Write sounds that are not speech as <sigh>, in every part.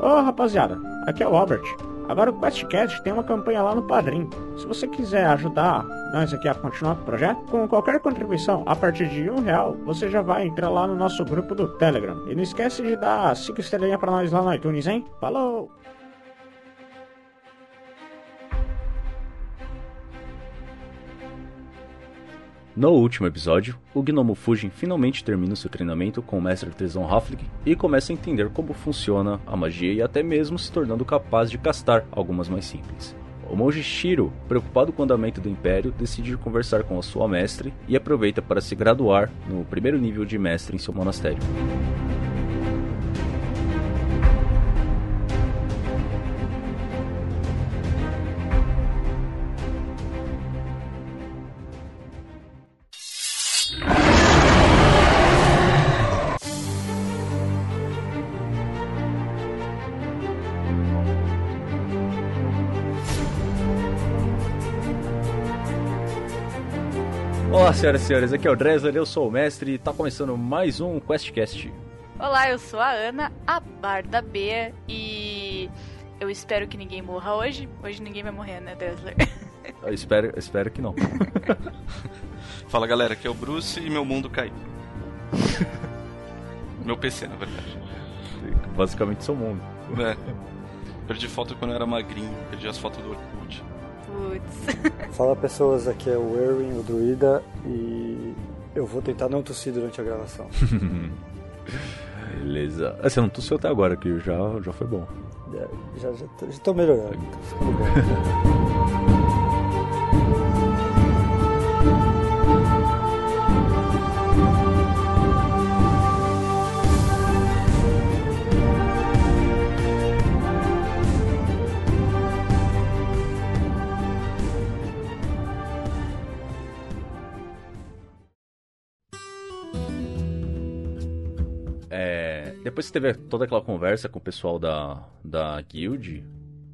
Ô rapaziada, aqui é o Albert. Agora o QuestCast tem uma campanha lá no Padrim. Se você quiser ajudar nós aqui a continuar o projeto, com qualquer contribuição a partir de um real, você já vai entrar lá no nosso grupo do Telegram. E não esquece de dar 5 estrelinhas pra nós lá no iTunes, hein? Falou! No último episódio, o Gnomo Fujin finalmente termina seu treinamento com o Mestre Artesão Hafling e começa a entender como funciona a magia e até mesmo se tornando capaz de castar algumas mais simples. O monge Shiro, preocupado com o andamento do Império, decide conversar com a sua mestre e aproveita para se graduar no primeiro nível de mestre em seu monastério. Senhoras e senhores, aqui é o Dresler, eu sou o mestre e tá começando mais um QuestCast. Olá, eu sou a Ana, a Barda B, e eu espero que ninguém morra hoje. Hoje ninguém vai morrer, né, Dresler? <laughs> Eu espero, espero que não. <laughs> Fala galera, aqui é o Bruce e meu mundo caiu. <laughs> meu PC, na verdade. Basicamente seu mundo. É. Perdi foto quando eu era magrinho, perdi as fotos do Orkut. Putz. <laughs> Fala pessoas, aqui é o Erwin, o druida, e eu vou tentar não tossir durante a gravação. <laughs> Beleza. Ah, Você não tossiu até agora, que já, já foi bom. É, já, já, tô, já tô melhorando, tá depois que teve toda aquela conversa com o pessoal da, da guild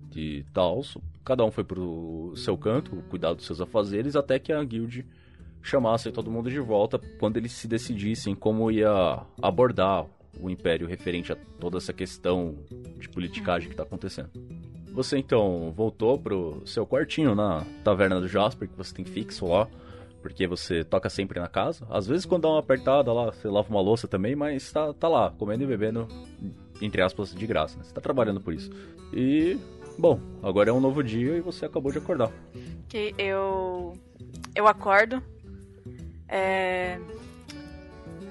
de Talso, cada um foi pro seu canto, cuidar dos seus afazeres, até que a guild chamasse todo mundo de volta quando eles se decidissem como ia abordar o Império referente a toda essa questão de politicagem que está acontecendo. Você então voltou pro seu quartinho na taverna do Jasper, que você tem fixo lá, porque você toca sempre na casa. Às vezes quando dá uma apertada lá, você lava uma louça também, mas tá, tá lá, comendo e bebendo, entre aspas, de graça. Né? Você tá trabalhando por isso. E, bom, agora é um novo dia e você acabou de acordar. que eu. Eu acordo, é,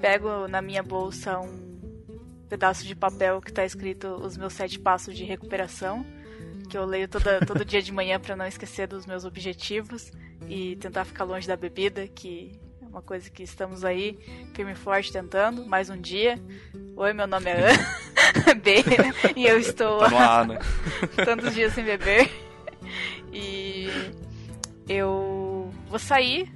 pego na minha bolsa um pedaço de papel que tá escrito os meus sete passos de recuperação, que eu leio toda, todo dia de manhã para não esquecer dos meus objetivos e tentar ficar longe da bebida, que é uma coisa que estamos aí firme e forte tentando, mais um dia. Oi, meu nome é Ana <laughs> B e eu estou Tá né? <laughs> tantos dias sem beber. E eu vou sair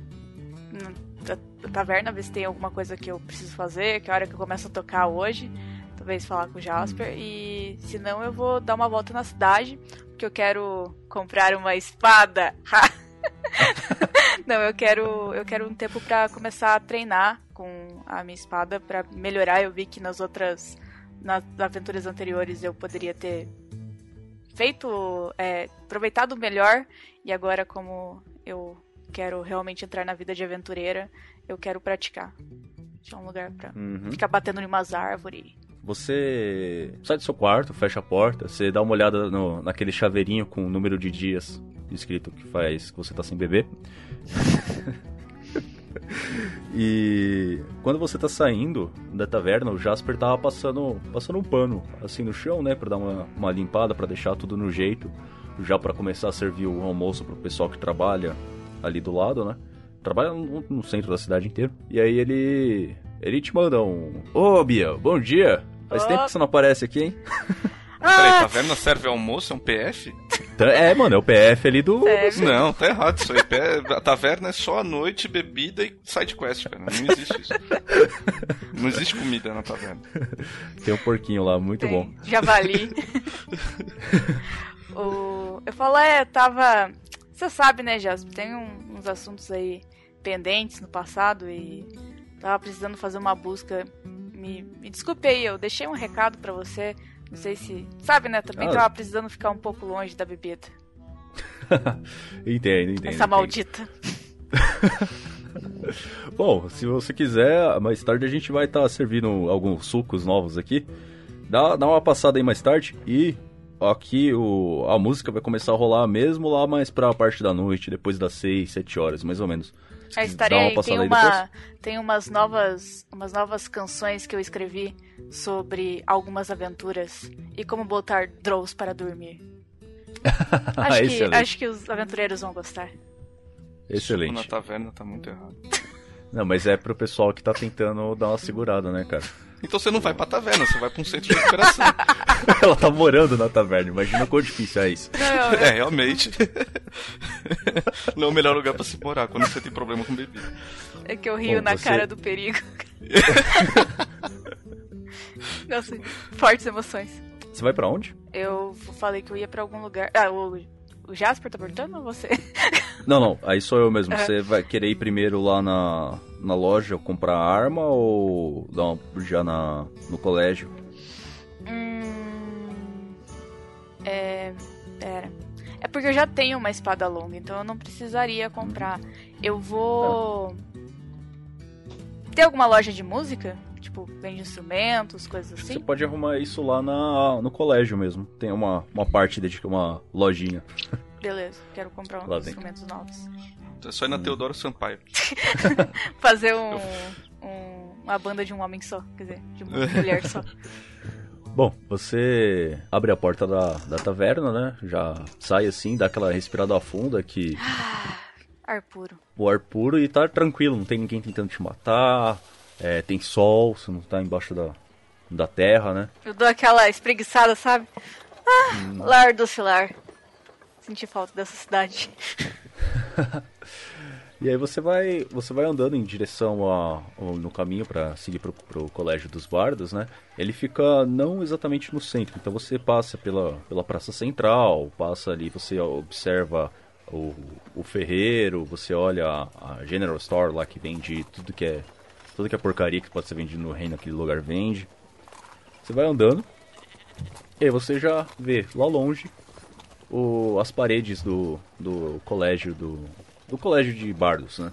da taverna, ver se tem alguma coisa que eu preciso fazer, que é a hora que eu começo a tocar hoje. Talvez falar com o Jasper. E se não, eu vou dar uma volta na cidade, porque eu quero comprar uma espada. <laughs> não, eu quero, eu quero um tempo pra começar a treinar com a minha espada pra melhorar. Eu vi que nas outras nas aventuras anteriores eu poderia ter feito, é, aproveitado melhor e agora como eu quero realmente entrar na vida de aventureira, eu quero praticar. Deixar um lugar pra Uhum. ficar batendo em umas árvores. Você sai do seu quarto, fecha a porta, você dá uma olhada no, naquele chaveirinho com o número de dias escrito que faz que você tá sem beber. <laughs> e quando você tá saindo da taverna, o Jasper tava passando, passando um pano assim no chão, né, Pra dar uma, uma limpada, pra deixar tudo no jeito, já pra começar a servir o almoço pro pessoal que trabalha ali do lado, né? Trabalha no, no centro da cidade inteira. E aí ele ele te manda um: "Ô, Bia, bom dia. Faz Ó. tempo que você não aparece aqui, hein?" <laughs> Peraí, Ah, taverna serve almoço? É um PF? Então, É, mano, é o PF ali do. Sério? Não, tá errado isso aí. A taverna é só a noite, bebida e side quest, cara. Não existe isso. Não existe comida na taverna. Tem um porquinho lá, muito tem bom. Javali. <laughs> o... Eu falo, é, eu tava. Você sabe, né, Jasper? Tem um- uns assuntos aí pendentes no passado e tava precisando fazer uma busca. Me, me desculpe aí, eu deixei um recado pra você. Não sei se. Sabe, né? Também Ah. tava precisando ficar um pouco longe da bebida. <laughs> entendo, entendo. Essa entendo. maldita. <laughs> Bom, se você quiser, mais tarde a gente vai estar servindo alguns sucos novos aqui. Dá, dá uma passada aí mais tarde e aqui o, a música vai começar a rolar mesmo lá mais pra parte da noite, depois das 6, 7 horas, mais ou menos. A história aí tem aí uma depois. tem umas novas umas novas canções que eu escrevi sobre algumas aventuras e como botar drows para dormir. <laughs> Acho que, acho que os aventureiros vão gostar. Excelente. na taverna tá muito errado. Não, mas é pro pessoal que tá tentando dar uma segurada, né, cara? Então você não vai pra taverna, você vai pra um centro de recuperação. <laughs> Ela tá morando na taverna, imagina quão difícil é isso. Não, é, realmente. <laughs> Não é o melhor lugar pra se morar quando você tem problema com bebida. é que eu rio Bom, na você- cara do perigo. <laughs> Nossa, fortes emoções. Você vai pra onde? Eu falei que eu ia pra algum lugar. Ah, o, o Jasper tá perguntando ou você? Não, não, aí sou eu mesmo. É. Você vai querer ir primeiro lá na, na loja comprar arma ou dar uma, já na, no colégio? Hum. É. Pera. É porque eu já tenho uma espada longa, então eu não precisaria comprar. Eu vou. Tem alguma loja de música? Tipo, vende instrumentos, coisas assim? você pode arrumar isso lá na, no colégio mesmo. Tem uma, uma parte dedicada, uma lojinha. Beleza, quero comprar Lá uns dentro. instrumentos novos. É só ir na Teodoro Sampaio. <laughs> Fazer um, um- uma banda de um homem só, quer dizer, de uma <laughs> mulher só. Bom, você abre a porta da, da taverna, né? Já sai assim, dá aquela respirada funda que Ar puro. o ar puro e tá tranquilo, não tem ninguém tentando te matar. é, tem sol, você não tá embaixo da, da terra, né? Eu dou aquela espreguiçada, sabe? Ah, Hum. lar docilar. Senti falta dessa cidade. <laughs> E aí você vai, você vai andando em direção a, no caminho para seguir pro, pro colégio dos bardos, né? Ele fica não exatamente no centro, então você passa pela, pela praça central, passa ali, você observa o, o ferreiro, você olha a, a General Store lá que vende tudo que é tudo que é porcaria que pode ser vendido no reino, aquele lugar vende. Você vai andando e aí você já vê lá longe o, as paredes do, do colégio do, do colégio de bardos, né?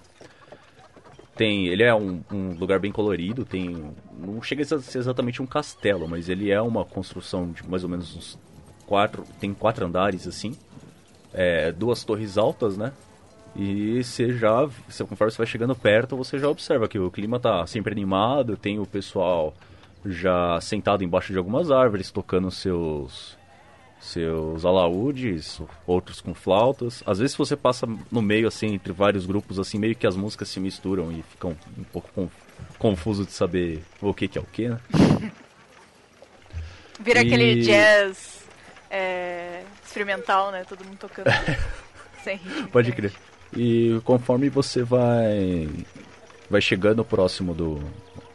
Tem, ele é um, um lugar bem colorido, tem não chega a ser exatamente um castelo, mas ele é uma construção de mais ou menos uns quatro, tem quatro andares assim, é, duas torres altas, né? E você já, você, conforme você vai chegando perto, você já observa que o clima tá sempre animado, tem o pessoal já sentado embaixo de algumas árvores, tocando seus seus alaúdes, outros com flautas. Às vezes você passa no meio assim entre vários grupos assim, meio que as músicas se misturam e ficam um pouco conf- confuso de saber o que que é o que, né? <laughs> Vira E- aquele jazz é, experimental, né? Todo mundo tocando <laughs> sem ritmo. Pode crer. E conforme você vai vai chegando próximo do,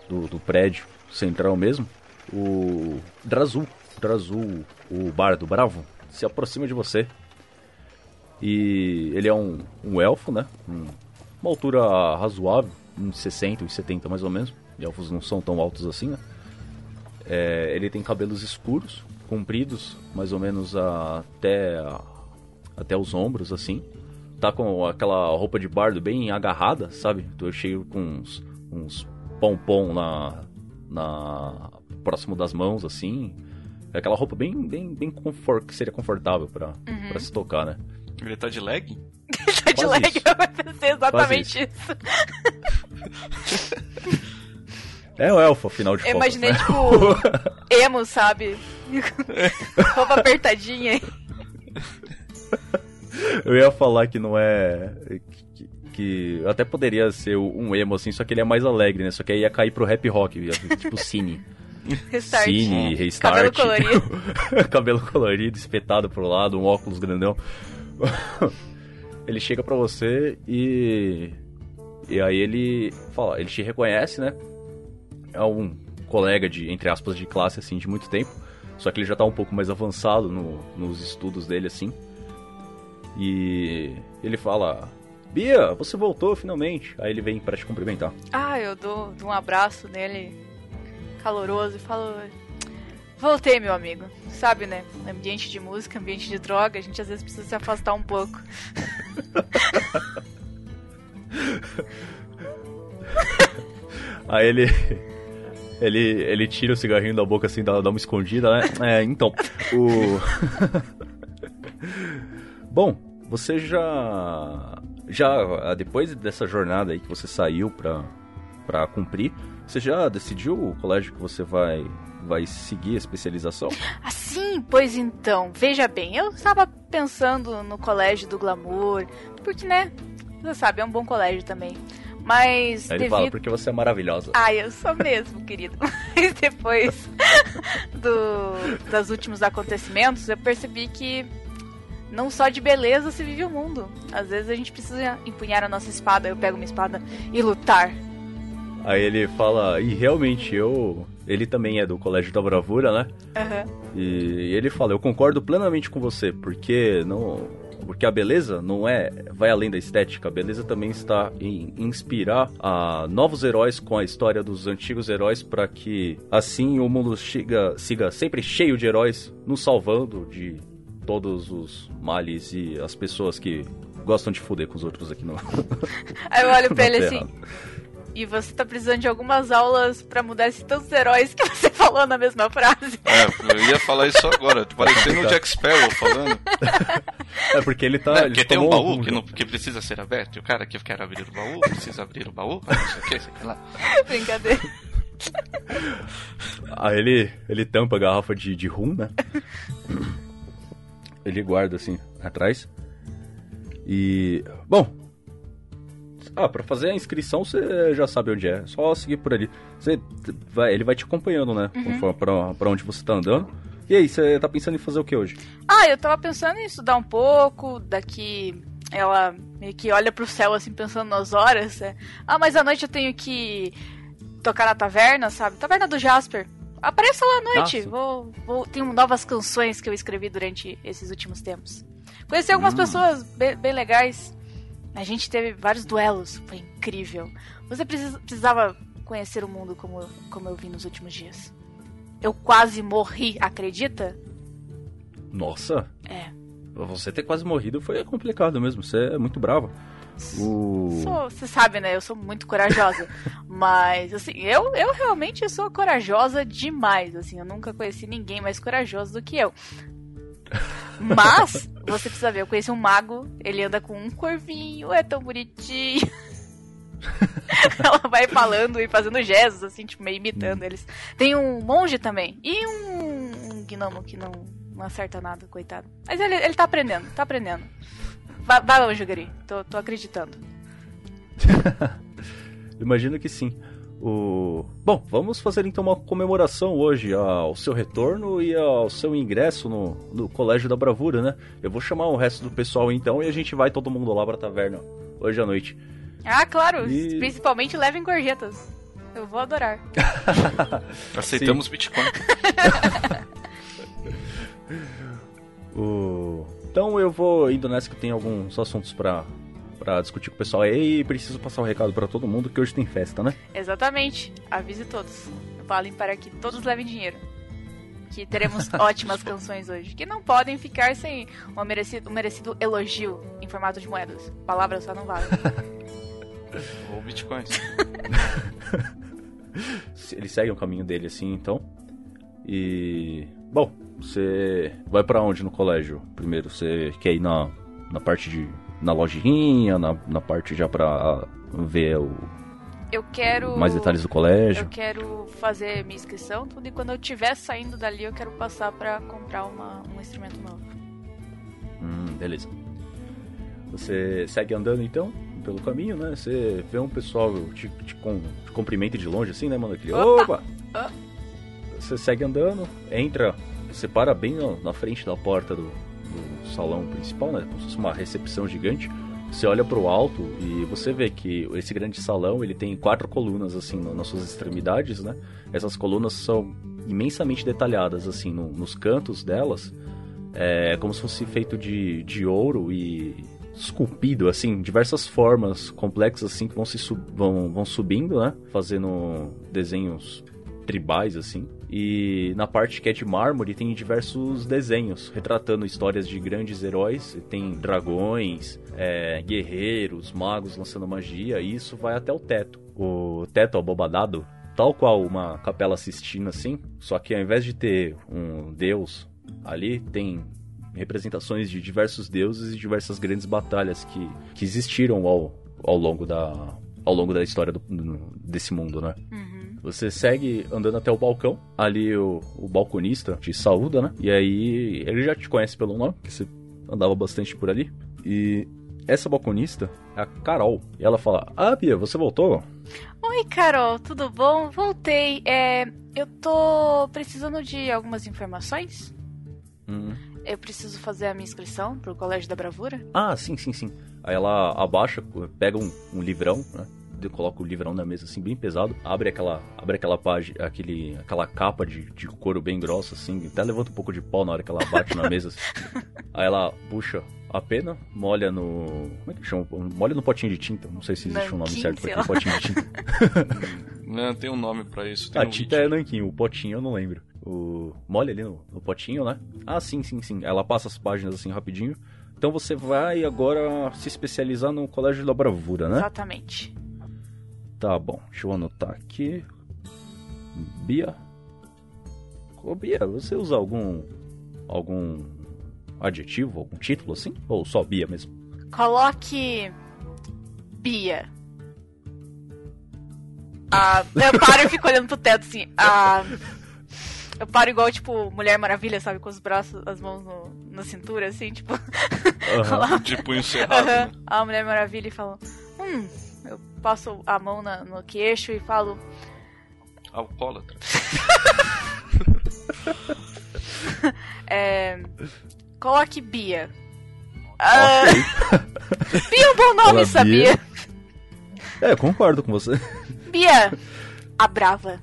do, do prédio central mesmo, o Drazul, Drazul, o bardo bravo, se aproxima de você. E ele é um, um elfo, né? Um- uma altura razoável, uns 60, uns 70 mais ou menos. E elfos não são tão altos assim, né? É, ele tem cabelos escuros, compridos, mais ou menos até, até os ombros, assim. Tá com aquela roupa de bardo bem agarrada, sabe? Tô cheio com uns, uns pompom na, na próximo das mãos, assim. É aquela roupa bem, bem, bem confort, que seria confortável pra, pra se tocar, né? Ele tá de leg? Tá de isso. vai ser exatamente isso. É o elfo, afinal de Eu contas. imaginei, né? tipo, <laughs> emo, sabe? <laughs> Roupa apertadinha. Eu ia falar que não é. Que, que até poderia ser um emo assim, só que ele é mais alegre, né? Só que aí ia cair pro rap rock, ia- tipo Cine. <laughs> Restart. Cine, restart. Cabelo colorido. <laughs> Cabelo colorido, espetado pro lado, um óculos grandão. <laughs> ele chega pra você e. E aí ele fala, ele te reconhece, né? É um colega de, entre aspas, de classe assim, de muito tempo. Só que ele já tá um pouco mais avançado no- nos estudos dele, assim. E ele fala: Bia, você voltou finalmente. Aí ele vem pra te cumprimentar. Ah, eu dou, dou um abraço nele, caloroso, e falo: Voltei, meu amigo. Sabe, né? Ambiente de música, ambiente de droga, a gente às vezes precisa se afastar um pouco. <laughs> Aí ele. Ele, ele tira o cigarrinho da boca assim, dá, dá uma escondida, né? É, então. O. <laughs> Bom, você já. Já. Depois dessa jornada aí que você saiu pra, pra cumprir, você já decidiu o colégio que você vai, vai seguir a especialização? Assim, pois então, veja bem, eu estava pensando no colégio do glamour, porque, né? Você sabe, é um bom colégio também. Mas. Aí ele devido... fala, porque você é maravilhosa. Ai, eu sou mesmo, querido. <laughs> Mas depois <laughs> do, dos últimos acontecimentos, eu percebi que não só de beleza se vive o mundo. Às vezes a gente precisa empunhar a nossa espada, eu pego minha espada e lutar. Aí ele fala, e realmente eu. Ele também é do Colégio da Bravura, né? Aham. E ele fala, eu concordo plenamente com você, porque não. Porque a beleza não é. vai além da estética. A beleza também está em inspirar a novos heróis com a história dos antigos heróis para que assim o mundo siga, siga sempre cheio de heróis, nos salvando de todos os males e as pessoas que gostam de fuder com os outros aqui no. Aí eu olho pra <laughs> ele assim. E você tá precisando de algumas aulas pra mudar esses tantos heróis que <laughs> você falou na mesma frase. É, eu ia falar isso agora, <laughs> parecendo o Jack Sparrow falando. É porque ele tá. Ele porque tem um baú que, não, que precisa ser aberto, e o cara que quer abrir o baú precisa abrir o baú, não sei o que, sei lá. Brincadeira. Aí ele, ele tampa a garrafa de, de rum, né? ele guarda assim, atrás. E. Bom. Ah, pra fazer a inscrição você já sabe onde é. É Só seguir por ali. Você vai, ele vai te acompanhando, né? Conforme pra, pra onde você tá andando. E aí, você tá pensando em fazer o que hoje? Ah, eu tava pensando em estudar um pouco, daqui ela meio que olha pro céu assim, pensando nas horas. é. Ah, mas à noite eu tenho que tocar na taverna, sabe? Taverna do Jasper. Apareça lá à noite. Nossa. Vou, vou, tenho novas canções que eu escrevi durante esses últimos tempos. Conheci algumas pessoas bem, bem legais. A gente teve vários duelos. Foi incrível. Você precisa- precisava conhecer o mundo como, como eu vi nos últimos dias. Eu quase morri, acredita? Nossa, É. você ter quase morrido foi complicado mesmo. Você é muito brava. Sou- Você sabe, né? Eu sou muito corajosa. <laughs> Mas, assim, eu, eu realmente sou corajosa demais. Assim, eu nunca conheci ninguém mais corajoso do que eu. Mas, você precisa ver, eu conheci um mago, ele anda com um corvinho, é tão bonitinho. <laughs> Ela vai falando e fazendo gestos, assim, tipo, meio imitando eles. Tem um monge também. E um, um gnomo que não, não acerta nada, coitado. Mas ele, ele tá aprendendo, tá aprendendo. Vai, vai longe, Guri. Tô, tô acreditando. <laughs> Imagino que sim. O... Bom, vamos fazer então uma comemoração hoje ao seu retorno e ao seu ingresso no, no Colégio da Bravura, né? Eu vou chamar o resto do pessoal então e a gente vai todo mundo lá pra taverna hoje à noite. Ah, claro. E- Principalmente levem gorjetas. Eu vou adorar. <laughs> Aceitamos Bitcoin. <laughs> O... Então eu vou indo nessa que tem alguns assuntos pra, pra discutir com o pessoal aí e preciso passar o recado pra todo mundo que hoje tem festa, né? Exatamente. Avise todos. Falem para que todos levem dinheiro. Que teremos <laughs> ótimas canções hoje. Que não podem ficar sem um merecido, um merecido elogio em formato de moedas. Palavras só não valem. <laughs> Ou Bitcoins. Ele segue o caminho dele assim, então. E. Bom, você vai pra onde no colégio? Primeiro, você quer ir na, na parte de. Na lojinha, na, na parte já pra ver o, Eu quero. mais detalhes do colégio? Eu quero fazer minha inscrição, tudo, e quando eu estiver saindo dali, eu quero passar pra comprar uma, um instrumento novo. Hum, beleza. Você segue andando então, pelo caminho, né? Você vê um pessoal te, te, com, te cumprimenta de longe assim, né, mano? Aquele, Opa! Opa! Você segue andando, entra, você para bem na, na frente da porta do, do salão principal, né? Como se fosse uma recepção gigante. Você olha pro alto e você vê que esse grande salão ele tem quatro colunas assim nas suas extremidades, né? Essas colunas são imensamente detalhadas assim no- nos cantos delas, é como se fosse feito de, de ouro e esculpido assim, diversas formas complexas assim que vão se vão, vão subindo, né? Fazendo desenhos tribais assim. E na parte que é de mármore tem diversos desenhos retratando histórias de grandes heróis. Tem dragões, é, guerreiros, magos lançando magia. E isso vai até o teto. O teto abobadado, tal qual uma capela sistina assim. Só que ao invés de ter um deus ali, tem representações de diversos deuses e diversas grandes batalhas que, que existiram ao, ao longo da ao longo da história do, desse mundo, né? Uhum. Você segue andando até o balcão. Ali o, o balconista te saúda, né? E aí ele já te conhece pelo nome, que você andava bastante por ali. E essa balconista é a Carol. E ela fala: Ah, Bia, você voltou? Oi, Carol, tudo bom? Voltei. É, eu tô precisando de algumas informações. Hum. Eu preciso fazer a minha inscrição pro Colégio da Bravura. Ah, sim, sim, sim. Aí ela abaixa, pega um, um livrão, né? Coloca o livrão na mesa assim, bem pesado. Abre aquela, abre aquela página, aquele, aquela capa de, de couro bem grossa, assim. Até levanta um pouco de pó na hora que ela bate na mesa. Assim. <laughs> Aí ela puxa a pena, molha no. Como é que chama? Molha no potinho de tinta. Não sei se existe um nome Nanquim, certo pra aquele potinho de tinta. <laughs> Não, tem um nome pra isso. Tem A um tinta vídeo. é nanquim, o potinho eu não lembro. O... Molha ali no, no potinho, né? Ah, sim, sim, sim. Ela passa as páginas assim rapidinho. Então você vai agora se especializar no Colégio da Bravura, né? Exatamente. Tá bom, deixa eu anotar aqui. Bia. Ô Bia, você usa algum. algum adjetivo, algum título assim? Ou só Bia mesmo? Coloque. Bia. Ah, eu paro e fico olhando pro teto assim. Ah, eu paro igual, tipo, Mulher Maravilha, sabe? Com os braços, as mãos no- na cintura, assim, tipo. Aham. <laughs> De punho cerrado, Aham. né? A Mulher Maravilha e fala. Hum. Passo a mão na- no queixo e falo. Alcoólatra. <laughs> É, coloque Bia. Ah, <laughs> Bia é um bom nome, Fala, sabia? É, eu concordo com você. Bia, a brava.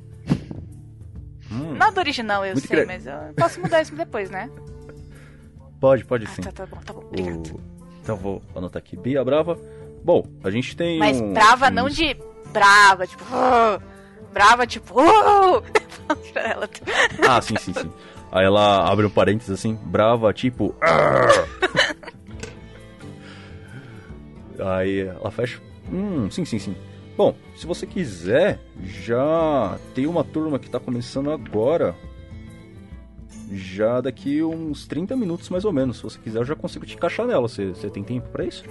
Hum, Nada original, eu sei, cre- mas eu posso mudar isso depois, né? pode, pode Ah, sim. tá, tá bom, tá bom, obrigado. O... Então vou anotar aqui. Bia Brava. Bom, a gente tem. Mas um- brava não uns- de brava, tipo. Brava, tipo. <laughs> Ah, sim, sim, sim. Aí ela abre um parênteses assim, brava, tipo. Aí ela fecha. Hum, sim, sim, sim. Bom, se você quiser, já tem uma turma que tá começando agora. Já daqui uns 30 minutos mais ou menos. Se você quiser, eu já consigo te encaixar nela. Você, você tem tempo pra isso?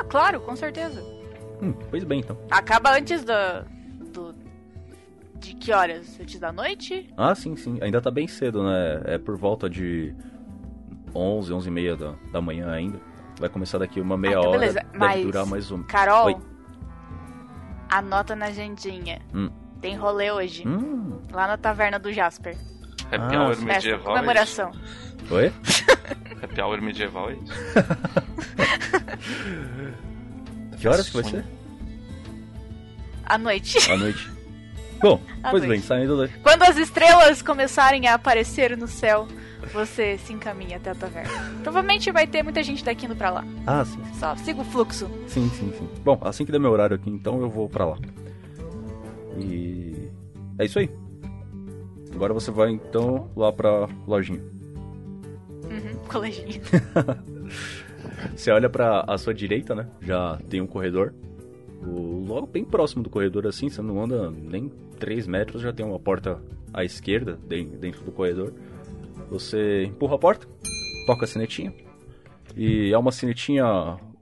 Ah, claro, com certeza. Hum, pois bem, então. Acaba antes da. Do, de que horas? Antes da noite? Ah, sim, sim. Ainda tá bem cedo, né? É por volta de 11, 11 e meia da, da manhã ainda. Vai começar daqui uma meia Ah, então hora. beleza. Deve Mas, durar mais um. Carol, Oi. anota na agendinha. Hum. Tem rolê hoje. Hum. Lá na taverna do Jasper. Happy Ah, Hour medieval. É comemoração. Oi? Happy Hour medieval é isso? <laughs> Que horas que vai ser? À noite. À noite. Bom, À pois noite. bem, saindo da... Quando as estrelas começarem a aparecer no céu, você se encaminha até a taverna. Provavelmente vai ter muita gente daqui indo pra lá. Ah, sim. Só siga o fluxo. Sim, sim, sim. Bom, assim que der meu horário aqui, então eu vou pra lá. E... É isso aí. Agora você vai, então, lá pra lojinha. Uhum, coleginho. <laughs> Você olha pra a sua direita, né? Já tem um corredor. O- logo bem próximo do corredor, assim, você não anda nem 3 metros, já tem uma porta à esquerda, den- dentro do corredor. Você empurra a porta, toca a sinetinha. E é uma sinetinha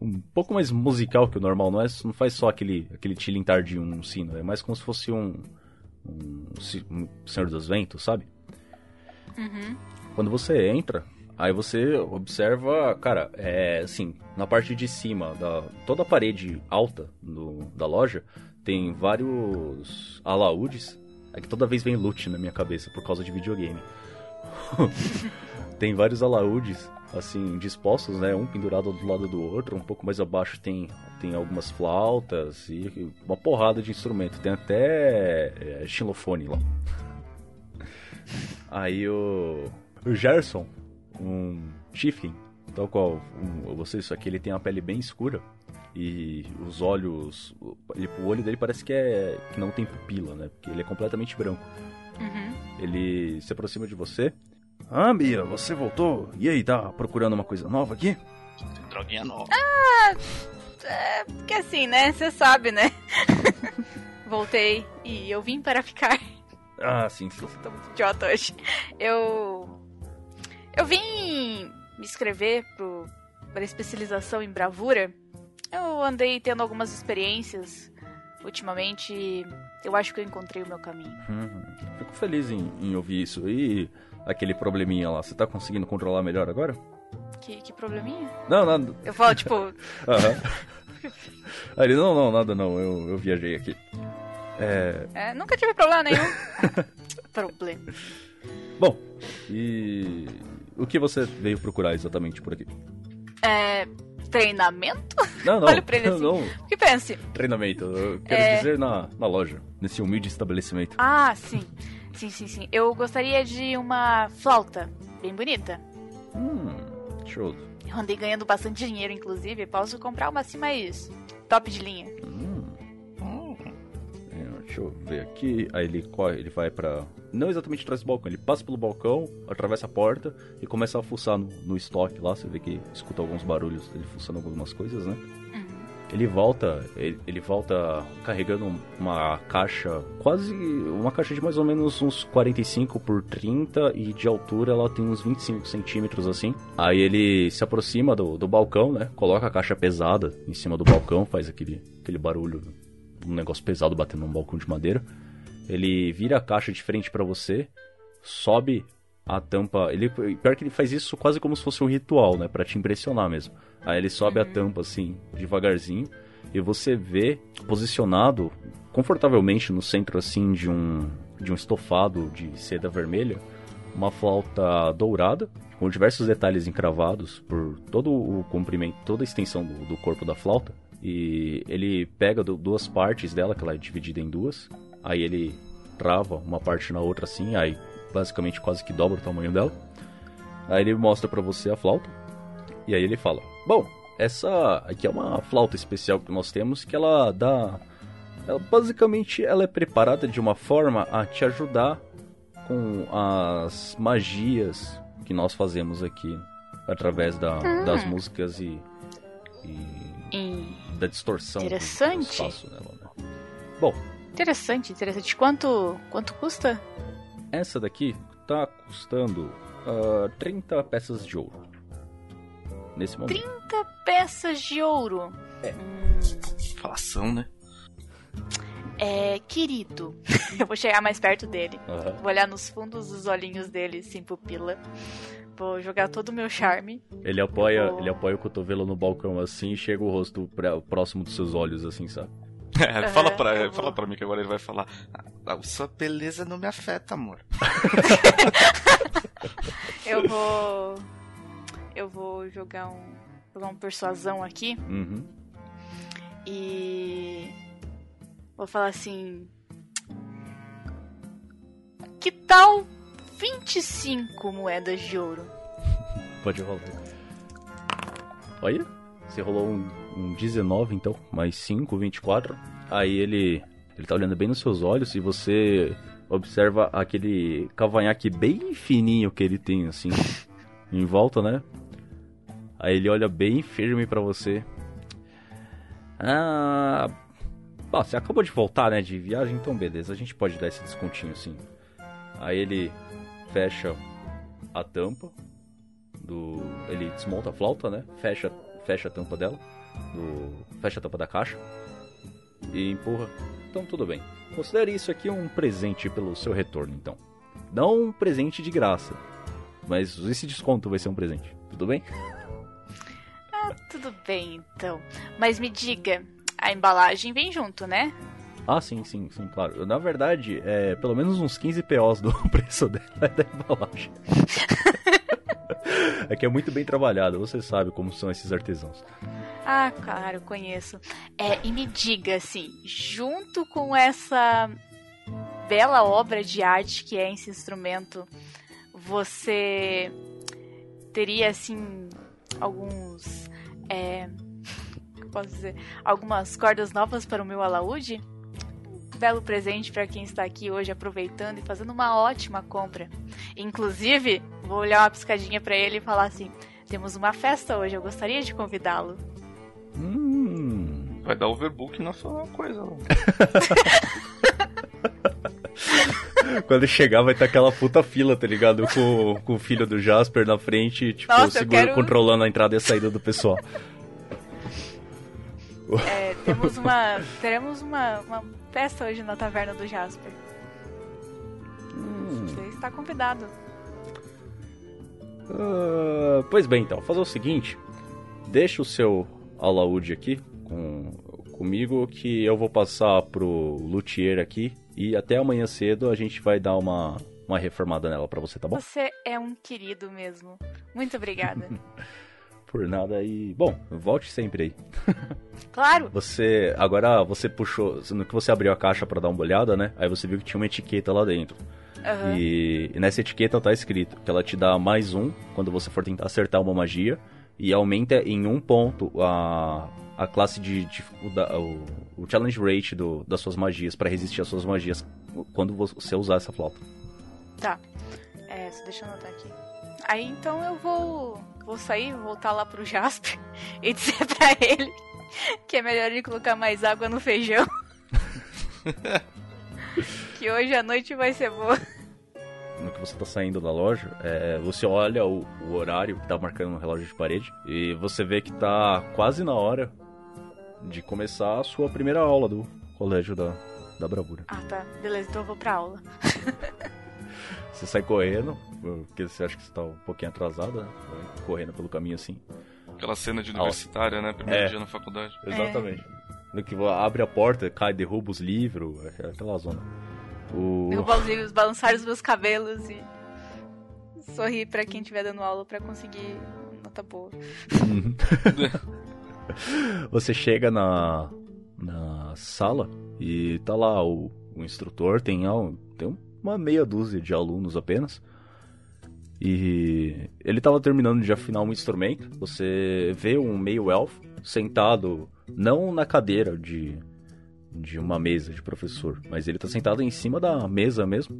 um pouco mais musical que o normal, não, é, não faz só aquele, aquele tilintar de um sino, é mais como se fosse um, um, um Senhor dos Ventos, sabe? Uhum. Quando você entra, aí você observa, cara, é assim, na parte de cima, da, toda a parede alta do- da loja tem vários alaúdes. É que toda vez vem loot na minha cabeça por causa de videogame. <laughs> tem vários alaúdes, assim, dispostos, né? Um pendurado do lado do outro. Um pouco mais abaixo tem, tem algumas flautas e uma porrada de instrumento. Tem até é, xilofone lá. <laughs> Aí o, o Gerson, um Chieftain, tal qual um, você, só que ele tem uma pele bem escura e os olhos, o, ele- o olho dele parece que é que não tem pupila, né? Porque ele é completamente branco. Uhum. Ele se aproxima de você. Ah, Bia, você voltou? E aí, tá procurando uma coisa nova aqui? Droguinha nova. É, porque assim, né? Você sabe, né? <laughs> Voltei e eu vim para ficar. Ah, sim, sim. Tô muito idiota hoje. Eu. Eu vim me inscrever para especialização em bravura. Eu andei tendo algumas experiências ultimamente eu acho que eu encontrei o meu caminho. Uhum. Fico feliz em, em ouvir isso. E aquele probleminha lá, você tá conseguindo controlar melhor agora? Que, que probleminha? Não, nada. Eu falo, tipo, <laughs> Aham. Aí não, não, nada não, eu, eu viajei aqui. É, é, nunca tive problema nenhum. <laughs> problema. bom, e o que você veio procurar exatamente por aqui? É. Treinamento? Não, <laughs> não, Olha pra ele assim. <laughs> não, Que pense. treinamento, eu quero É. dizer na, na loja, nesse humilde estabelecimento. Ah, sim. Sim, sim, sim. Eu gostaria de uma flauta bem bonita. Hum, show. Eu andei ganhando bastante dinheiro, inclusive. Posso comprar uma assim mais top de linha. Hum, Hum, é, deixa eu ver aqui. Aí ele corre, ele vai pra. Não exatamente atrás do balcão, ele passa pelo balcão, atravessa a porta e começa a fuçar no, no estoque lá. Você vê que escuta alguns barulhos dele fuçando algumas coisas, né? Ele volta, ele, ele volta carregando uma caixa, quase uma caixa de mais ou menos uns 45 por 30 e de altura ela tem uns 25 centímetros assim. Aí ele se aproxima do, do balcão, né? Coloca a caixa pesada em cima do balcão, faz aquele, aquele barulho, um negócio pesado batendo num balcão de madeira. Ele vira a caixa de frente pra você, sobe a tampa. Ele, pior que ele faz isso quase como se fosse um ritual, né? Pra te impressionar mesmo. Aí ele sobe a tampa assim, devagarzinho, e você vê posicionado confortavelmente no centro assim de um de um estofado de seda vermelha, uma flauta dourada com diversos detalhes encravados por todo o comprimento, toda a extensão do, do corpo da flauta. E ele pega du- duas partes dela, que ela é dividida em duas. Aí ele trava uma parte na outra assim, aí basicamente quase que dobra o tamanho dela. Aí ele mostra pra você a flauta. E aí ele fala: Bom, essa aqui é uma flauta especial que nós temos que ela dá. Ela, basicamente, ela é preparada de uma forma a te ajudar com as magias que nós fazemos aqui através da- das músicas e, e E... da distorção Interessante. faço nela. Né? Bom, Interessante, interessante. Quanto, quanto custa? essa daqui tá custando ah, 30 peças de ouro. Nesse momento. 30 peças de ouro. falação, né? É, querido. <laughs> Eu vou chegar mais perto dele. Aham. Vou olhar nos fundos dos olhinhos dele, sem pupila. Vou jogar todo o meu charme. Ele apoia, Oh. ele apoia o cotovelo no balcão assim e chega o rosto pra- próximo dos seus olhos, assim, sabe? É, fala, pra, eu fala pra mim que agora ele vai falar. "Ah, sua beleza não me afeta, amor. <laughs> Eu vou. Eu vou jogar um. Jogar um persuasão aqui. Uhum. E. Vou falar assim. Que tal 25 moedas de ouro? Pode rolar. Olha, você rolou um, um 19, então, mais 5, 24. Aí ele, ele tá olhando bem nos seus olhos e você observa aquele cavanhaque bem fininho que ele tem, assim, <laughs> em volta, né? Aí ele olha bem firme pra você. Ah. Bom, você acabou de voltar, né, de viagem, então beleza, a gente pode dar esse descontinho, sim. Aí ele fecha a tampa do. Ele desmonta a flauta, né? Fecha, fecha a tampa dela. Do, fecha a tampa da caixa. E empurra. Então tudo bem. Considere isso aqui um presente pelo seu retorno, então. Não um presente de graça. Mas esse desconto vai ser um presente. Tudo bem? Tudo bem, então. Mas me diga, a embalagem vem junto, né? Ah, sim, sim, sim, claro. Na verdade, é pelo menos uns 15 POs do <laughs> preço dela é da embalagem. <laughs> é que é muito bem trabalhado, você sabe como são esses artesãos. Ah, claro, conheço. É, e me diga, assim, junto com essa bela obra de arte que é esse instrumento, você teria, assim, alguns. É, <laughs> posso dizer? Algumas cordas novas para o meu alaúde? Belo presente para quem está aqui hoje aproveitando e fazendo uma ótima compra. Inclusive, vou olhar uma piscadinha para ele e falar assim: temos uma festa hoje, eu gostaria de convidá-lo. Hum. Vai dar overbook na sua coisa. <laughs> Quando chegar vai ter aquela puta fila, tá ligado? Com, com o filho do Jasper na frente, tipo, Nossa, segura, quero- controlando a entrada e a saída do pessoal. É, temos uma. teremos uma, uma festa hoje na taverna do Jasper. Você está convidado. Ah, pois bem, então, fazer o seguinte: deixa o seu alaúde aqui com, comigo, que eu vou passar pro luthier aqui e até amanhã cedo a gente vai dar uma, uma reformada nela pra você, tá bom? Você é um querido mesmo. Muito obrigada. <laughs> Por nada e. Bom, volte sempre aí. <laughs> claro! Você. Agora você puxou. No que você abriu a caixa pra dar uma olhada, né? Aí você viu que tinha uma etiqueta lá dentro. Aham. E, e nessa etiqueta tá escrito que ela te dá mais um quando você for tentar acertar uma magia. E aumenta em um ponto a, a classe de. de- o, o- challenge rate do, das suas magias pra resistir às suas magias quando você usar essa flauta. Tá. É, deixa eu anotar aqui. Aí então eu vou. Vou sair, voltar lá pro Jasper <laughs> e dizer pra ele que é melhor ele colocar mais água no feijão. <laughs> que hoje a noite vai ser boa. no que você tá saindo da loja, é, você olha o, o horário que tá marcando no relógio de parede e você vê que tá quase na hora de começar a sua primeira aula do colégio da, da bravura. Ah, tá. Beleza, então eu vou pra aula. <laughs> Você sai correndo, porque você acha que você tá um pouquinho atrasada, né? Vai correndo pelo caminho assim. Aquela cena de universitária, né? Primeiro É. dia na faculdade. Exatamente. No que abre a porta, cai, derruba os livros, é aquela zona. O... Derrubar os livros, balançar os meus cabelos e sorrir pra quem estiver dando aula pra conseguir nota boa. <laughs> Você chega na, na sala e tá lá o, o instrutor, tem, tem uma meia dúzia de alunos apenas. E ele tava terminando de afinar um instrumento. Você vê um meio elfo sentado, não na cadeira de, de uma mesa de professor, mas ele tá sentado em cima da mesa mesmo.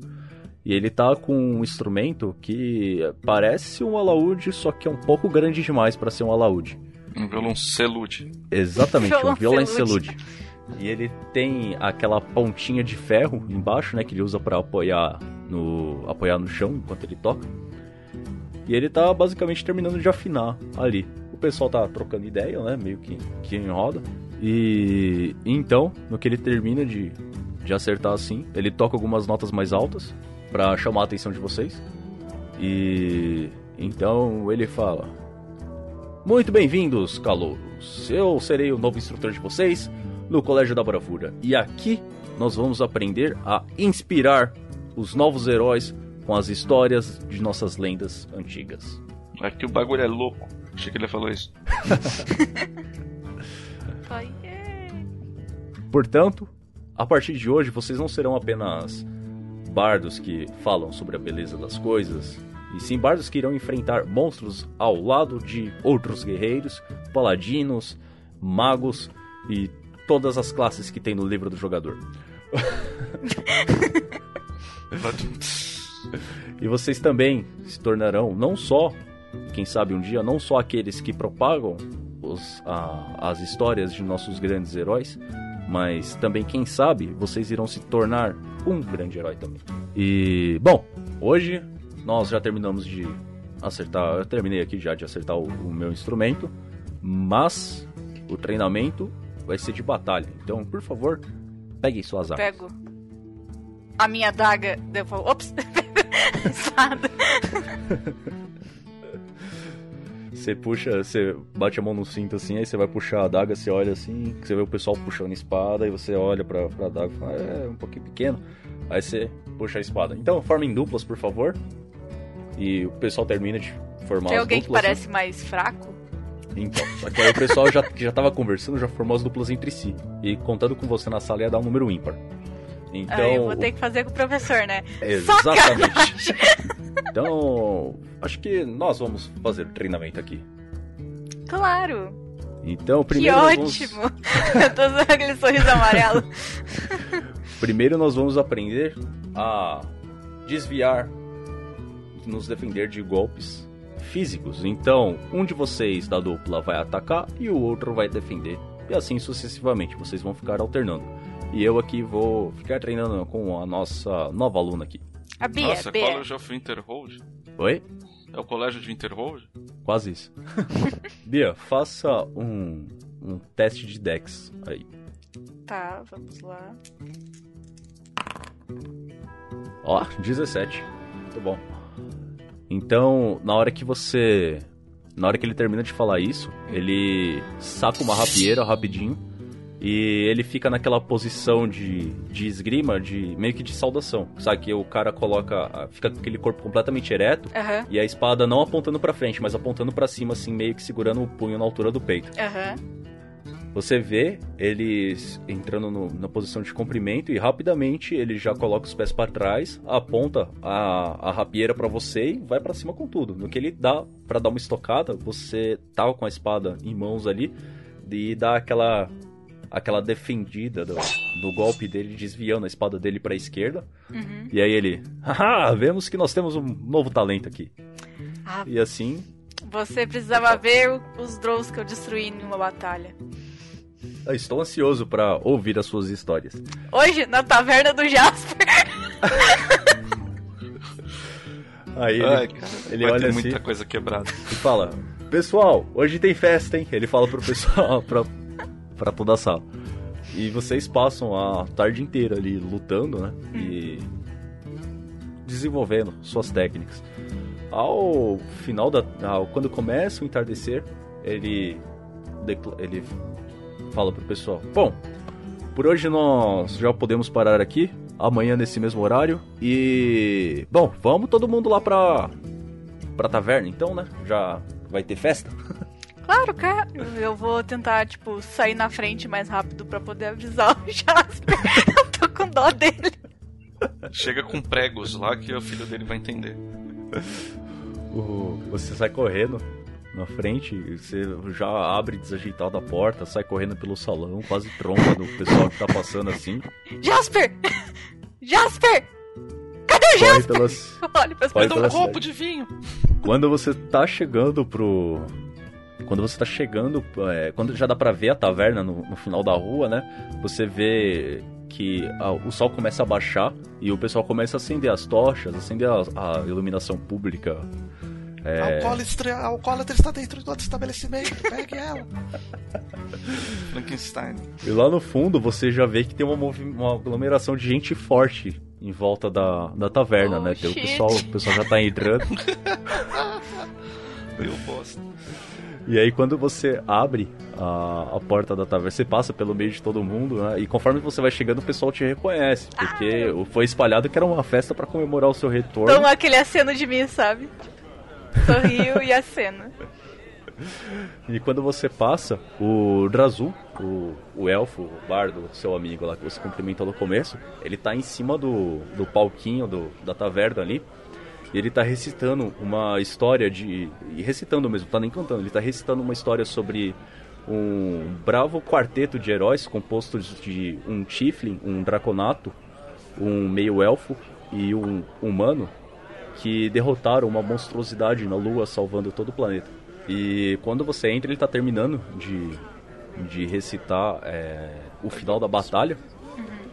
E ele tá com um instrumento que parece um alaúde, só que é um pouco grande demais para ser um alaúde. Um violoncelude. Exatamente, um Violoncelude. E ele tem aquela pontinha de ferro embaixo, né, que ele usa pra apoiar no apoiar no chão enquanto ele toca. E ele tá basicamente terminando de afinar ali. O pessoal tá trocando ideia, né, meio que, que em roda. E então, no que ele termina de, de acertar assim, ele toca algumas notas mais altas pra chamar a atenção de vocês. E então ele fala: muito bem-vindos, calouros. Eu serei o novo instrutor de vocês no Colégio da Bravura. E aqui nós vamos aprender a inspirar os novos heróis com as histórias de nossas lendas antigas. Aqui o bagulho é louco. Achei que ele falou isso. <laughs> Ai, é. Portanto, a partir de hoje vocês não serão apenas bardos que falam sobre a beleza das coisas, e sim bardos que irão enfrentar monstros ao lado de outros guerreiros, paladinos, magos e todas as classes que tem no livro do jogador. <laughs> E vocês também se tornarão não só, quem sabe um dia, não só aqueles que propagam os- a- as histórias de nossos grandes heróis, mas também, quem sabe, vocês irão se tornar um grande herói também. E, bom, hoje nós já terminamos de acertar, eu terminei aqui já de acertar o, o meu instrumento, mas o treinamento vai ser de batalha. Então, por favor, peguem suas armas. Pego a minha daga. ops! <laughs> Você puxa, você bate a mão no cinto assim, aí você vai puxar a adaga, você olha assim, você vê o pessoal puxando a espada, e você olha pra, pra adaga e fala, é um pouquinho pequeno. Aí você puxa a espada. Então, formem duplas, por favor. E o pessoal termina de formar Tem as alguém que duplas. né? parece mais fraco? Então, só que aí o pessoal já, que já tava conversando já formou as duplas entre si. E contando com você na sala ia dar um número ímpar. Então. Aí eu vou ter que fazer com o professor, né? Exatamente. <laughs> então, acho que nós vamos fazer o treinamento aqui. Claro! Então, Que primeiro vamos- ótimo! <laughs> Eu tô usando aquele sorriso amarelo. <laughs> Primeiro nós vamos aprender a desviar, nos defender de golpes físicos. Então, um de vocês da dupla vai atacar e o outro vai defender. E assim sucessivamente, vocês vão ficar alternando. E eu aqui vou ficar treinando com a nossa nova aluna aqui. A Bia, Nossa, Bia. College of Winterhold? Oi? É o colégio de Winterhold? Quase isso. <laughs> Bia, faça um, um teste de Dex aí. Tá, vamos lá. Ó, 17. Muito bom. Então, na hora que você. Na hora que ele termina de falar isso, ele saca uma rapieira rapidinho e ele fica naquela posição de, de esgrima, de meio que de saudação. Sabe que o cara coloca. Fica com aquele corpo completamente ereto Aham, e a espada não apontando pra frente, mas apontando pra cima, assim, meio que segurando o punho na altura do peito. aham. Você vê eles entrando no- na posição de comprimento e rapidamente ele já coloca os pés para trás, aponta a, a rapieira para você e vai para cima com tudo. No que ele dá para dar uma estocada, você tá com a espada em mãos ali e dá aquela aquela defendida do, do golpe dele, desviando a espada dele para a esquerda. Uhum. E aí ele, haha, vemos que nós temos um novo talento aqui. Ah, E assim, você precisava ver os drones que eu destruí em uma batalha. eu estou ansioso para ouvir as suas histórias. Hoje, na taverna do Jasper. <laughs> Aí ele, Ai, cara, ele vai olha ter assim- muita coisa quebrada. e fala: Pessoal, hoje tem festa, hein? Ele fala pro pessoal, <laughs> pra, pra toda a sala. E vocês passam a tarde inteira ali lutando, né? E desenvolvendo suas técnicas. Ao final da. ao- quando começa o entardecer, ele. ele fala pro pessoal: Bom, por hoje nós já podemos parar aqui. Amanhã nesse mesmo horário. E. Bom, vamos todo mundo lá pra. pra taverna então, né? Já vai ter festa? <laughs> Claro, cara. Eu vou tentar, tipo, sair na frente mais rápido pra poder avisar o <laughs> Jasper. eu tô com dó dele. Chega com pregos lá que o filho dele vai entender. O- Você sai correndo na frente, você já abre desajeitado a porta, sai correndo pelo salão, quase tromba no pessoal que tá passando assim. Jasper! Jasper! Cadê o Jasper? pelas. Olha pra Vai Dá pela um copo cidade. de vinho. Quando você tá chegando pro. Quando você tá chegando. é, quando já dá pra ver a taverna no, no final da rua, né? Você vê que a- o sol começa a baixar e o pessoal começa a acender as tochas, acender a, a iluminação pública. É, Alcoólatra, a alcoólatra está dentro do outro estabelecimento. Pegue ela. <laughs> Frankenstein. E lá no fundo você já vê que tem uma, uma aglomeração de gente forte em volta da, da taverna, Oh, né? Tem o pessoal, o pessoal já tá entrando. <laughs> Deu bosta. E aí quando você abre a, a porta da taverna, você passa pelo meio de todo mundo, né? E conforme você vai chegando, o pessoal te reconhece. Porque foi espalhado que era uma festa pra comemorar o seu retorno. Toma aquele aceno de mim, sabe? Sorriu e acena. <laughs> E quando você passa, o Drazu, o, o elfo, o bardo, seu amigo lá que você cumprimentou no começo, ele tá em cima do, do palquinho do, da taverna ali. E ele tá recitando uma história de. E recitando mesmo, tá nem cantando, ele tá recitando uma história sobre um bravo quarteto de heróis composto de um Tiflin, um Draconato, um meio-elfo e um humano que derrotaram uma monstruosidade na Lua, salvando todo o planeta. E quando você entra, ele tá terminando de, de recitar é, o final da batalha.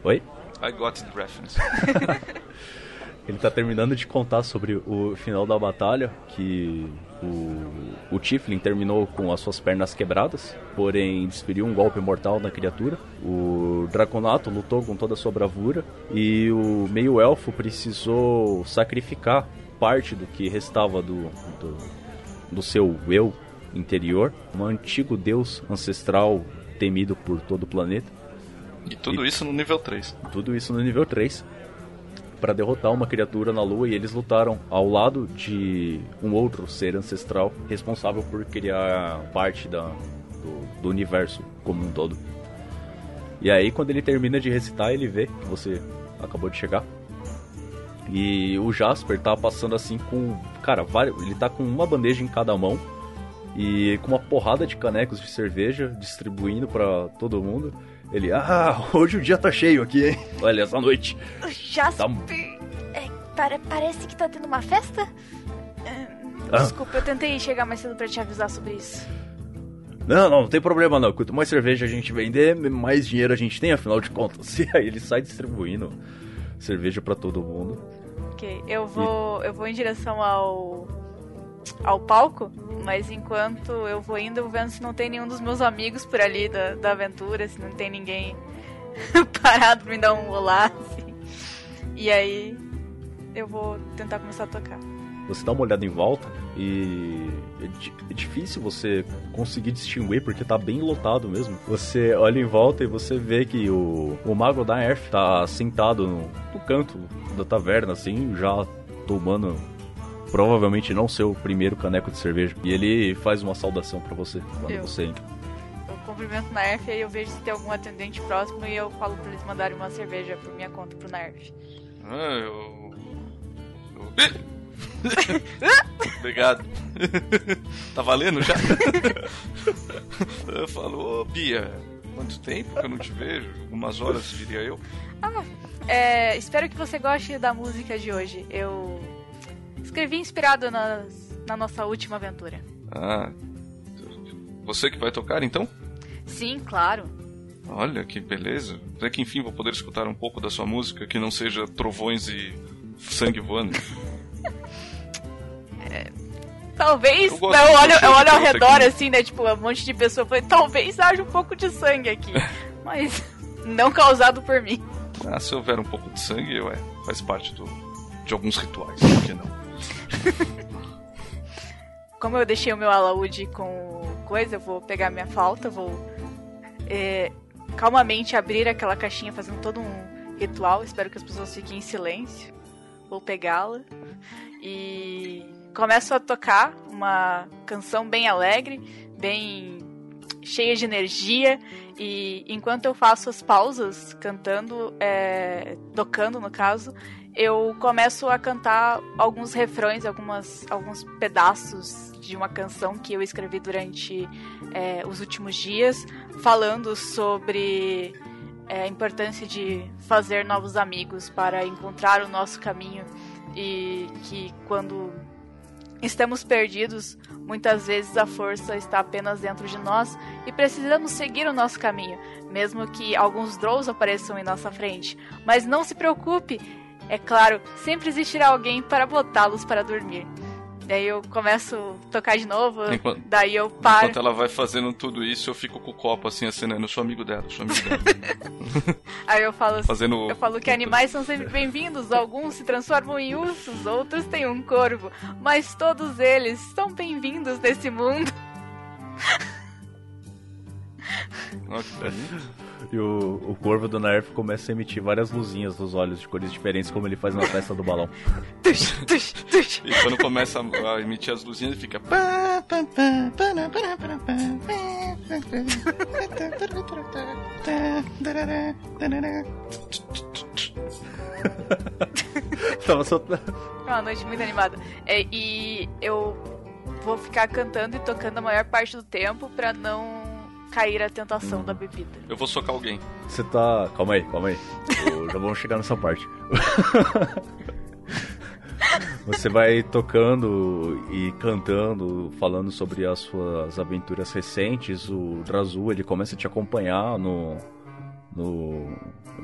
Oi? I got the reference. <laughs> Ele tá terminando de contar sobre o final da batalha, que o, o Tiflin terminou com as suas pernas quebradas, porém desferiu um golpe mortal na criatura. O Draconato lutou com toda a sua bravura e o meio-elfo precisou sacrificar parte do que restava do, do, do seu eu interior, um antigo deus ancestral temido por todo o planeta. E tudo isso no nível 3. Tudo isso no nível 3. Para derrotar uma criatura na lua e eles lutaram ao lado de um outro ser ancestral responsável por criar parte da, do, do universo como um todo. E aí, quando ele termina de recitar, ele vê que você acabou de chegar. E o Jasper tá passando assim com. Cara, vários, ele tá com uma bandeja em cada mão. e com uma porrada de canecos de cerveja distribuindo pra todo mundo. Ele, ah, hoje o dia tá cheio aqui, hein? Olha, essa noite. Jasper, Tá- é, pare- parece que tá tendo uma festa? Ah. Desculpa, eu tentei chegar mais cedo pra te avisar sobre isso. Não, não, não tem problema não. Quanto mais cerveja a gente vender, mais dinheiro a gente tem, afinal de contas. <laughs> E aí ele sai distribuindo cerveja pra todo mundo. Ok, eu vou, eu vou em direção ao ao palco, mas enquanto eu vou indo, eu vendo se não tem nenhum dos meus amigos por ali da, da aventura, se não tem ninguém <laughs> parado pra me dar um olá, assim. E aí eu vou tentar começar a tocar. Você dá uma olhada em volta e é, é difícil você conseguir distinguir porque tá bem lotado mesmo. Você olha em volta e você vê que o, o mago da Earth tá sentado no, no canto da taverna, assim, já tomando provavelmente não seu primeiro caneco de cerveja. E ele faz uma saudação pra você quando Eu. você entra. Eu cumprimento o Nerf e aí eu vejo se tem algum atendente próximo e eu falo pra eles mandarem uma cerveja por minha conta pro Nerf. Ah, eu. eu- <laughs> Obrigado. tá valendo já? Eu falo, ô Bia, quanto tempo que eu não te vejo? Algumas horas, diria eu. É, espero que você goste da música de hoje. Eu escrevi inspirado nas- na nossa última aventura. Ah. Você que vai tocar então? Sim, claro. Olha que beleza. Até que enfim vou poder escutar um pouco da sua música que não seja trovões e sangue voando. <laughs> Talvez. Eu gosto eu de olho, eu olho ao redor aqui. assim, né? Tipo, um monte de pessoa. Falei, talvez haja um pouco de sangue aqui. <laughs> Mas <laughs> não causado por mim. Ah, se houver um pouco de sangue, ué, faz parte do, de alguns rituais, por que não? <laughs> Como eu deixei o meu alaúde com coisa, eu vou pegar minha flauta, vou é, calmamente abrir aquela caixinha fazendo todo um ritual. Espero que as pessoas fiquem em silêncio. Vou pegá-la e começo a tocar uma canção bem alegre, bem cheia de energia. E enquanto eu faço as pausas cantando, é, tocando no caso, eu começo a cantar alguns refrões, algumas, alguns pedaços de uma canção que eu escrevi durante é, os últimos dias, falando sobre é, a importância de fazer novos amigos para encontrar o nosso caminho e que quando estamos perdidos, muitas vezes a força está apenas dentro de nós e precisamos seguir o nosso caminho, mesmo que alguns Drows apareçam em nossa frente. Mas não se preocupe, é claro, sempre existirá alguém para botá-los para dormir. Daí eu começo a tocar de novo, Enquanto- daí eu paro. Enquanto ela vai fazendo tudo isso, eu fico com o copo assim acenando. Eu sou amigo dela, sou amigo dela. <laughs> Aí eu falo assim, Fazendo. Eu falo que animais são sempre bem-vindos, alguns se transformam em ursos, outros têm um corvo, mas todos eles são bem-vindos nesse mundo. <laughs> Ok. E o, o corvo do Nerf começa a emitir várias luzinhas dos olhos de cores diferentes, como ele faz na festa do balão. E quando começa a emitir as luzinhas, ele fica. Tava. É uma noite muito animada. É, e eu vou ficar cantando e tocando a maior parte do tempo pra não cair a tentação da bebida. Eu vou socar alguém. Você tá. Calma aí, calma aí. <laughs> Eu- já vamos chegar nessa parte. <laughs> Você vai tocando e cantando, falando sobre as suas aventuras recentes. O Drazu ele começa a te acompanhar no. no.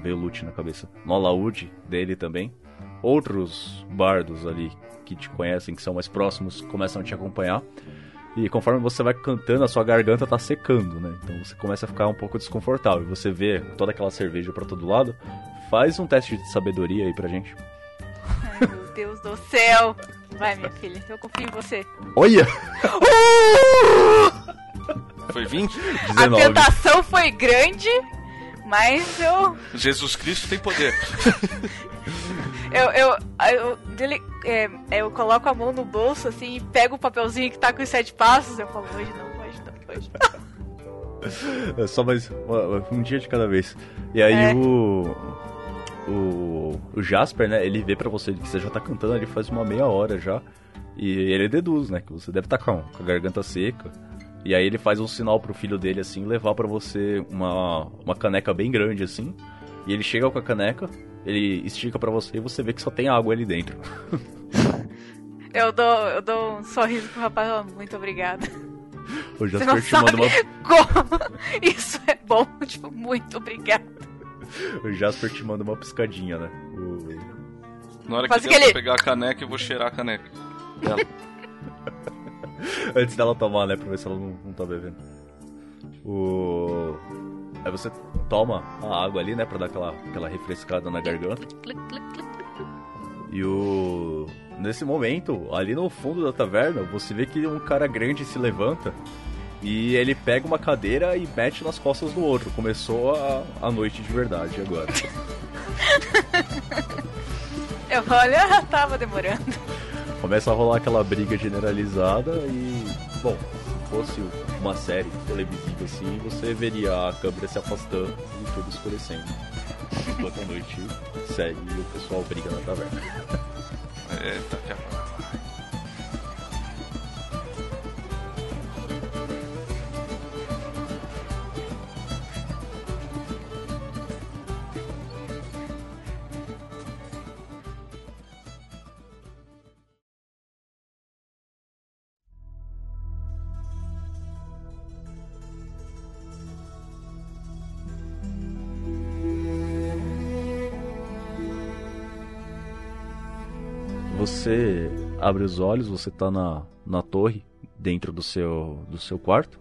veio lute na cabeça. No alaúde dele também. Outros bardos ali que te conhecem, que são mais próximos, começam a te acompanhar. E conforme você vai cantando, a sua garganta tá secando, né? Então você começa a ficar um pouco desconfortável. Você vê toda aquela cerveja pra todo lado. Faz um teste de sabedoria aí pra gente. Ai, meu Deus do céu! Vai, minha filha, eu confio em você. Olha! <laughs> Foi 20? A 19. tentação foi grande, mas eu Jesus Cristo tem poder. <laughs> Eu, eu, eu, dele, é, eu coloco a mão no bolso assim e pego o papelzinho que tá com os sete passos. Eu falo, hoje não, hoje não, hoje não. <laughs> É só mais um, dia de cada vez. E aí É. o. o, o Jasper, né, ele vê pra você que você já tá cantando ali faz uma meia hora já. E ele deduz, né, que você deve estar tá com, com a garganta seca. E aí ele faz um sinal pro filho dele, assim, levar para você uma, uma caneca bem grande, assim. E ele chega com a caneca, ele estica para você e você vê que só tem água ali dentro. <laughs> Eu dou, eu dou um sorriso pro rapaz, muito obrigada. O Jasper te manda uma. Como <laughs> isso é bom, <laughs> tipo, muito obrigada. O Jasper te manda uma piscadinha, né? O... Na hora que, que ele... pegar a caneca, eu vou cheirar a caneca. Dela. Antes dela tomar, né? Pra ver se ela não, não tá bebendo. O... Aí você toma a água ali, né? Pra dar aquela, aquela refrescada na garganta. E o. Nesse momento, ali no fundo da taverna, você vê que um cara grande se levanta e ele pega uma cadeira e mete nas costas do outro. Começou a, a noite de verdade agora. <laughs> Eu olha, tava demorando. Começa a rolar aquela briga generalizada e. Bom, fosse uma série televisiva assim, você veria a câmera se afastando e tudo escurecendo. Enquanto a noite segue e o pessoal briga na taverna. Eita, que você abre os olhos, você tá na, na torre, dentro do seu, do seu quarto.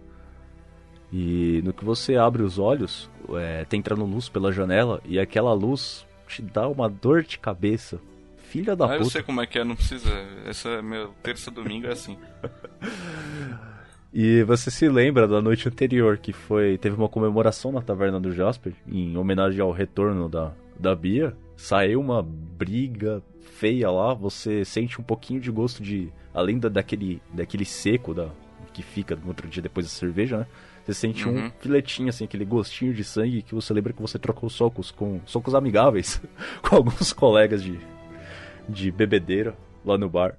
E no que você abre os olhos, é, tá entrando luz pela janela e aquela luz te dá uma dor de cabeça. Filha da ah, puta. eu sei como é que é, não precisa. Essa é meu terça domingo é assim. <laughs> e você se lembra da noite anterior que foi teve uma comemoração na taverna do Jasper em homenagem ao retorno da da Bia. Saiu uma briga feia lá, você sente um pouquinho de gosto de. Além da, daquele, daquele seco da, que fica no outro dia depois da cerveja, né? Você sente uhum. um filetinho, assim, aquele gostinho de sangue que você lembra que você trocou socos com. socos amigáveis <laughs> com alguns colegas de, de bebedeira lá no bar.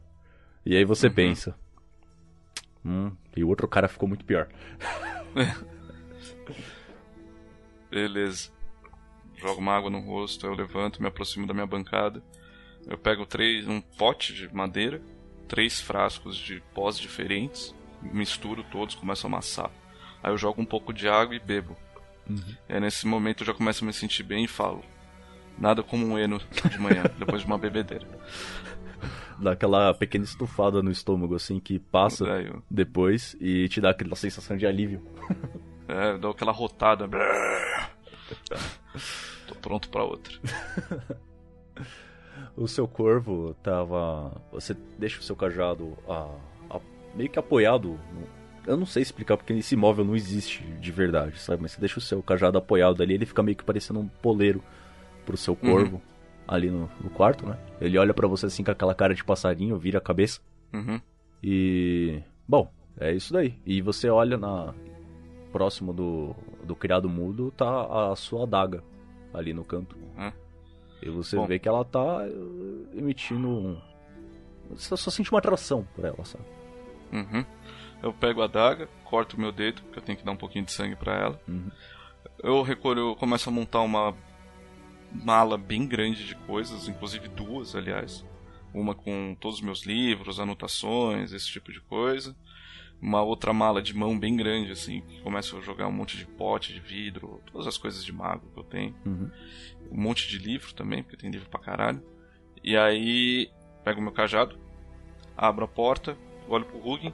E aí você uhum. pensa. Hum, e o outro cara ficou muito pior. <laughs> Beleza. Jogo uma água no rosto, eu levanto, me aproximo da minha bancada. Eu pego três, um pote de madeira, três frascos de pós diferentes, misturo todos, começo a amassar. Aí eu jogo um pouco de água e bebo. Uhum. É nesse momento eu já começo a me sentir bem e falo. Nada como um eno de manhã, <laughs> depois de uma bebedeira. Dá aquela pequena estufada no estômago, assim, que passa é, eu... depois e te dá aquela sensação de alívio. <laughs> É, dá aquela rotada. <laughs> Tô pronto pra outra. O seu corvo tava. Você deixa o seu cajado a, a, meio que apoiado. No... eu não sei explicar porque esse móvel não existe de verdade, sabe? Mas você deixa o seu cajado apoiado ali, ele fica meio que parecendo um poleiro pro seu uhum. corvo uhum. ali no, no, quarto, né? Ele olha para você assim com aquela cara de passarinho, vira a cabeça. Uhum. E. Bom, é isso daí. E você olha na. Próximo do, do criado mudo tá a sua adaga ali no canto. Uhum. E você Bom. vê que ela tá eh, emitindo um. Você só sente uma atração por ela, sabe? Uhum. Eu pego a daga, corto o meu dedo, porque eu tenho que dar um pouquinho de sangue para ela. Uhum. Eu recolho, eu começo a montar uma mala bem grande de coisas, inclusive duas, aliás. Uma com todos os meus livros, anotações, esse tipo de coisa uma outra mala de mão bem grande, assim, que começa a jogar um monte de pote de vidro, todas as coisas de mago que eu tenho. Uhum. Um monte de livro também, porque tem livro pra caralho. E aí, pego meu cajado, abro a porta, olho pro Hugin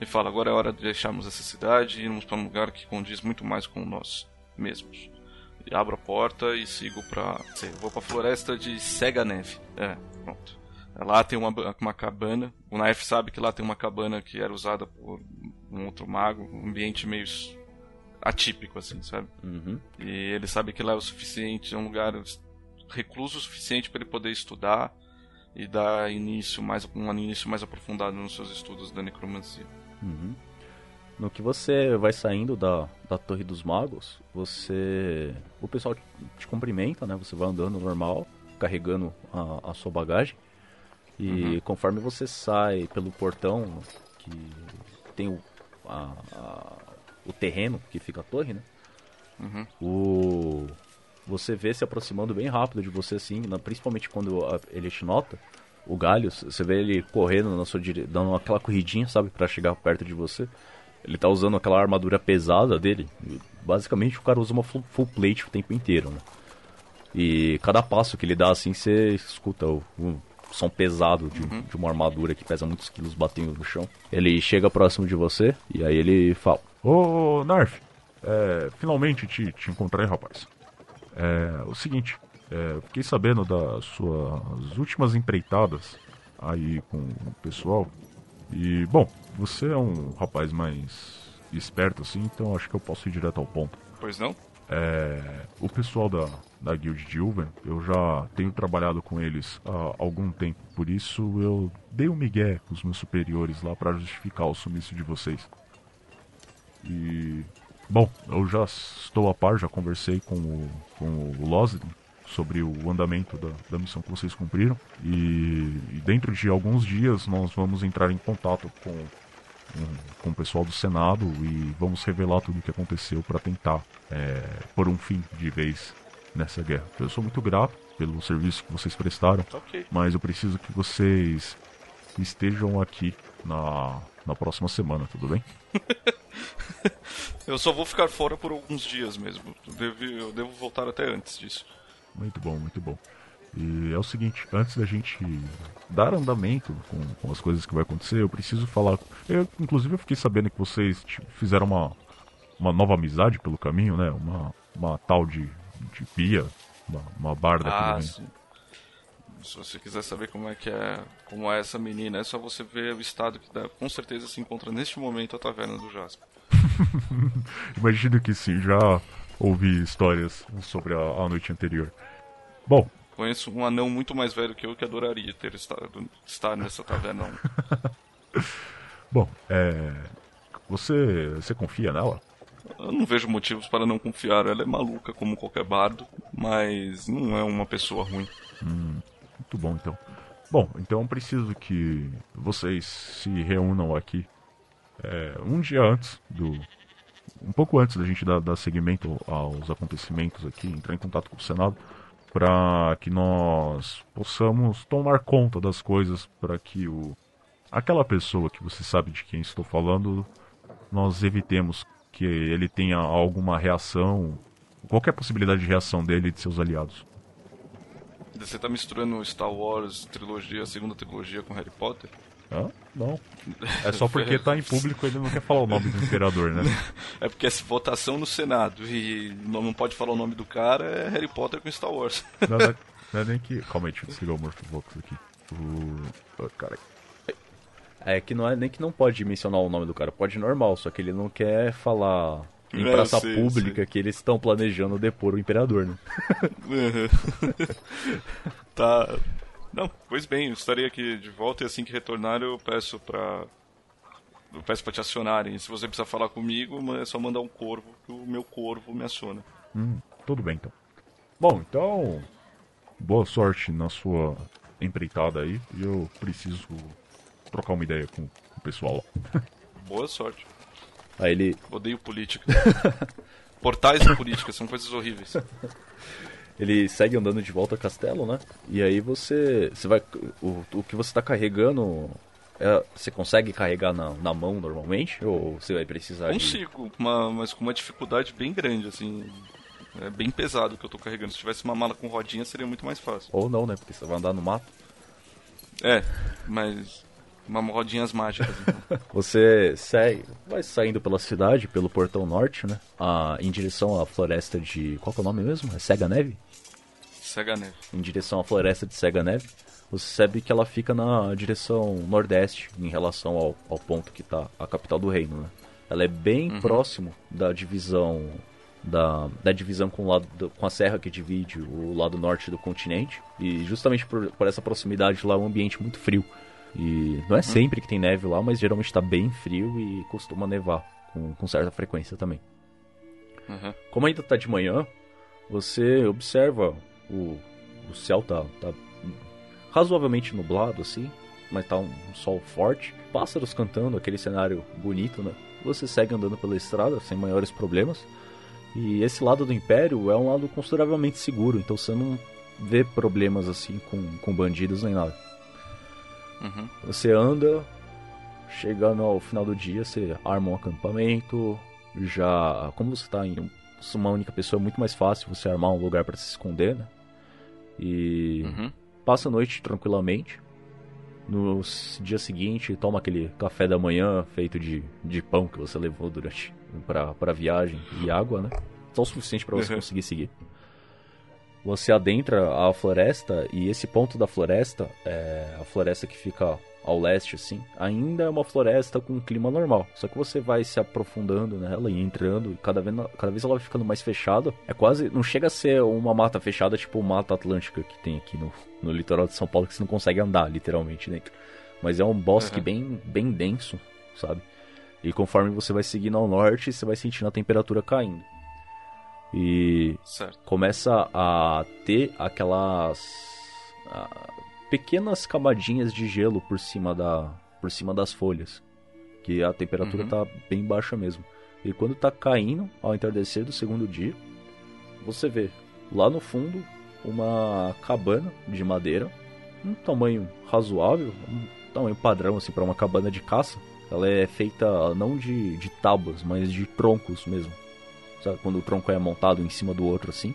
e falo: agora é hora de deixarmos essa cidade e irmos para um lugar que condiz muito mais com nós mesmos. E abro a porta e sigo pra. Sei, vou pra floresta de Sega Neve. É, pronto. Lá tem uma, uma cabana. O Naif sabe que lá tem uma cabana que era usada por um outro mago. Um ambiente meio atípico, assim, sabe? Uhum. E ele sabe que lá é o suficiente, é um lugar recluso o suficiente para ele poder estudar e dar início mais um início mais aprofundado nos seus estudos da necromancia. Uhum. No que você vai saindo da, da Torre dos Magos, você. O pessoal te cumprimenta, né? Você vai andando normal, carregando a, a sua bagagem. E uhum. conforme você sai pelo portão, que tem o, a, a, o terreno que fica a torre, né? Uhum. O, você vê se aproximando bem rápido de você, assim, principalmente quando ele te nota. O Galhos, você vê ele correndo na sua direção, dando aquela corridinha, sabe, para chegar perto de você. Ele tá usando aquela armadura pesada dele. Basicamente o cara usa uma full plate o tempo inteiro, né? E cada passo que ele dá assim, você escuta o, o som pesado de, uhum. de, uma armadura que pesa muitos quilos batendo no chão. Ele chega próximo de você e aí ele fala: Ô Narf, é, finalmente te, te encontrei, rapaz. É o seguinte, é, fiquei sabendo das suas últimas empreitadas aí com o pessoal. E, bom, você é um rapaz mais esperto assim, então acho que eu posso ir direto ao ponto. Pois não? É, o pessoal da, da Guild de Ulven, eu já tenho trabalhado com eles há algum tempo, por isso eu dei um migué com os meus superiores lá para justificar o sumiço de vocês. E. Bom, eu já estou a par, já conversei com o, com o Lozden sobre o andamento da, da missão que vocês cumpriram. E, e, dentro de alguns dias nós vamos entrar em contato com com o pessoal do Senado e vamos revelar tudo o que aconteceu para tentar é, pôr um fim de vez nessa guerra. Eu sou muito grato pelo serviço que vocês prestaram, okay. mas eu preciso que vocês estejam aqui na, na próxima semana, tudo bem? <laughs> eu só vou ficar fora por alguns dias mesmo. Eu devo, eu devo voltar até antes disso. Muito bom, muito bom. E é o seguinte, antes da gente dar andamento com, com, as coisas que vai acontecer, eu preciso falar. Eu, inclusive, eu fiquei sabendo que vocês tipo, fizeram uma, uma nova amizade pelo caminho, né? Uma, uma tal de, de Pia, uma, uma barda ah, sim. Se você quiser saber como é que é, como é essa menina, é só você ver o estado que dá, com certeza se encontra neste momento a taverna do Jasper. <laughs> Imagino que sim, já ouvi histórias sobre a, a noite anterior. Bom, Conheço um anão muito mais velho que eu que adoraria ter estado, estar nessa taverna. <laughs> Bom, é... Você, você confia nela? Eu não vejo motivos para não confiar. Ela é maluca como qualquer bardo, mas não é uma pessoa ruim. Hum, muito bom, então. Bom, então preciso que vocês se reúnam aqui é, um dia antes do. Um pouco antes da gente dar, dar seguimento aos acontecimentos aqui, entrar em contato com o Senado para que nós possamos tomar conta das coisas para que o aquela pessoa que você sabe de quem estou falando nós evitemos que ele tenha alguma reação, qualquer possibilidade de reação dele e de seus aliados. Você está misturando Star Wars trilogia, segunda trilogia com Harry Potter? Ah, não. É só porque tá em público ele não quer falar o nome do imperador, né? <laughs> É porque é votação no Senado e não pode falar o nome do cara, é Harry Potter com Star Wars. Não, não, é, <laughs> não é nem que. Calma aí, deixa eu desligar o Morphovox aqui. O. Oh, cara. É que não é nem que não pode mencionar o nome do cara, pode normal, só que ele não quer falar em é, praça sei, pública sei. que eles estão planejando depor o imperador, né? <laughs> tá, não, pois bem, eu estarei aqui de volta e assim que retornar eu peço pra. Eu peço pra te acionarem. Se você precisar falar comigo, é só mandar um corvo, que o meu corvo me aciona. Hum, tudo bem então. Bom, então. Boa sorte na sua empreitada aí. E eu preciso trocar uma ideia com o pessoal lá. <laughs> Boa sorte. Aí ele. Odeio política. <laughs> Portais de política são coisas horríveis. <laughs> ele segue andando de volta ao castelo, né? E aí você, você vai, o, o que você está carregando, é, você consegue carregar na, na mão normalmente ou você vai precisar? Consigo, de... uma, mas com uma dificuldade bem grande, assim. É bem pesado o que eu estou carregando. Se tivesse uma mala com rodinha seria muito mais fácil. Ou não, né? Porque você vai andar no mato. É, mas uma rodinhas mágicas. Então. <laughs> Você segue, vai saindo pela cidade, pelo portão norte, né? Ah, em direção à floresta de. Qual é o nome mesmo? É Cega Neve? Cega Neve. Em direção à floresta de Cega Neve. Você sabe que ela fica na direção nordeste, em relação ao, ao ponto que está a capital do reino, né? Ela é bem uhum. próximo da divisão da, da divisão com, o lado do, com a serra que divide o lado norte do continente. E justamente por, por essa proximidade lá é um ambiente muito frio. E não é sempre que tem neve lá, mas geralmente está bem frio e costuma nevar com, com certa frequência também. Uhum. Como ainda tá de manhã, você observa o, o céu tá, tá razoavelmente nublado assim, mas tá um, um sol forte, pássaros cantando, aquele cenário bonito, né? Você segue andando pela estrada sem maiores problemas. E esse lado do Império é um lado consideravelmente seguro, então você não vê problemas assim com, com bandidos nem nada. Uhum. Você anda, chegando ao final do dia, você arma um acampamento. Já, como você está em um- uma única pessoa, é muito mais fácil você armar um lugar para se esconder, né? E Uhum. passa a noite tranquilamente. No dia seguinte, toma aquele café da manhã feito de, de pão que você levou durante para para viagem e água, né? Só o suficiente para você Uhum. conseguir seguir. Você adentra a floresta e esse ponto da floresta, é a floresta que fica ao leste, assim, ainda é uma floresta com um clima normal. Só que você vai se aprofundando nela e entrando, e cada vez, cada vez ela vai ficando mais fechada. É quase. Não chega a ser uma mata fechada, tipo Mata Atlântica que tem aqui no, no litoral de São Paulo, que você não consegue andar, literalmente, dentro. Mas é um bosque Uhum. bem, bem denso, sabe? E conforme você vai seguindo ao norte, você vai sentindo a temperatura caindo. E Certo. começa a ter aquelas pequenas camadinhas de gelo por cima da por cima das folhas, que a temperatura Uhum. tá bem baixa mesmo. E quando tá caindo ao entardecer do segundo dia, você vê lá no fundo uma cabana de madeira, um tamanho razoável, um tamanho padrão assim para uma cabana de caça. Ela é feita não de, de tábuas, mas de troncos mesmo. Sabe? Quando o tronco é montado em cima do outro assim.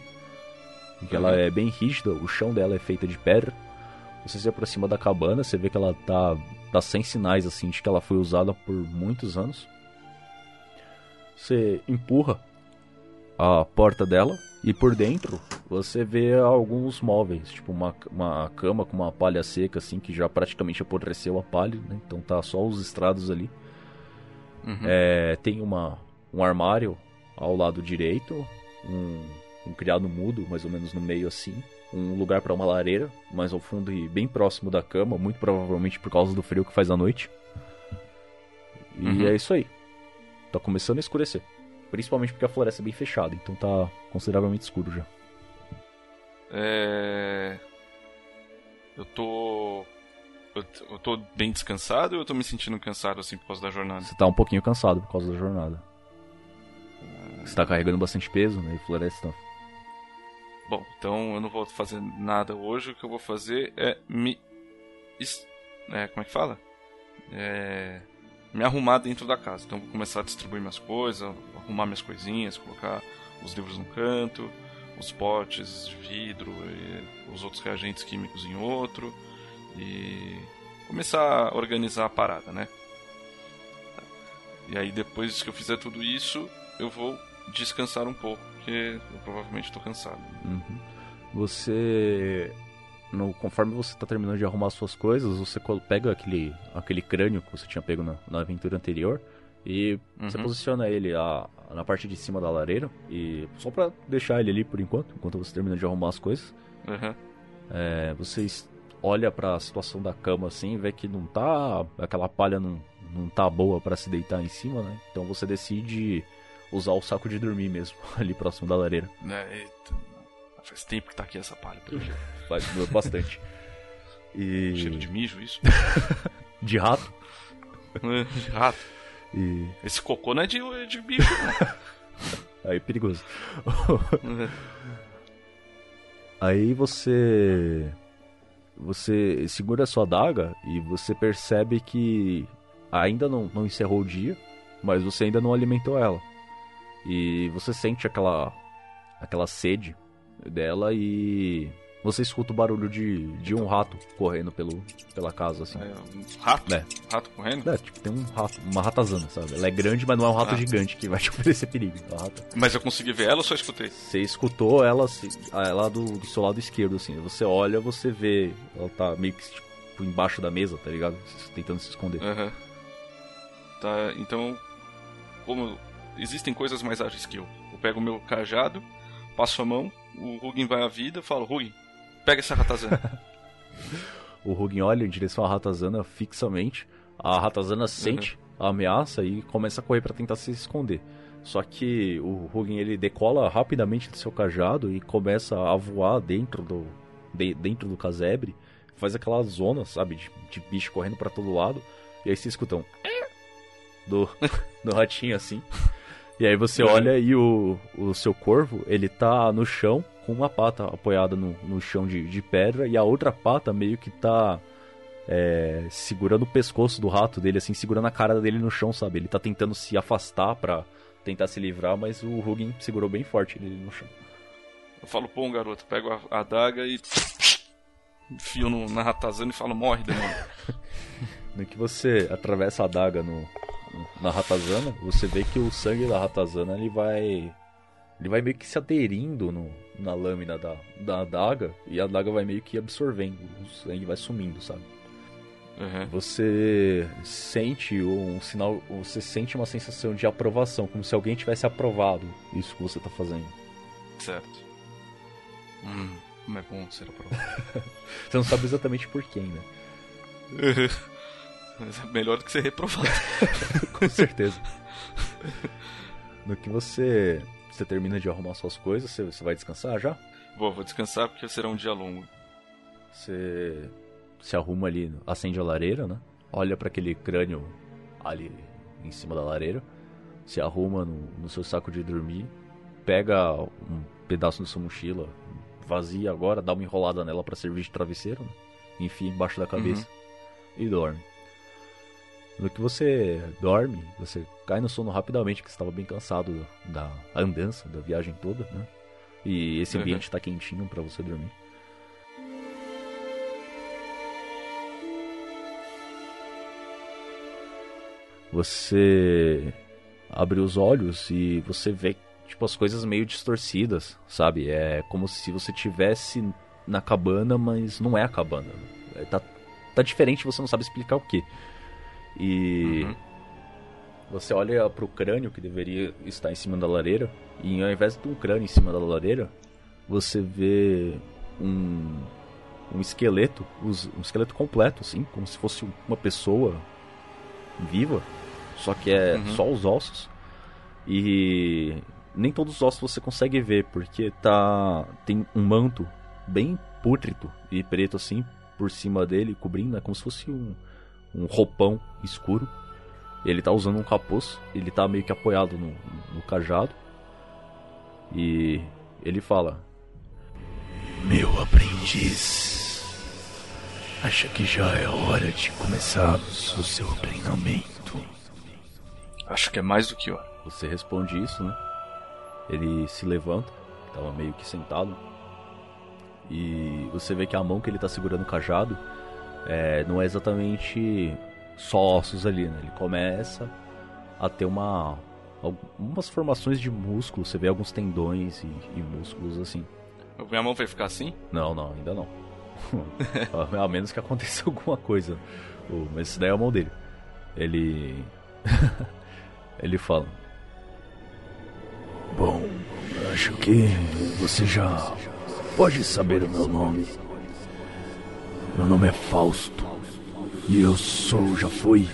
Que ela Uhum. é bem rígida, o chão dela é feita de pedra. Você se aproxima da cabana, você vê que ela tá, tá sem sinais assim de que ela foi usada por muitos anos. Você empurra a porta dela e por dentro você vê alguns móveis, tipo uma, uma cama com uma palha seca assim que já praticamente apodreceu a palha, né? Então tá só os estrados ali. Uhum. É, tem uma, um armário ao lado direito, um, um criado mudo, mais ou menos no meio assim, um lugar para uma lareira, mais ao fundo e bem próximo da cama, muito provavelmente por causa do frio que faz à noite. E Uhum. é isso aí. Tá começando a escurecer. Principalmente porque a floresta é bem fechada, então tá consideravelmente escuro já. É... Eu tô. Eu t- eu tô bem descansado ou eu tô me sentindo cansado assim por causa da jornada? Você tá um pouquinho cansado por causa da jornada. Você tá carregando bastante peso, né? E floresta. Bom, então eu não vou fazer nada hoje. O que eu vou fazer é me. é, como é que fala? É, me arrumar dentro da casa. Então vou começar a distribuir minhas coisas, arrumar minhas coisinhas, colocar os livros num canto, os potes de vidro, os outros reagentes químicos em outro. E começar a organizar a parada, né? E aí depois que eu fizer tudo isso, eu vou descansar um pouco, porque eu provavelmente estou cansado. Uhum. Você. No, conforme você tá terminando de arrumar suas coisas, você pega aquele, aquele crânio que você tinha pego na, na aventura anterior e você Uhum. posiciona ele a- na parte de cima da lareira. E só pra deixar ele ali por enquanto, enquanto você termina de arrumar as coisas, Aham. é, vocês olha para a situação da cama assim, vê que não tá aquela palha não, não tá boa para se deitar em cima, né? Então você decide usar o saco de dormir mesmo <laughs> ali próximo da lareira. É. Faz tempo que tá aqui essa palha, pelo jeito. <laughs> Faz bastante. E Cheiro de mijo, isso? <laughs> de rato É, de rato. e Esse cocô não é de, de bicho, aí é perigoso. Aí você você segura a sua adaga e você percebe que ainda não, não encerrou o dia, mas você ainda não alimentou ela. E você sente aquela aquela sede dela e você escuta o barulho de, de um rato correndo pelo, pela casa assim. É, um rato? É. Rato correndo? É, tipo, tem um rato, uma ratazana, sabe? Ela é grande, mas não é um rato Ah. gigante que vai <laughs> te oferecer perigo. É rata Mas eu consegui ver ela ou só escutei? você escutou ela, assim, ela do, do seu lado esquerdo, assim. Você olha, você vê. Ela tá meio que tipo, embaixo da mesa, tá ligado? Tentando se esconder. Aham. Tá, então. Como existem coisas mais ágeis que eu. Eu pego o meu cajado, passo a mão, o Hugin vai à vida, falo, Hugin, pega essa ratazana. <laughs> O Hugin olha em direção à ratazana fixamente. A ratazana sente a ameaça e começa a correr para tentar se esconder. Só que o Hugin ele decola rapidamente do seu cajado e começa a voar dentro do de, dentro do casebre, faz aquela zona, sabe, de, de bicho correndo para todo lado. E aí vocês escutam do, <laughs> do ratinho assim. E aí você olha e o, o seu corvo, ele tá no chão com uma pata apoiada no, no chão de, de pedra e a outra pata meio que tá é, segurando o pescoço do rato dele, assim, segurando a cara dele no chão, sabe? Ele tá tentando se afastar pra tentar se livrar, mas o Hugin segurou bem forte ele no chão. Eu falo, pô, garoto, pego a, a adaga e enfio no, na ratazana e falo, morre, demônio. <laughs> no que você atravessa a adaga no, na ratazana, você vê que o sangue da ratazana ele vai ele vai meio que se aderindo no, na lâmina da, da adaga e a adaga vai meio que absorvendo, o sangue vai sumindo, sabe? Uhum. Você sente um sinal, você sente uma sensação de aprovação, como se alguém tivesse aprovado isso que você está fazendo. Certo. Hum, como é bom ser aprovado. <laughs> você não sabe exatamente por quem, né? Mas é melhor do que ser reprovado. <laughs> Com certeza. No que você você termina de arrumar suas coisas, você, você vai descansar já? Vou, vou descansar porque será um dia longo. Você se arruma ali, acende a lareira, né? Olha para aquele crânio ali em cima da lareira, se arruma no, no, seu saco de dormir, pega um pedaço da sua mochila, vazia agora, dá uma enrolada nela para servir de travesseiro, né? enfia embaixo da cabeça uhum. e dorme. No que você dorme, você cai no sono rapidamente, porque estava bem cansado da andança, da viagem toda, né? E esse ambiente está uhum. quentinho para você dormir. Você abre os olhos e você vê tipo as coisas meio distorcidas, sabe? É como se você tivesse na cabana, mas não é a cabana. É, tá, tá diferente, você não sabe explicar o que. E uhum. você olha pro crânio que deveria estar em cima da lareira, e ao invés de um crânio em cima da lareira, você vê um, um esqueleto, um esqueleto completo, assim, como se fosse uma pessoa viva, só que é uhum. só os ossos. E nem todos os ossos você consegue ver, porque tá tem um manto bem pútrido e preto assim por cima dele, cobrindo, é como se fosse um, um roupão escuro. Ele tá usando um capuz, ele tá meio que apoiado no, no cajado. E ele fala: Meu aprendiz, acha que já é hora de começarmos o seu treinamento? Acho que é mais do que hora. Você responde isso, né? Ele se levanta, tava meio que sentado. E você vê que a mão que ele tá segurando o cajado é, não é exatamente só ossos ali, né? Ele começa a ter uma algumas formações de músculo, você vê alguns tendões e, e músculos assim. Minha mão vai ficar assim? Não, não, ainda não. <laughs> a menos que aconteça <laughs> alguma coisa. Mas isso daí é a mão dele. Ele. <laughs> Ele fala: Bom, acho que você já pode saber o meu nome. Meu nome é Fausto. E eu sou, já fui,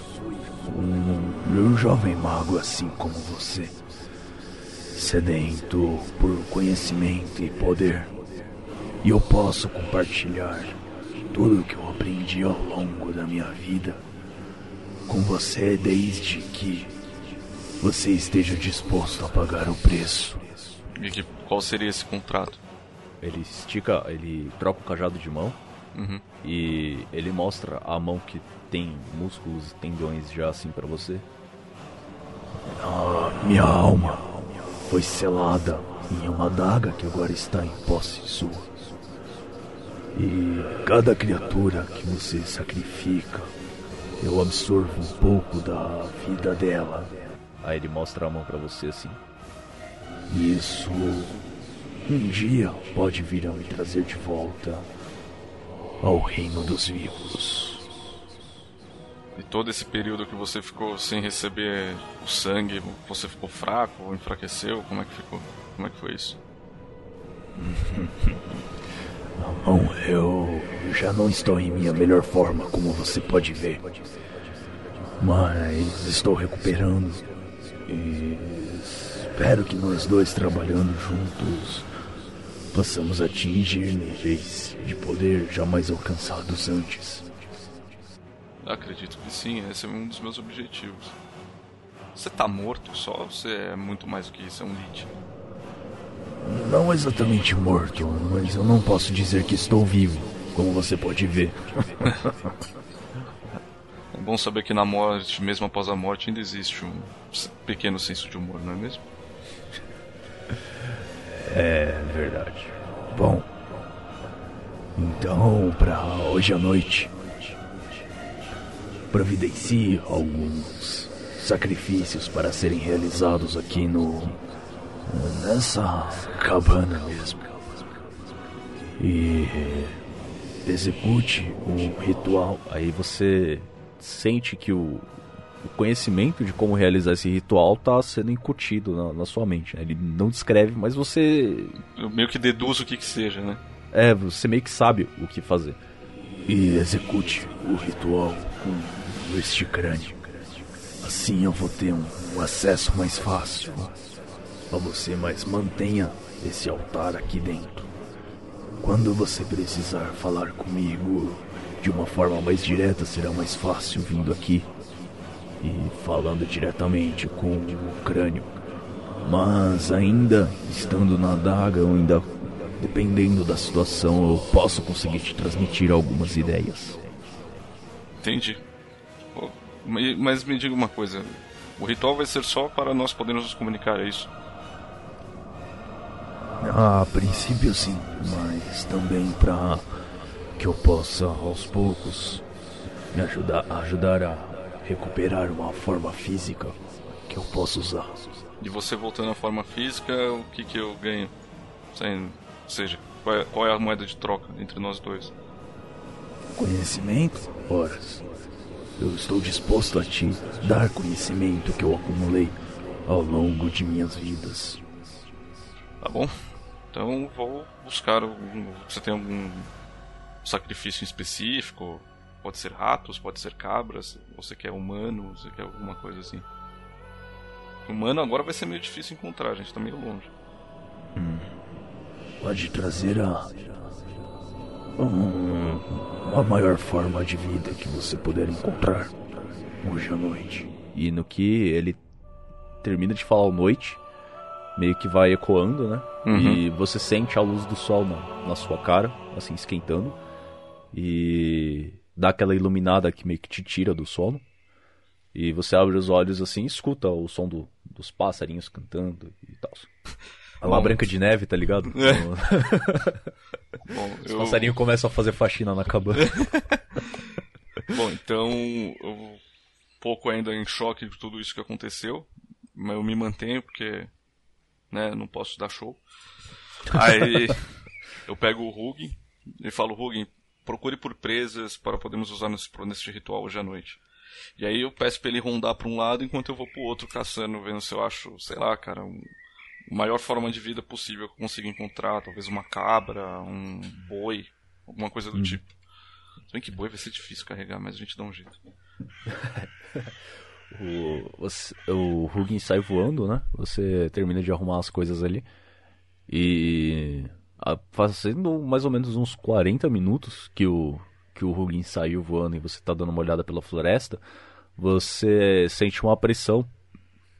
um, um jovem mago assim como você. Sedento por conhecimento e poder. E eu posso compartilhar tudo o que eu aprendi ao longo da minha vida com você desde que você esteja disposto a pagar o preço. E que, qual seria esse contrato? Ele estica, ele troca o cajado de mão Uhum. E ele mostra a mão que tem músculos e tendões já assim para você. Ah, minha alma foi selada em uma daga que agora está em posse sua. E cada criatura que você sacrifica, eu absorvo um pouco da vida dela. Aí ele mostra a mão para você assim. Isso um dia pode vir a me trazer de volta ao reino dos vivos. E todo esse período que você ficou sem receber o sangue, você ficou fraco enfraqueceu? Como é que ficou? Como é que foi isso? <laughs> Bom, eu já não estou em minha melhor forma, como você pode ver. Mas estou recuperando. E espero que nós dois trabalhando juntos possamos atingir níveis de poder jamais alcançados antes. Acredito que sim, esse é um dos meus objetivos. Você tá morto só ou você é muito mais do que isso? É um Lich? Não exatamente morto, mas eu não posso dizer que estou vivo, como você pode ver. <laughs> É bom saber que na morte, mesmo após a morte, ainda existe um pequeno senso de humor, não é mesmo? É verdade. Bom, então, para hoje à noite, providencie alguns sacrifícios para serem realizados aqui no. nessa cabana mesmo. E execute um ritual. Aí você sente que o, o conhecimento de como realizar esse ritual está sendo incutido na, na sua mente. Né? Ele não descreve, mas você. Eu meio que deduzo o que que seja, né? É, você meio que sabe o que fazer. E execute o ritual com este crânio. Assim eu vou ter um, um acesso mais fácil a você, mas mantenha esse altar aqui dentro. Quando você precisar falar comigo de uma forma mais direta, será mais fácil vindo aqui e falando diretamente com o crânio. Mas ainda estando na adaga, ou ainda dependendo da situação, eu posso conseguir te transmitir algumas ideias. Entendi. Mas me diga uma coisa: o ritual vai ser só para nós podermos nos comunicar, é isso? A princípio sim, mas também para que eu possa aos poucos me ajudar, ajudar a recuperar uma forma física que eu possa usar. E você voltando à forma física, o que que eu ganho? Sem- Ou seja, qual é, qual é a moeda de troca entre nós dois? Conhecimento? Horas. Eu estou disposto a te dar conhecimento que eu acumulei ao longo de minhas vidas. Tá bom? Então vou buscar. algum- Você tem algum sacrifício em específico? Pode ser ratos, pode ser cabras. Você quer humano? Você quer alguma coisa assim? Humano agora vai ser meio difícil encontrar, a gente tá meio longe. Pode trazer a. um- a maior forma de vida que você puder encontrar hoje à noite. E no que ele termina de falar noite, meio que vai ecoando, né? Uhum. E você sente a luz do sol na, na sua cara, assim, esquentando. E dá aquela iluminada que meio que te tira do sono. E você abre os olhos assim e escuta o som do- dos passarinhos cantando e tal. <laughs> É uma Bom. branca de neve, tá ligado? <laughs> Bom, <laughs> Os eu... passarinhos começam a fazer faxina na cabana. Bom, então eu um pouco ainda em choque de tudo isso que aconteceu, mas eu me mantenho porque, né, não posso dar show. Aí eu pego o Hugin e falo, Hugin, procure por presas para podermos usar nesse, nesse ritual hoje à noite. E aí eu peço pra ele rondar para um lado enquanto eu vou pro outro caçando, vendo se eu acho, sei lá, cara, um, a maior forma de vida possível que eu consigo encontrar, talvez uma cabra, um boi, alguma coisa do tipo. Se bem que boi vai ser difícil carregar, mas a gente dá um jeito. <laughs> O, o Hugin sai voando, né? Você termina de arrumar as coisas ali. E fazendo mais ou menos uns 40 minutos que o, que o Hugin saiu voando e você tá dando uma olhada pela floresta, você sente uma pressão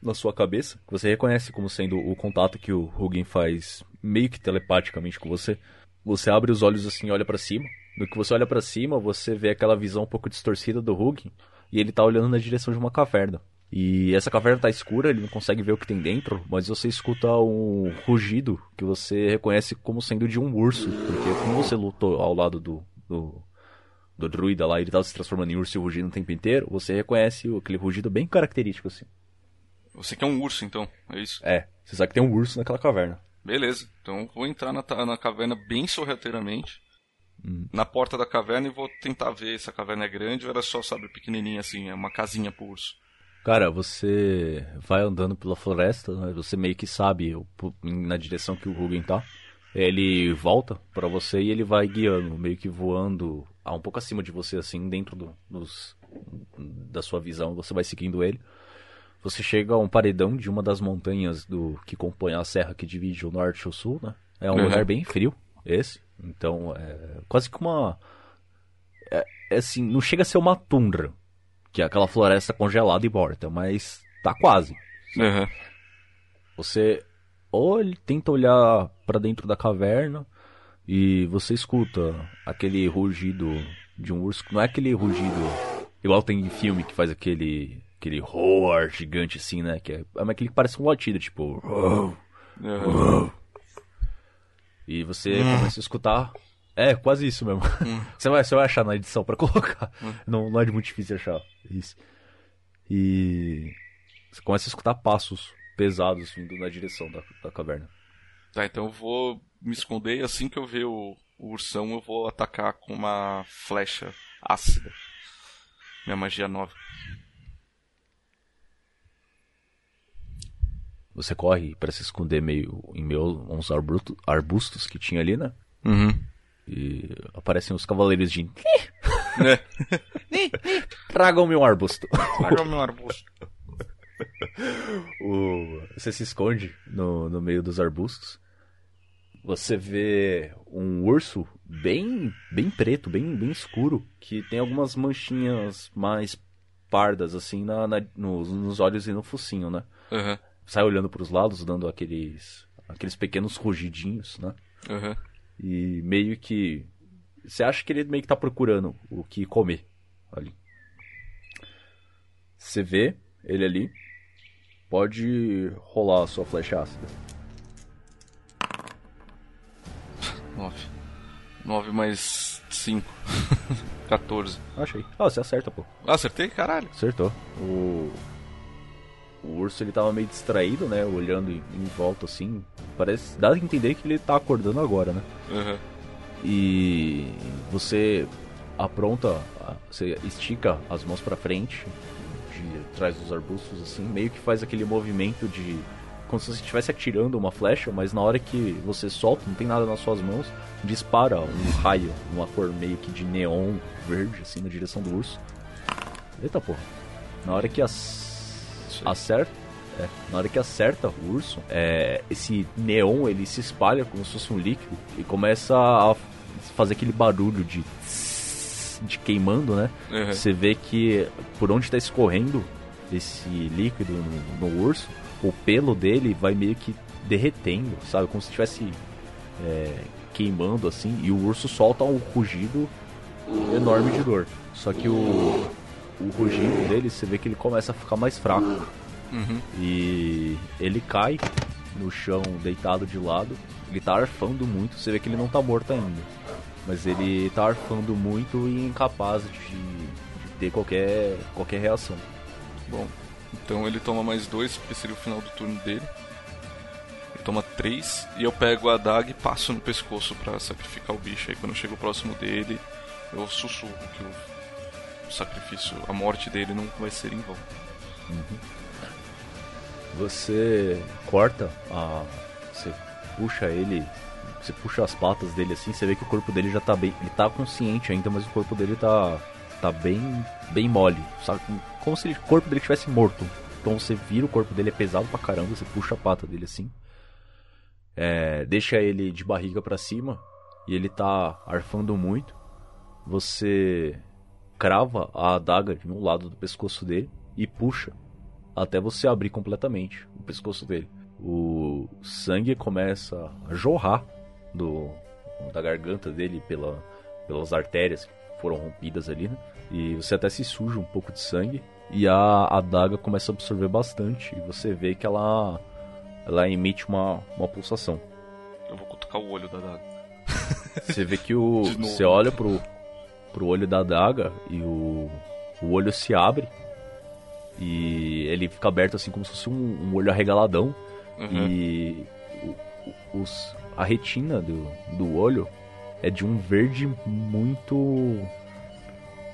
na sua cabeça, que você reconhece como sendo o contato que o Hugin faz meio que telepaticamente com você. Você abre os olhos assim olha pra cima. No que você olha pra cima, você vê aquela visão um pouco distorcida do Hugin e ele tá olhando na direção de uma caverna. E essa caverna tá escura, ele não consegue ver o que tem dentro, mas você escuta um rugido que você reconhece como sendo de um urso, porque como você lutou ao lado do, do, do druida lá, ele tava se transformando em urso e rugindo o tempo inteiro, você reconhece aquele rugido bem característico assim. Você quer um urso, então? É isso? É, você sabe que tem um urso naquela caverna. Beleza. Então vou entrar na, na caverna bem sorrateiramente. Hum. Na porta da caverna e vou tentar ver se a caverna é grande ou era só, sabe, pequenininha assim, é uma casinha pro urso. Cara, você vai andando pela floresta, né? você meio que sabe na direção que o Hugin tá. Ele volta pra você e ele vai guiando, meio que voando a um pouco acima de você, assim, dentro do, dos, da sua visão, você vai seguindo ele. Você chega a um paredão de uma das montanhas do que compõe a serra que divide o norte e o sul, né? É um Uhum. lugar bem frio, esse. Então, é quase que uma. É, é assim, não chega a ser uma tundra, que é aquela floresta congelada e morta, mas tá quase. Aham. Você olha, tenta olhar pra dentro da caverna e você escuta aquele rugido de um urso. Não é aquele rugido igual tem em filme que faz aquele aquele roar gigante assim, né? Que é, é aquele que parece um latido, tipo. Aham. E você começa a escutar. É, quase isso mesmo. <laughs> você, vai, você vai achar na edição pra colocar. Não, não é muito difícil achar. Isso. E. Você começa a escutar passos pesados vindo na direção da, da caverna. Tá, então eu vou me esconder e assim que eu ver o, o ursão eu vou atacar com uma flecha ácida. Minha magia nova. Você corre pra se esconder meio em meio a uns arbusto- arbustos que tinha ali, né? Uhum. E aparecem os cavaleiros de. Né? <laughs> Tragam-me um arbusto. Traga o meu arbusto. O- Você se esconde no, no meio dos arbustos. Você vê um urso bem bem preto, bem, bem escuro, que tem algumas manchinhas mais pardas, assim, na, na- nos, nos olhos e no focinho, né? Aham. Sai olhando pros lados, dando aqueles, aqueles pequenos rugidinhos, né? Aham. E meio que. Você acha que ele meio que tá procurando o que comer ali. Você vê ele ali. Pode rolar a sua flecha ácida. Nove. Nove mais cinco. <laughs> 14. Achei. Ah, você acerta, pô. Ah, acertei? Caralho. Acertou. O. O urso ele tava meio distraído, né? Olhando em, em volta assim. Parece. Dá a entender que ele tá acordando agora, né? Aham. e você apronta, você estica as mãos pra frente, de trás dos arbustos assim, meio que faz aquele movimento de como se você estivesse atirando uma flecha, mas na hora que você solta, não tem nada nas suas mãos, dispara um raio, uma cor meio que de neon verde assim na direção do urso. Eita porra. Na hora que as... Acerta, é, na hora que acerta o urso, é, esse neon ele se espalha como se fosse um líquido e começa a fazer aquele barulho de de queimando, né? Aham. Você vê que por onde está escorrendo esse líquido no, no urso, o pelo dele vai meio que derretendo, sabe? Como se estivesse é, queimando assim, e o urso solta um rugido enorme de dor. Só que o, o rugido dele, você vê que ele começa a ficar mais fraco. Uhum. E ele cai no chão, deitado de lado. Ele tá arfando muito, você vê que ele não tá morto ainda. Mas ele tá arfando muito e incapaz de, de ter qualquer, qualquer reação. Bom, então ele toma mais dois, porque seria o final do turno dele. Ele toma três, e eu pego a adaga e passo no pescoço pra sacrificar o bicho. Aí quando eu chego próximo dele, eu sussurro que o, o sacrifício, a morte dele não vai ser em vão. Você corta a. Você puxa ele. Você puxa as patas dele assim, você vê que o corpo dele já tá bem. Ele tá consciente ainda, mas o corpo dele tá. tá bem. bem mole. Sabe? Como se o corpo dele estivesse morto. Então você vira o corpo dele, é pesado pra caramba, você puxa a pata dele assim. É, deixa ele de barriga pra cima e ele tá arfando muito. Você crava a adaga de um lado do pescoço dele e puxa até você abrir completamente o pescoço dele. O sangue começa a jorrar do, da garganta dele pela, pelas artérias que foram rompidas ali, né? E você até se suja um pouco de sangue e a adaga começa a absorver bastante e você vê que ela ela emite uma, uma pulsação. Eu vou cutucar o olho da adaga. Você vê que o <laughs> você olha pro pro olho da adaga e o o olho se abre e ele fica aberto assim como se fosse um, um olho arregaladão Uhum. e o- os, a retina do, do olho é de um verde muito.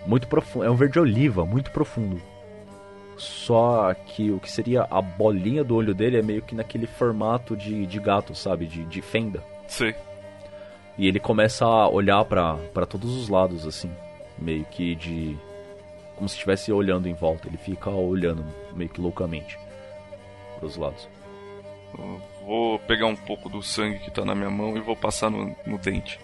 Muito profundo. É um verde oliva, muito profundo. Só que o que seria a bolinha do olho dele é meio que naquele formato de, de gato, sabe? De, de fenda. Sei. E ele começa a olhar pra todos os lados, assim. Meio que de. Como se estivesse olhando em volta. Ele fica olhando meio que loucamente pros lados. Eu vou pegar um pouco do sangue que tá na minha mão e vou passar no, no dente.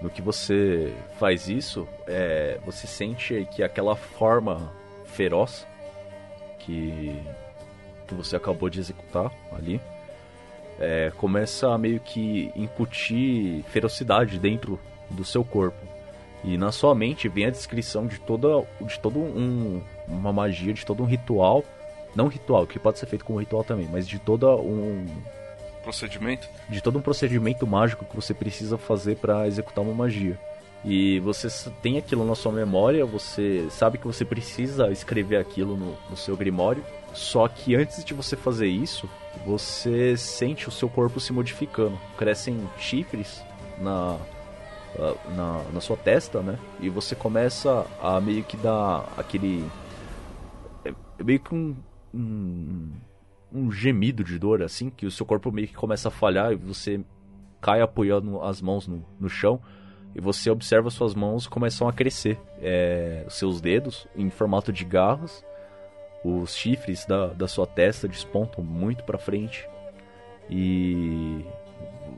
No que você faz isso, é, você sente que aquela forma feroz que, que você acabou de executar ali é, começa a meio que incutir ferocidade dentro do seu corpo. E na sua mente vem a descrição de toda de todo um, uma magia, de todo um ritual. Não ritual, que pode ser feito como ritual também, mas de toda um, Procedimento? de todo um procedimento mágico que você precisa fazer para executar uma magia. E você tem aquilo na sua memória, você sabe que você precisa escrever aquilo no, no seu grimório. Só que antes de você fazer isso, você sente o seu corpo se modificando. Crescem chifres na, ah, na, na sua testa, né? E você começa a meio que dar aquele. É meio que um, um, um gemido de dor, assim, que o seu corpo meio que começa a falhar e você cai apoiando as mãos no, no chão e você observa suas mãos começam a crescer. É, seus dedos em formato de garras, os chifres da, da sua testa despontam muito pra frente e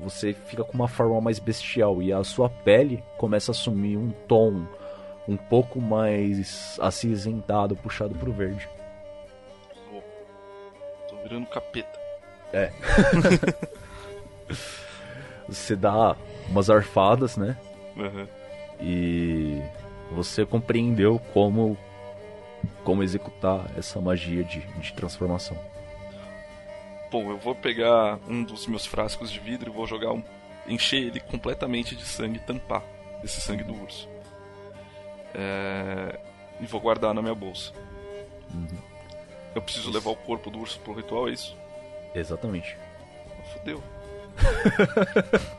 você fica com uma forma mais bestial e a sua pele começa a assumir um tom um pouco mais acinzentado, puxado pro verde. Tô, tô virando capeta. <laughs> Você dá umas arfadas, né? Aham. E você compreendeu como como executar essa magia de, de transformação. Bom, eu vou pegar um dos meus frascos de vidro e vou jogar um. encher ele completamente de sangue e tampar esse sangue do urso. É, E vou guardar na minha bolsa. Eu preciso levar o corpo do urso pro ritual, é isso? Exatamente. Fudeu. <laughs>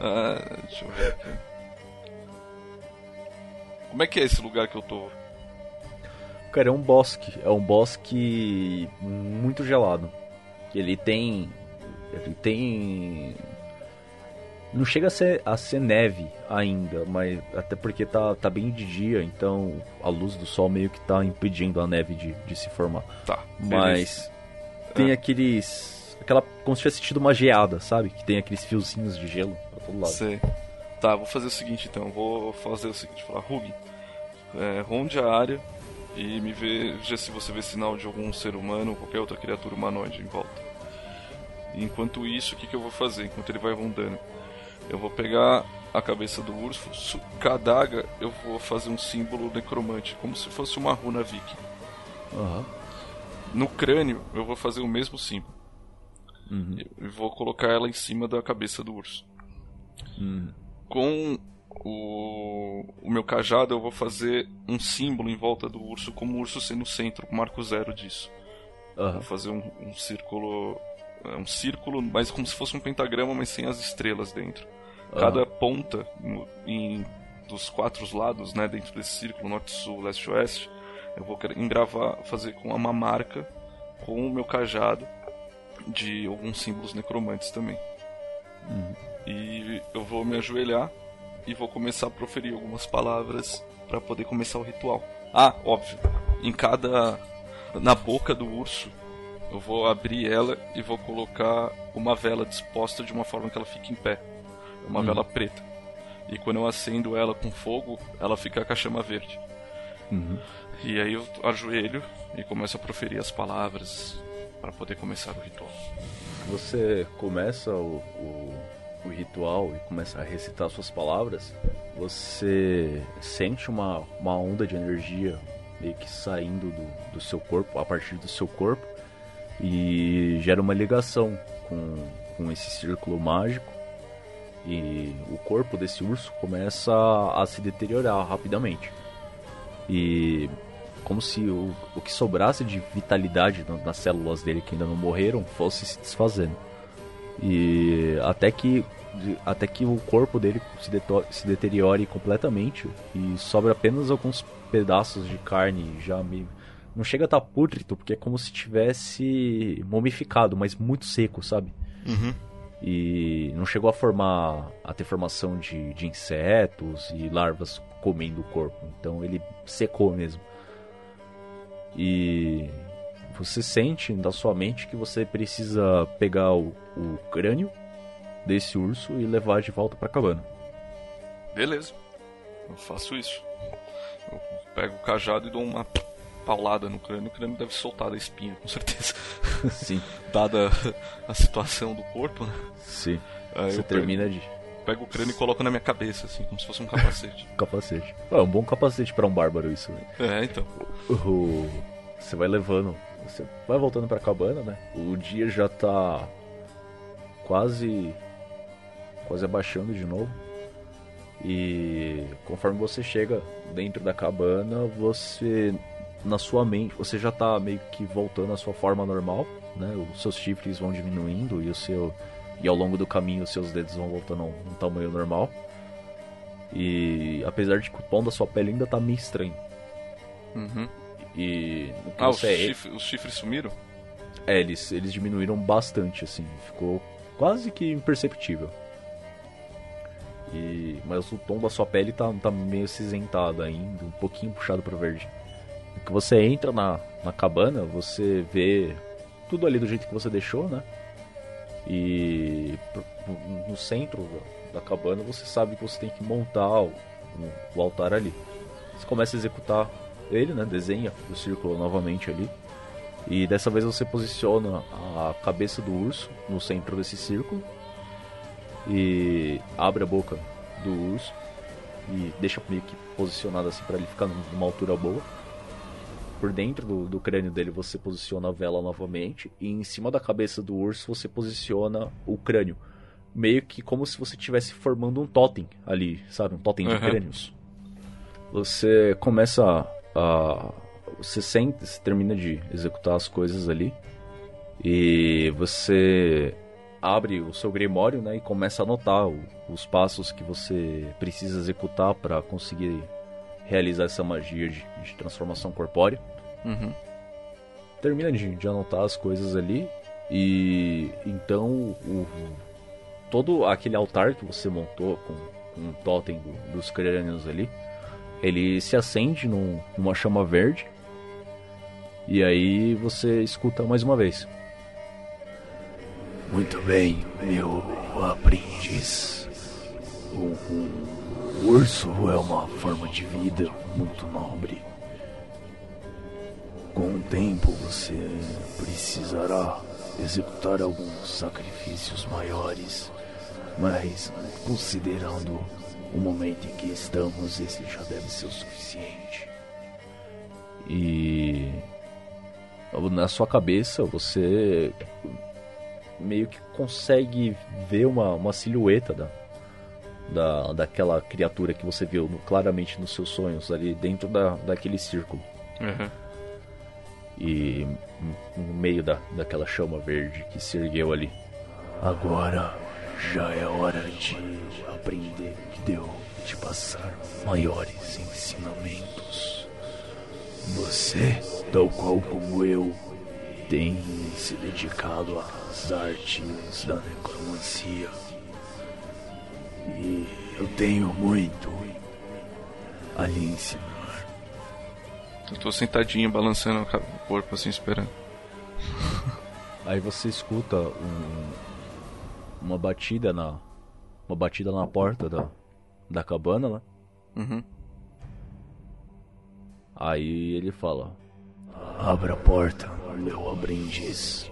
ah, deixa eu ver aqui. Como é que é esse lugar que eu tô? Cara, é um bosque. É um bosque muito gelado. Ele tem. Ele tem. Não chega a ser, a ser neve ainda, mas até porque tá, tá bem de dia, então a luz do sol meio que tá impedindo a neve de, de se formar. Tá, beleza. Mas tem aqueles. aquela. como se tivesse tido uma geada, sabe? Que tem aqueles fiozinhos de gelo pra todo lado. Sei. Tá, vou fazer o seguinte então. Vou fazer o seguinte, falar, Rug, é, ronde a área e me veja se você vê sinal de algum ser humano ou qualquer outra criatura humanoide em volta. Enquanto isso, o que, que eu vou fazer? Enquanto ele vai rondando, eu vou pegar a cabeça do urso, com a adaga eu vou fazer um símbolo necromante, como se fosse uma runa viking. Aham. No crânio, eu vou fazer o mesmo símbolo. Uhum. E vou colocar ela em cima da cabeça do urso. Uhum. Com o, o meu cajado, eu vou fazer um símbolo em volta do urso, como o urso sendo o centro, o marco zero disso. Aham. Vou fazer um, um círculo. é, Um círculo, mas como se fosse um pentagrama, mas sem as estrelas dentro. Cada ponta em, dos quatro lados, né, dentro desse círculo, norte, sul, leste, oeste, eu vou engravar, fazer com uma marca com o meu cajado de alguns símbolos necromantes também. E eu vou me ajoelhar e vou começar a proferir algumas palavras para poder começar o ritual. Ah, óbvio, em cada na boca do urso eu vou abrir ela e vou colocar uma vela disposta de uma forma que ela fique em pé. É uma vela preta. E quando eu acendo ela com fogo, ela fica com a chama verde. Uhum. E aí eu ajoelho e começo a proferir as palavras para poder começar o ritual. Você começa o, o, o ritual e começa a recitar suas palavras, você sente uma, uma onda de energia meio que saindo do, do seu corpo, a partir do seu corpo, e gera uma ligação com, com esse círculo mágico. E o corpo desse urso começa a se deteriorar rapidamente. E como se o, o que sobrasse de vitalidade na- nas células dele que ainda não morreram fosse se desfazendo. E até que até que o corpo dele se, se deteriore completamente e sobra apenas alguns pedaços de carne já meio não chega a estar tá pútrido, porque é como se tivesse mumificado, mas muito seco, sabe? Uhum. E não chegou a formar, a ter formação de, de insetos e larvas comendo o corpo. Então ele secou mesmo. E você sente da sua mente que você precisa pegar o, o crânio desse urso e levar de volta para a cabana. Beleza, eu faço isso. Eu pego o cajado e dou uma paulada no crânio. O crânio deve soltar da espinha, com certeza. <laughs> Sim. Dada a situação do corpo, né? Sim. Aí você termina pego, de. Pego o crânio e coloco na minha cabeça, assim, como se fosse um capacete. <laughs> capacete. É um bom capacete para um bárbaro, isso. Né? É, então. O... Você vai levando. Você vai voltando pra cabana, né? O dia já tá quase. Quase abaixando de novo. E conforme você chega dentro da cabana, você na sua mente, você já tá meio que voltando à sua forma normal, né? Os seus chifres vão diminuindo e o seu e ao longo do caminho os seus dedos vão voltando a um tamanho normal. E apesar de que o tom da sua pele ainda tá meio estranho. Uhum. E ah, os, é... chifres, os chifres sumiram? É, eles, eles diminuíram bastante, assim. Ficou quase que imperceptível. E, mas o tom da sua pele tá, tá meio cinzentado ainda, um pouquinho puxado pro verde. Que você entra na, na cabana, você vê tudo ali do jeito que você deixou, né? E no centro da cabana você sabe que você tem que montar o, o altar ali. Você começa a executar ele, né? Desenha o círculo novamente ali. E dessa vez você posiciona a cabeça do urso no centro desse círculo e abre a boca do urso e deixa meio que posicionado assim para ele ficar numa altura boa. Por dentro do, do, crânio dele você posiciona a vela novamente e em cima da cabeça do urso você posiciona o crânio. Meio que como se você estivesse formando um totem ali, sabe? Um totem de uhum. crânios. Você começa a. Você sente, você termina de executar as coisas ali. E você abre o seu grimório né, e começa a anotar o, os passos que você precisa executar para conseguir realizar essa magia de, de transformação corpórea. Uhum. Termina de, de, anotar as coisas ali e então o, todo aquele altar que você montou com, com um totem do, dos crânios ali, ele se acende num, numa chama verde e aí você escuta mais uma vez. Muito bem, meu aprendiz. O, o, o urso é uma forma de vida muito nobre. Com o tempo você precisará executar alguns sacrifícios maiores, mas considerando o momento em que estamos, esse já deve ser o suficiente. E na sua cabeça você meio que consegue ver uma, uma silhueta da, da, daquela criatura que você viu no, claramente nos seus sonhos ali dentro da, daquele círculo. Uhum. E no meio da, daquela chama verde que se ergueu ali. Agora já é hora de aprender que deu de passar maiores ensinamentos. Você, tal qual como eu, tem se dedicado às artes da necromancia. E eu tenho muito a lhe ensinar. Eu tô sentadinho, balançando o corpo assim, esperando. <laughs> Aí você escuta um, uma batida na. Uma batida na porta da, da cabana, né? Uhum. Aí ele fala: Abra a porta, meu aprendiz.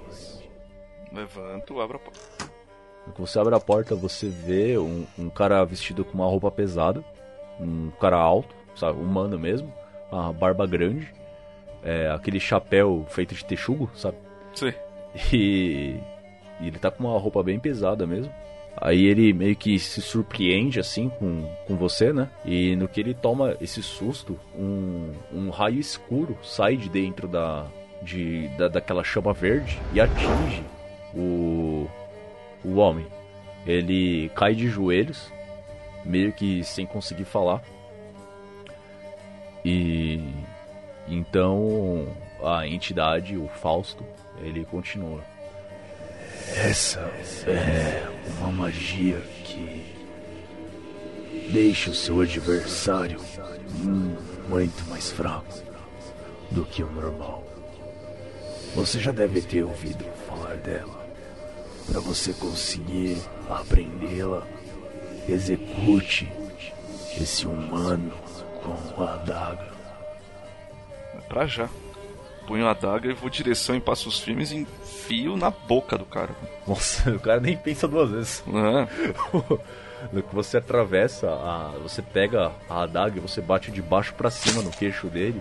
Levanto, abro a porta. Quando você abre a porta, você vê um, um cara vestido com uma roupa pesada, um cara alto, sabe, humano mesmo, uma barba grande, é, aquele chapéu feito de texugo, sabe? Sim. E, e ele tá com uma roupa bem pesada mesmo. Aí ele meio que se surpreende assim com, com você, né? E no que ele toma esse susto, um, um raio escuro sai de dentro da, de, da, daquela chama verde e atinge o, o homem. Ele cai de joelhos, meio que sem conseguir falar. E então a entidade, o Fausto, ele continua. Essa é uma magia que deixa o seu adversário muito mais fraco do que o normal. Você já deve ter ouvido falar dela. Para você conseguir aprendê-la, execute esse humano com a adaga. Pra já. Punho a adaga e vou direção em passos firmes e enfio na boca do cara. Nossa, <laughs> o cara nem pensa duas vezes. É. <laughs> No que você atravessa, a, você pega a adaga e você bate de baixo para cima no queixo dele.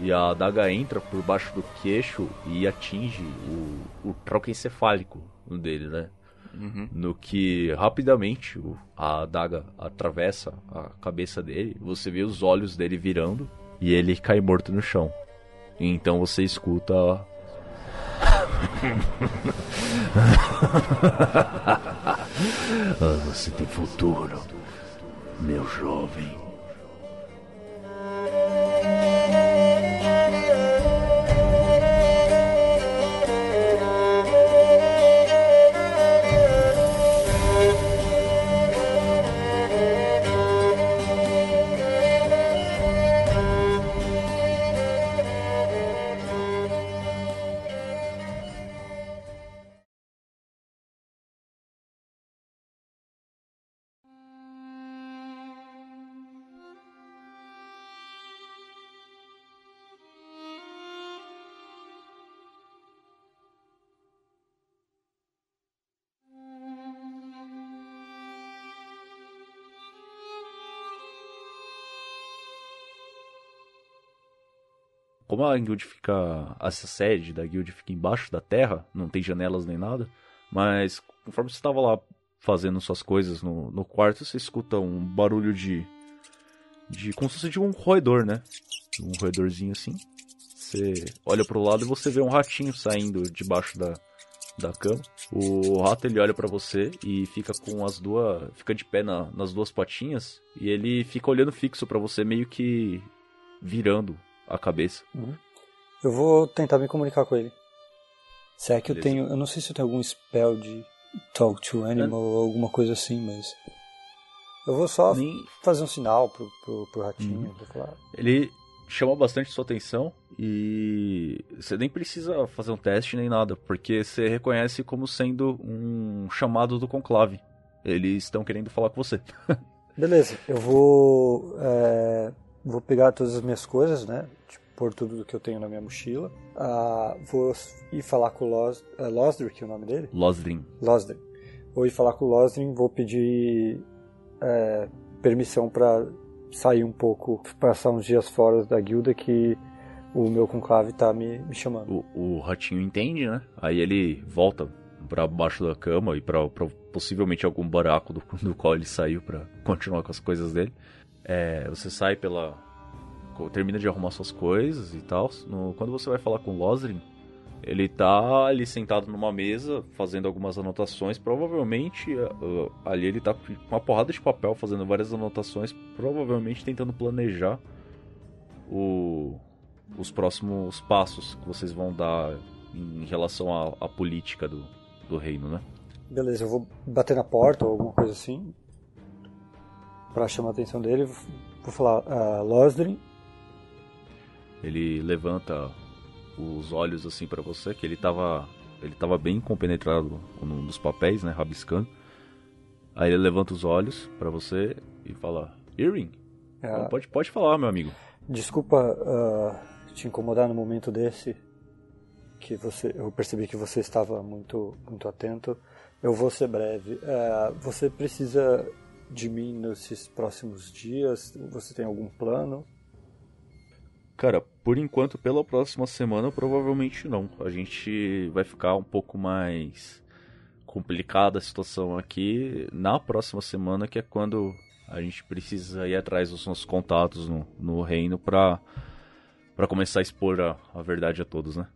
E a adaga entra por baixo do queixo e atinge o, o tronco encefálico dele, né? Uhum. No que rapidamente a adaga atravessa a cabeça dele, você vê os olhos dele virando e ele cai morto no chão. E então você escuta. Ah, você tem futuro, meu jovem. Como a guild fica. Essa sede da guild fica embaixo da terra, não tem janelas nem nada. Mas conforme você estava lá fazendo suas coisas no, no quarto, você escuta um barulho de. de. como se fosse de um roedor, né? Um roedorzinho assim. Você olha pro lado e você vê um ratinho saindo debaixo da, da cama. O rato ele olha pra você e fica com as duas. fica de pé na- nas duas patinhas. E ele fica olhando fixo pra você, meio que virando a cabeça. Eu vou tentar me comunicar com ele. Se é que eu Beleza. tenho. Eu não sei se eu tenho algum spell de talk to animal ou alguma coisa assim, mas. Eu vou só Nem- fazer um sinal pro, pro, pro ratinho. Vou falar. Ele chama bastante sua atenção e você nem precisa fazer um teste nem nada, porque você reconhece como sendo um chamado do conclave. Eles estão querendo falar com você. <laughs> Beleza, eu vou. é, vou pegar todas as minhas coisas, né? Tipo, pôr tudo que eu tenho na minha mochila. Ah, vou ir falar com o Los, é Losdrick, é o nome dele? Losdrin. Losdrin. Vou ir falar com o Losdrin, vou pedir é, permissão para sair um pouco, passar uns dias fora da guilda que o meu conclave tá me, me chamando. O, o ratinho entende, né? Aí ele volta pra baixo da cama e pra possivelmente algum buraco do, do qual ele saiu pra continuar com as coisas dele. É, você sai pela. Termina de arrumar suas coisas e tal. Quando você vai falar com o Losrin, ele tá ali sentado numa mesa fazendo algumas anotações. Provavelmente ah, ah, ali ele tá com uma porrada de papel fazendo várias anotações. Provavelmente tentando planejar o, os próximos passos que vocês vão dar em relação à, à política do, do reino, né? Beleza, eu vou bater na porta ou alguma coisa assim para chamar a atenção dele. Vou falar, ah, Losdrin, Ele levanta os olhos assim pra você, que ele tava ele tava bem compenetrado num dos papéis, né, rabiscando. Aí ele levanta os olhos pra você e fala: "Irving, ah, pode pode falar, meu amigo." Desculpa ah, te incomodar no momento desse, que você, eu percebi que você estava muito, muito atento. Eu vou ser breve. Ah, você precisa de mim nesses próximos dias? Você tem algum plano? Cara, por enquanto, pela próxima semana, provavelmente não. A gente vai ficar um pouco mais complicada a situação aqui na próxima semana, que é quando a gente precisa ir atrás dos nossos contatos no, no reino pra, pra começar a expor a, a verdade a todos, né?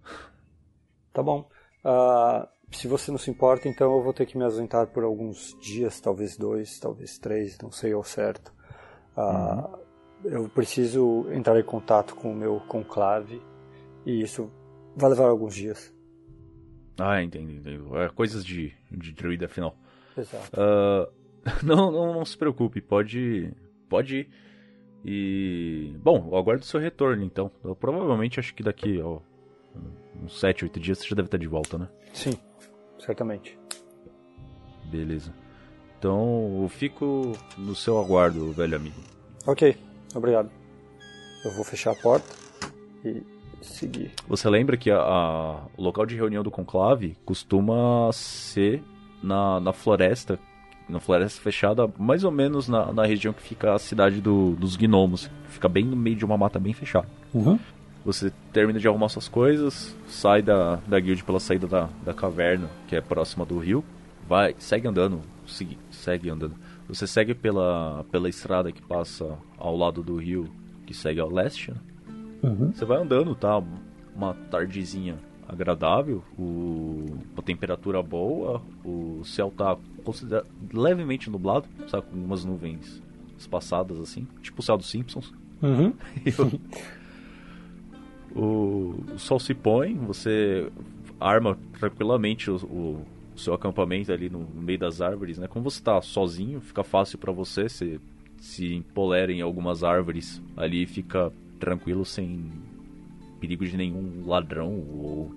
Tá bom. Ah, se você não se importa, então eu vou ter que me ausentar por alguns dias, talvez dois, talvez três, não sei ao certo. Ah, Eu preciso entrar em contato com o meu conclave E isso vai levar alguns dias. Ah, entendi, entendi. É coisas de, de druida, afinal. Exato. Ah, <laughs> não, não, não se preocupe, pode, pode ir. E. Bom, eu aguardo o seu retorno, então. Eu provavelmente acho que daqui, ó, uns 7, 8 dias você já deve estar de volta, né? Sim, certamente. Beleza. Então eu fico no seu aguardo, velho amigo. Ok, obrigado. Eu vou fechar a porta e seguir. Você lembra que a, a- o local de reunião do conclave costuma ser na, na floresta, na floresta fechada, mais ou menos na, na região que fica a cidade do- dos gnomos. Fica bem no meio de uma mata bem fechada. Uhum. Você termina de arrumar suas coisas, sai da, da guild pela saída da, da caverna, que é próxima do rio, vai, segue andando, segue, segue andando. Você segue pela, pela estrada que passa ao lado do rio, que segue ao leste, né? Uhum. Você vai andando, tá? Uma tardezinha agradável, o, a temperatura boa, o céu tá considera- levemente nublado, sabe? Com umas nuvens espaçadas assim, tipo o céu dos Simpsons. Uhum. <laughs> o, sol se põe, você arma tranquilamente o, o- seu acampamento ali no, meio das árvores, né? Como você tá sozinho, fica fácil pra você se, se empoler em algumas árvores ali fica tranquilo sem perigo de nenhum ladrão ou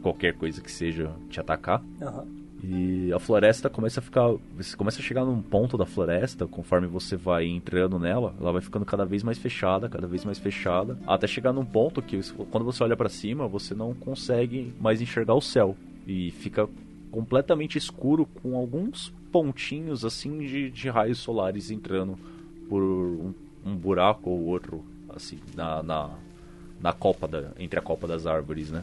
qualquer coisa que seja te atacar. Aham. E a floresta começa a ficar. Você começa a chegar num ponto da floresta, conforme você vai entrando nela, ela vai ficando cada vez mais fechada, cada vez mais fechada, até chegar num ponto que quando você olha pra cima, você não consegue mais enxergar o céu. E fica completamente escuro com alguns pontinhos assim de, de raios solares entrando por um, um buraco ou outro, assim, na, na, na copa da, entre a copa das árvores, né?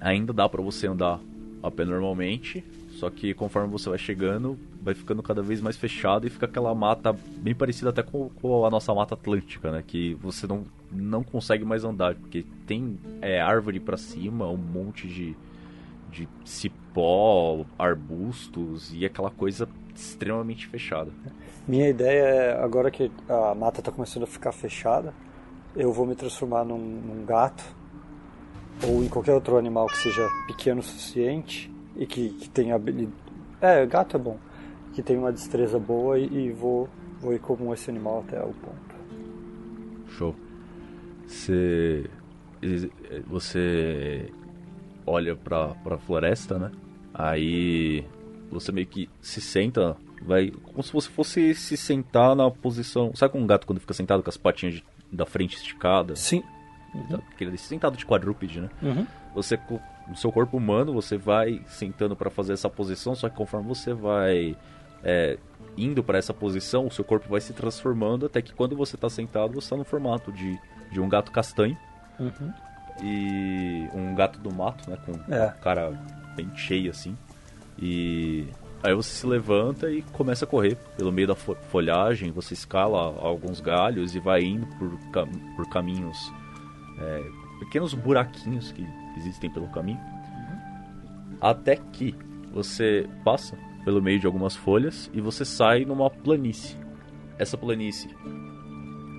Ainda dá pra você andar a pé normalmente, só que conforme você vai chegando, vai ficando cada vez mais fechado e fica aquela mata bem parecida até com, com a nossa mata atlântica, né? Que você não, não consegue mais andar, porque tem é, árvore pra cima, um monte de, de cipó, arbustos e aquela coisa extremamente fechada. Minha ideia é, agora que a mata está começando a ficar fechada, eu vou me transformar num, num gato ou em qualquer outro animal que seja pequeno o suficiente e que, que tenha habilidade. É, gato é bom. Que tenha uma destreza boa e, e vou, vou ir como esse animal até o ponto. Show. Você. Você olha pra, pra floresta, né? Aí você meio que se senta, vai. Como se você fosse se sentar na posição. Sabe como um gato quando fica sentado com as patinhas de- da frente esticadas? Sim. Tá, Aquele sentado de quadrúpede, né? Uhum. Você no seu corpo humano você vai sentando para fazer essa posição, só que conforme você vai é, indo para essa posição, o seu corpo vai se transformando até que quando você tá sentado você tá no formato de, de um gato castanho Uhum. e um gato do mato, né, com É. cara bem cheia assim. E aí você se levanta e começa a correr pelo meio da fo- folhagem, você escala alguns galhos e vai indo por, cam- por caminhos é, pequenos buraquinhos que existem pelo caminho. Até que você passa pelo meio de algumas folhas e você sai numa planície. Essa planície,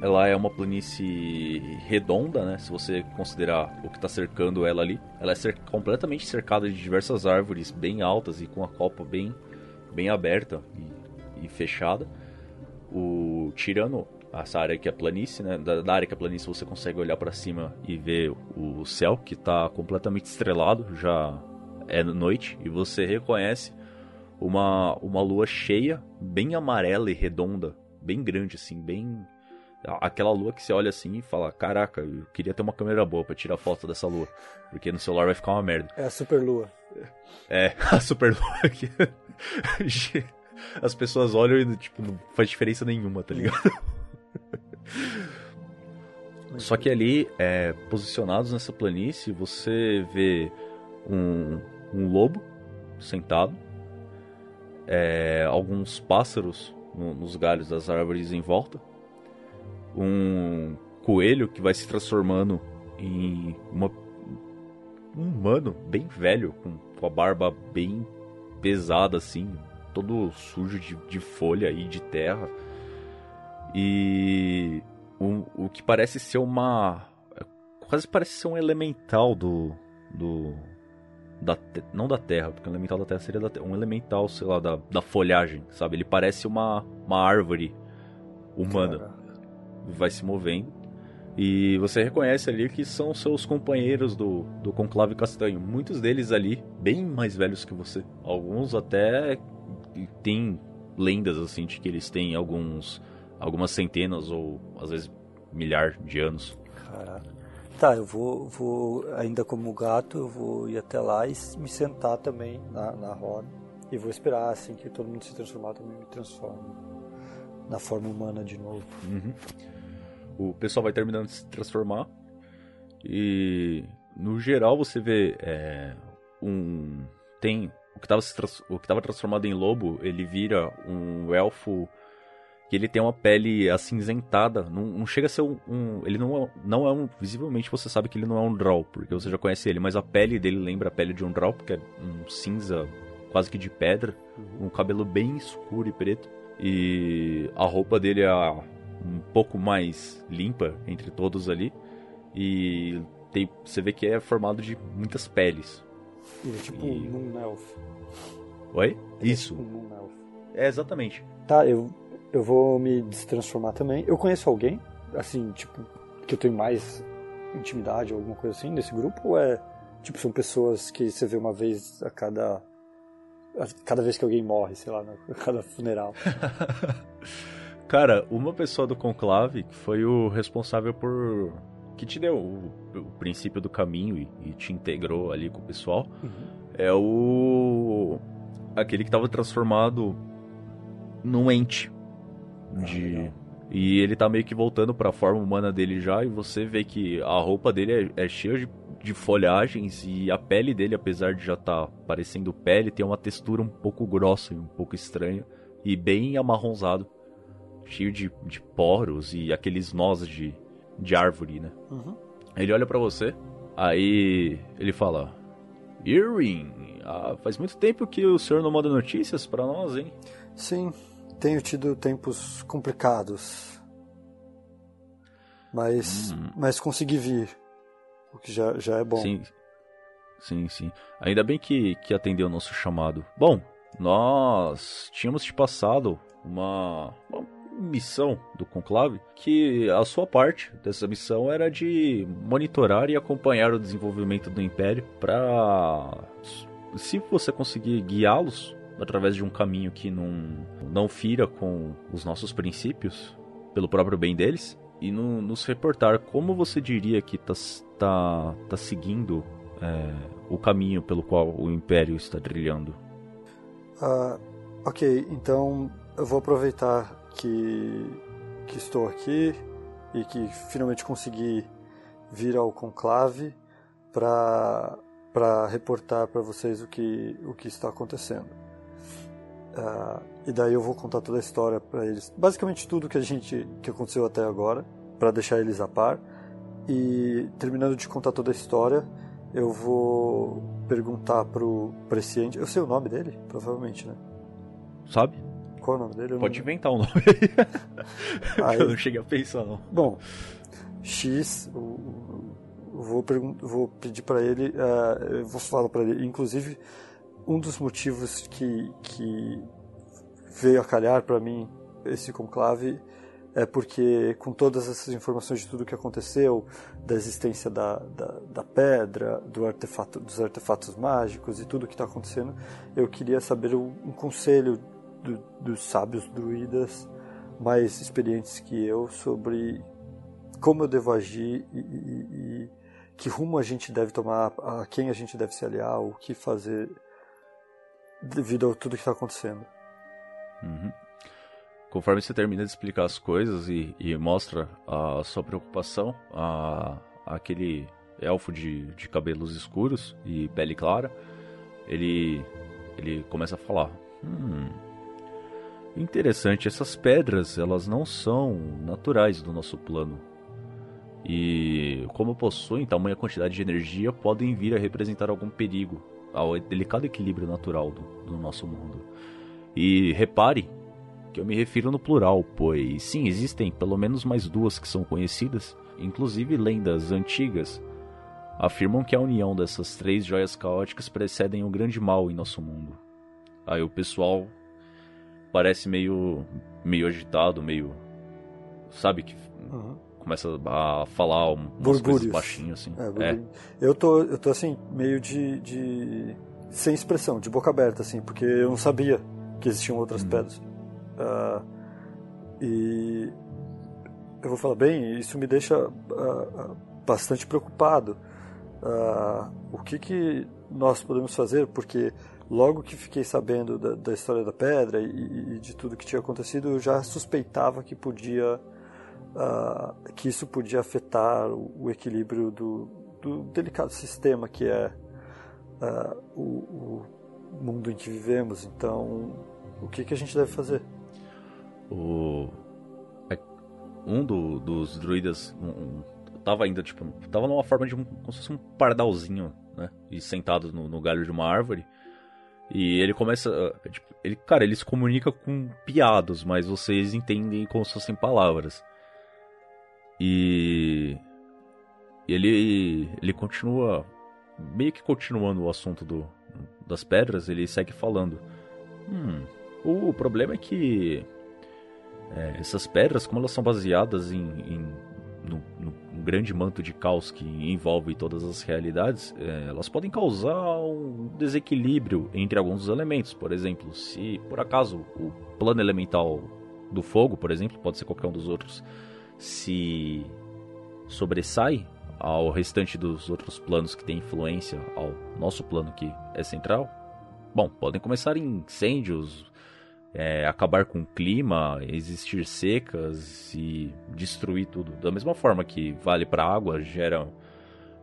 ela é uma planície redonda, né? Se você considerar o que está cercando ela ali, ela é cer- completamente cercada de diversas árvores bem altas e com a copa bem, bem aberta e, e fechada. O tirando essa área que é planície, né? Da, da área que é planície você consegue olhar para cima e ver o céu que está completamente estrelado, já é noite e você reconhece uma, uma lua cheia, bem amarela e redonda, bem grande assim, bem aquela lua que você olha assim e fala: "Caraca, eu queria ter uma câmera boa para tirar foto dessa lua, porque no celular vai ficar uma merda". É a super lua. É, a super lua que <laughs> as pessoas olham e tipo não faz diferença nenhuma, tá ligado? Só que ali, é, posicionados nessa planície, você vê um, um lobo sentado, é, alguns pássaros no- nos galhos das árvores em volta, um coelho que vai se transformando em uma, um humano bem velho, com, com a barba bem pesada assim, todo sujo de, de folha e de terra. E o, o que parece ser uma. quase parece ser um elemental do. do. Da, não da Terra, porque o elemental da Terra seria da um elemental, sei lá, da, da folhagem, sabe? Ele parece uma, uma árvore humana. Caraca. Vai se movendo. E você reconhece ali que são seus companheiros do, do Conclave Castanho. Muitos deles ali, bem mais velhos que você. Alguns até têm lendas assim de que eles têm alguns algumas centenas ou às vezes milhar de anos. Caraca. Tá, eu vou, vou ainda como gato, eu vou ir até lá e me sentar também na, na roda. E vou esperar assim que todo mundo se transformar, também me transformo na forma humana de novo. Uhum. O pessoal vai terminando de se transformar. E no geral você vê é, um. Tem. O que estava transformado em lobo, ele vira um elfo que ele tem uma pele acinzentada. Não, não chega a ser um, um, Ele não é, não é um. Visivelmente você sabe que ele não é um Drow, porque você já conhece ele, mas a pele dele lembra a pele de um Drow, porque é um cinza quase que de pedra, um cabelo bem escuro e preto. E a roupa dele é um pouco mais limpa entre todos ali. E tem, você vê que é formado de muitas peles. Ele é tipo e... um Moon Elf. Oi? Ele é Isso. É, tipo um é, exatamente. Tá, eu, eu vou me destransformar também. Eu conheço alguém, assim, tipo, que eu tenho mais intimidade ou alguma coisa assim nesse grupo? Ou é, tipo, são pessoas que você vê uma vez a cada. A cada vez que alguém morre, sei lá, <laughs> a cada funeral? <laughs> Cara, uma pessoa do conclave que foi o responsável por. que te deu o, o princípio do caminho e, e, te integrou ali com o pessoal uhum. é o. aquele que estava transformado num ente. Ah, de. E ele tá meio que voltando para a forma humana dele já, e você vê que a roupa dele é, é cheia de, de, folhagens e a pele dele, apesar de já estar tá parecendo pele, tem uma textura um pouco grossa e um pouco estranha e bem amarronzado cheio de, de poros e aqueles nós de, de árvore, né? Uhum. Ele olha para você, aí ele fala: Irwin, ah, faz muito tempo que o senhor não manda notícias para nós, hein? Sim, tenho tido tempos complicados. Mas, hum. mas consegui vir, o que já, já é bom. Sim, sim, sim. Ainda bem que, que atendeu o nosso chamado. Bom, nós tínhamos te passado uma, uma missão do conclave que a sua parte dessa missão era de monitorar e acompanhar o desenvolvimento do império para se você conseguir guiá-los através de um caminho que não não fira com os nossos princípios pelo próprio bem deles e no, nos reportar como você diria que está tá, tá seguindo é, o caminho pelo qual o império está trilhando. Uh, ok, então eu vou aproveitar que, que estou aqui e que finalmente consegui vir ao conclave para reportar para vocês o que o que está acontecendo. Uh, e daí eu vou contar toda a história para eles, basicamente tudo que a gente que aconteceu até agora, para deixar eles a par. E terminando de contar toda a história, eu vou perguntar pro presciente, eu sei o nome dele, provavelmente, né? Sabe? Qual é o nome dele? Pode não... inventar o um nome <laughs> aí. eu não cheguei a pensar, não. Bom, X, vou, vou pedir para ele, uh, eu vou falar para ele, inclusive, um dos motivos que, que veio a calhar para mim esse conclave é porque com todas essas informações de tudo que aconteceu, da existência da, da, da pedra, do artefato, dos artefatos mágicos e tudo que está acontecendo, eu queria saber um, um conselho do, dos sábios druidas mais experientes que eu sobre como eu devo agir e, e, e, que rumo a gente deve tomar, a quem a gente deve se aliar, o que fazer devido a tudo que está acontecendo. Uhum. Conforme você termina de explicar as coisas e, e mostra a sua preocupação, a, aquele elfo de, de cabelos escuros e pele clara, ele, ele começa a falar: Hum, Interessante, essas pedras, elas não são naturais do nosso plano. E como possuem tamanha quantidade de energia, podem vir a representar algum perigo ao delicado equilíbrio natural do, do nosso mundo. E repare que eu me refiro no plural, pois sim, existem pelo menos mais duas que são conhecidas, Inclusive lendas antigas afirmam que a união dessas três joias caóticas precedem um grande mal em nosso mundo. Aí o pessoal parece meio meio agitado, meio sabe que Uhum. Começa a falar um- umas Burbúrios. coisas baixinho assim. É, É. Eu tô, eu tô assim, meio de, de. sem expressão, de boca aberta, assim, porque eu não sabia que existiam outras Hum. pedras. Ah, e. Eu vou falar bem, isso me deixa ah, bastante preocupado. Ah, o que, que nós podemos fazer? Porque logo que fiquei sabendo da, da história da pedra e, e de tudo que tinha acontecido, eu já suspeitava que podia ah, que isso podia afetar o, o equilíbrio do, do delicado sistema que é ah, o, o mundo em que vivemos. Então, o que, que a gente deve fazer? O é, um do- dos druidas um, tava ainda tipo, tava numa forma de um, como se fosse um pardalzinho, né? E sentado no, no galho de uma árvore. E ele começa, ah, tipo, ele, cara, ele se comunica com piados, mas vocês entendem como se fossem palavras. E ele ele continua meio que continuando o assunto do, das pedras, ele segue falando. Hum, o problema é que é, essas pedras, como elas são baseadas em, em no, no- grande manto de caos que envolve todas as realidades, é, elas podem causar um desequilíbrio entre alguns dos elementos. Por exemplo, se por acaso o plano elemental do fogo, por exemplo, pode ser qualquer um dos outros, se sobressai ao restante dos outros planos que têm influência ao nosso plano que é central, bom, podem começar incêndios, é, acabar com o clima, existir secas e destruir tudo. Da mesma forma que vale para a água, geram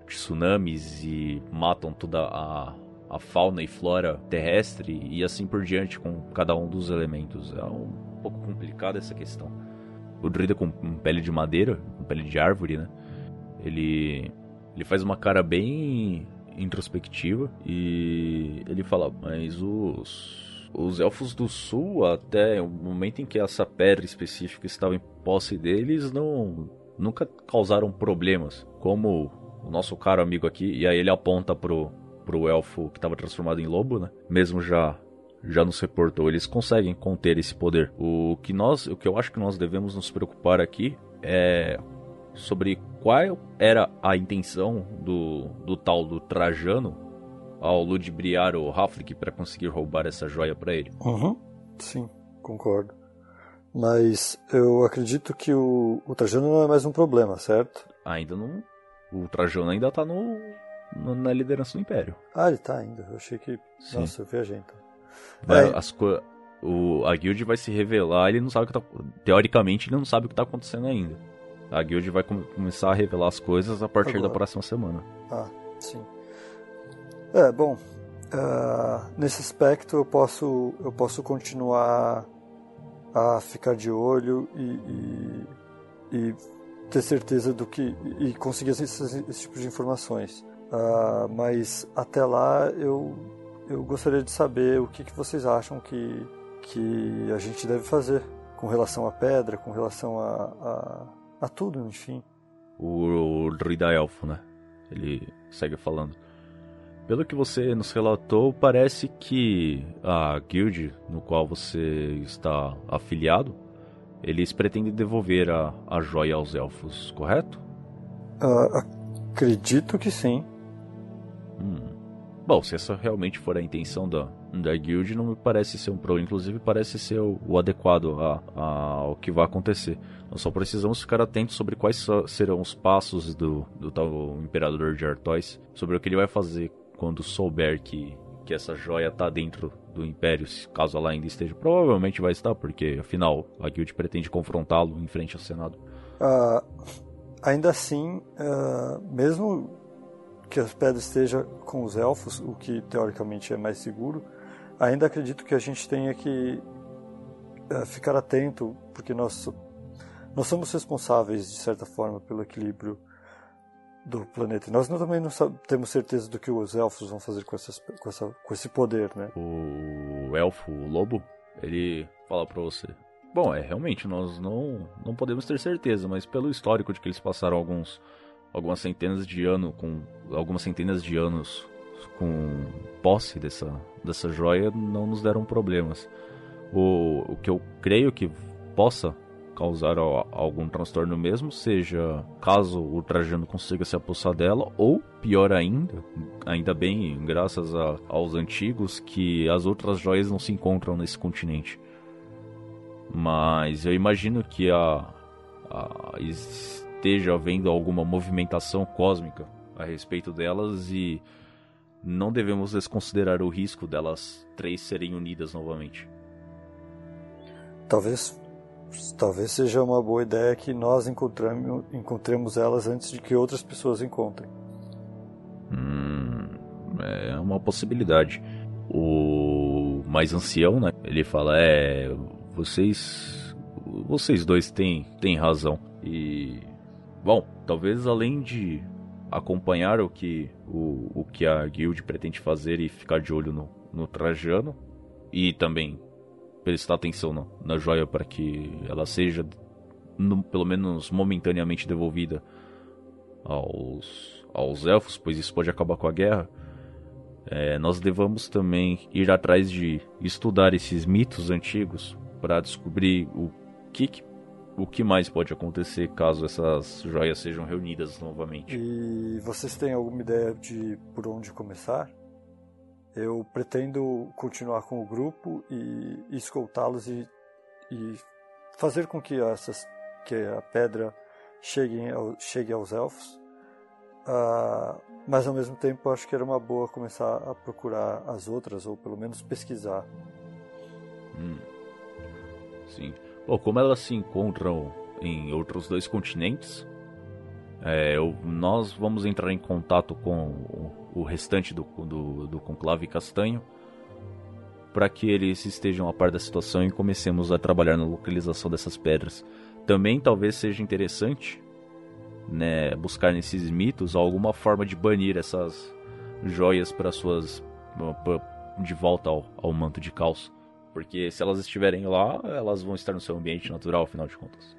tsunamis e matam toda a, a fauna e flora terrestre e assim por diante com cada um dos elementos. É um pouco complicada essa questão. O druida com pele de madeira, pele de árvore, né? Ele, ele faz uma cara bem introspectiva e ele fala, mas os, os elfos do sul, até o momento em que essa pedra específica estava em posse deles, não nunca causaram problemas. Como o nosso caro amigo aqui, e aí ele aponta pro, pro elfo que estava transformado em lobo, né? Mesmo já já nos reportou, eles conseguem conter esse poder. O que nós, o que eu acho que nós devemos nos preocupar aqui é sobre qual era a intenção do, do tal do Trajano ao ludibriar o Haflik para conseguir roubar essa joia para ele. Uhum. Sim, concordo. Mas eu acredito que o, o Trajano não é mais um problema, certo? Ainda não. O Trajano ainda tá no, no- na liderança do Império. Ah, ele tá ainda. Eu achei que. Sim. Nossa, eu viajei então. Vai- É. as co- o, a guild vai se revelar, ele não sabe o que tá. Teoricamente, ele não sabe o que tá acontecendo ainda. A guild vai com- começar a revelar as coisas a partir Agora. da próxima semana. Ah, sim. É, bom. ah, nesse aspecto eu posso, eu posso continuar a ficar de olho e, e, e ter certeza do que. e conseguir esse, esse, tipo de informações. Ah, mas até lá eu, eu gostaria de saber o que, que vocês acham que, que a gente deve fazer com relação à pedra, com relação a, a, a tudo, enfim. o, o druida elfo, né? Ele segue falando. Pelo que você nos relatou, parece que a guild no qual você está afiliado, eles pretendem devolver a, a joia aos elfos, correto? Ah, acredito que sim. Bom, se essa realmente for a intenção da, da guild, não me parece ser um problema. Inclusive, parece ser o, o adequado a- a- ao que vai acontecer. Nós só precisamos ficar atentos sobre quais serão os passos do, do tal Imperador de Artois, sobre o que ele vai fazer quando souber que, que essa joia está dentro do Império, caso ela ainda esteja. Provavelmente vai estar, porque afinal a guild pretende confrontá-lo em frente ao Senado. Ah, ainda assim, ah, mesmo que as pedras estejam com os elfos, o que teoricamente é mais seguro, ainda acredito que a gente tenha que ah, ficar atento, porque nós, nós somos responsáveis, de certa forma, pelo equilíbrio do planeta. Nós não- também não temos certeza do que os elfos vão fazer com, essas, com, essa, com esse poder, né? O elfo, o lobo, ele fala pra você: Bom, é realmente, nós não, não podemos ter certeza, mas pelo histórico de que eles passaram alguns algumas centenas de anos com algumas centenas de anos com posse dessa dessa joia não nos deram problemas. O, o que eu creio que possa causar algum transtorno mesmo, seja caso o Trajano consiga se apossar dela, ou pior ainda, ainda bem, graças a, aos antigos, que as outras joias não se encontram nesse continente. Mas eu imagino que a, a esteja havendo alguma movimentação cósmica a respeito delas e não devemos desconsiderar o risco delas três serem unidas novamente. Talvez talvez seja uma boa ideia que nós encontramos, encontremos elas antes de que outras pessoas encontrem. Hum, é uma possibilidade. O mais ancião, né? Ele fala: é, vocês, vocês dois têm, têm razão. E bom, talvez além de acompanhar o que o, o que a guild pretende fazer e ficar de olho no, no Trajano e também prestar atenção na, na joia para que ela seja, no, pelo menos momentaneamente, devolvida aos, aos elfos, pois isso pode acabar com a guerra. É, nós devamos também ir atrás de estudar esses mitos antigos para descobrir o que, o que mais pode acontecer caso essas joias sejam reunidas novamente. E vocês têm alguma ideia de por onde começar? Eu pretendo continuar com o grupo e, escoltá-los e, e, fazer com que essas que a pedra chegue, ao, chegue aos elfos. Uh, mas ao mesmo tempo acho que era uma boa começar a procurar as outras ou pelo menos pesquisar. Hum. Sim. Bom, como elas se encontram em outros dois continentes, é, eu, nós vamos entrar em contato com o restante do, do, do conclave castanho para que eles estejam a par da situação e comecemos a trabalhar na localização dessas pedras. Também talvez seja interessante né, buscar nesses mitos alguma forma de banir essas joias para suas de volta ao, ao manto de caos. Porque se elas estiverem lá, elas vão estar no seu ambiente natural, afinal de contas.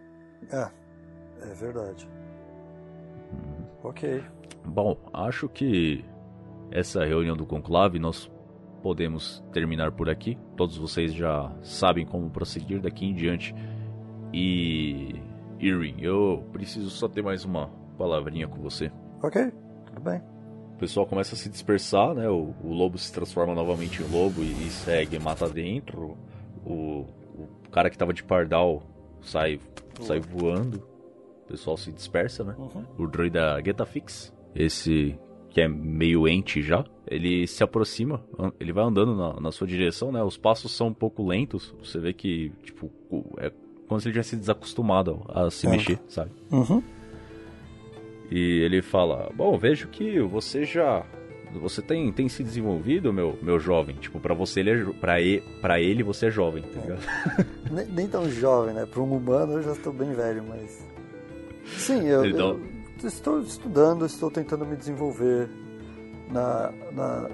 É, é verdade. Hum. Ok. Bom, acho que essa reunião do conclave nós podemos terminar por aqui. Todos vocês já sabem como prosseguir daqui em diante. E Irving, eu preciso só ter mais uma palavrinha com você. Ok, tudo bem. O pessoal começa a se dispersar, né? O, o lobo se transforma novamente em lobo e, e segue mata dentro. O, o cara que tava de pardal sai, sai voando. O pessoal se dispersa, né? Uhum. O druida Getafix, esse que é meio ente já, ele se aproxima, ele vai andando na, na, sua direção, né? Os passos são um pouco lentos, você vê que, tipo, é como se ele tivesse desacostumado a se mexer, sabe? Uhum. E ele fala: Bom, vejo que você já. Você tem, tem se desenvolvido, meu, meu jovem. Tipo, pra você, ele é, pra, ele, pra ele você é jovem, tá ligado? É. <laughs> nem, nem, tão jovem, né? Pra um humano eu já estou bem velho, mas. Sim, eu. Então... eu estou estudando, estou tentando me desenvolver na, na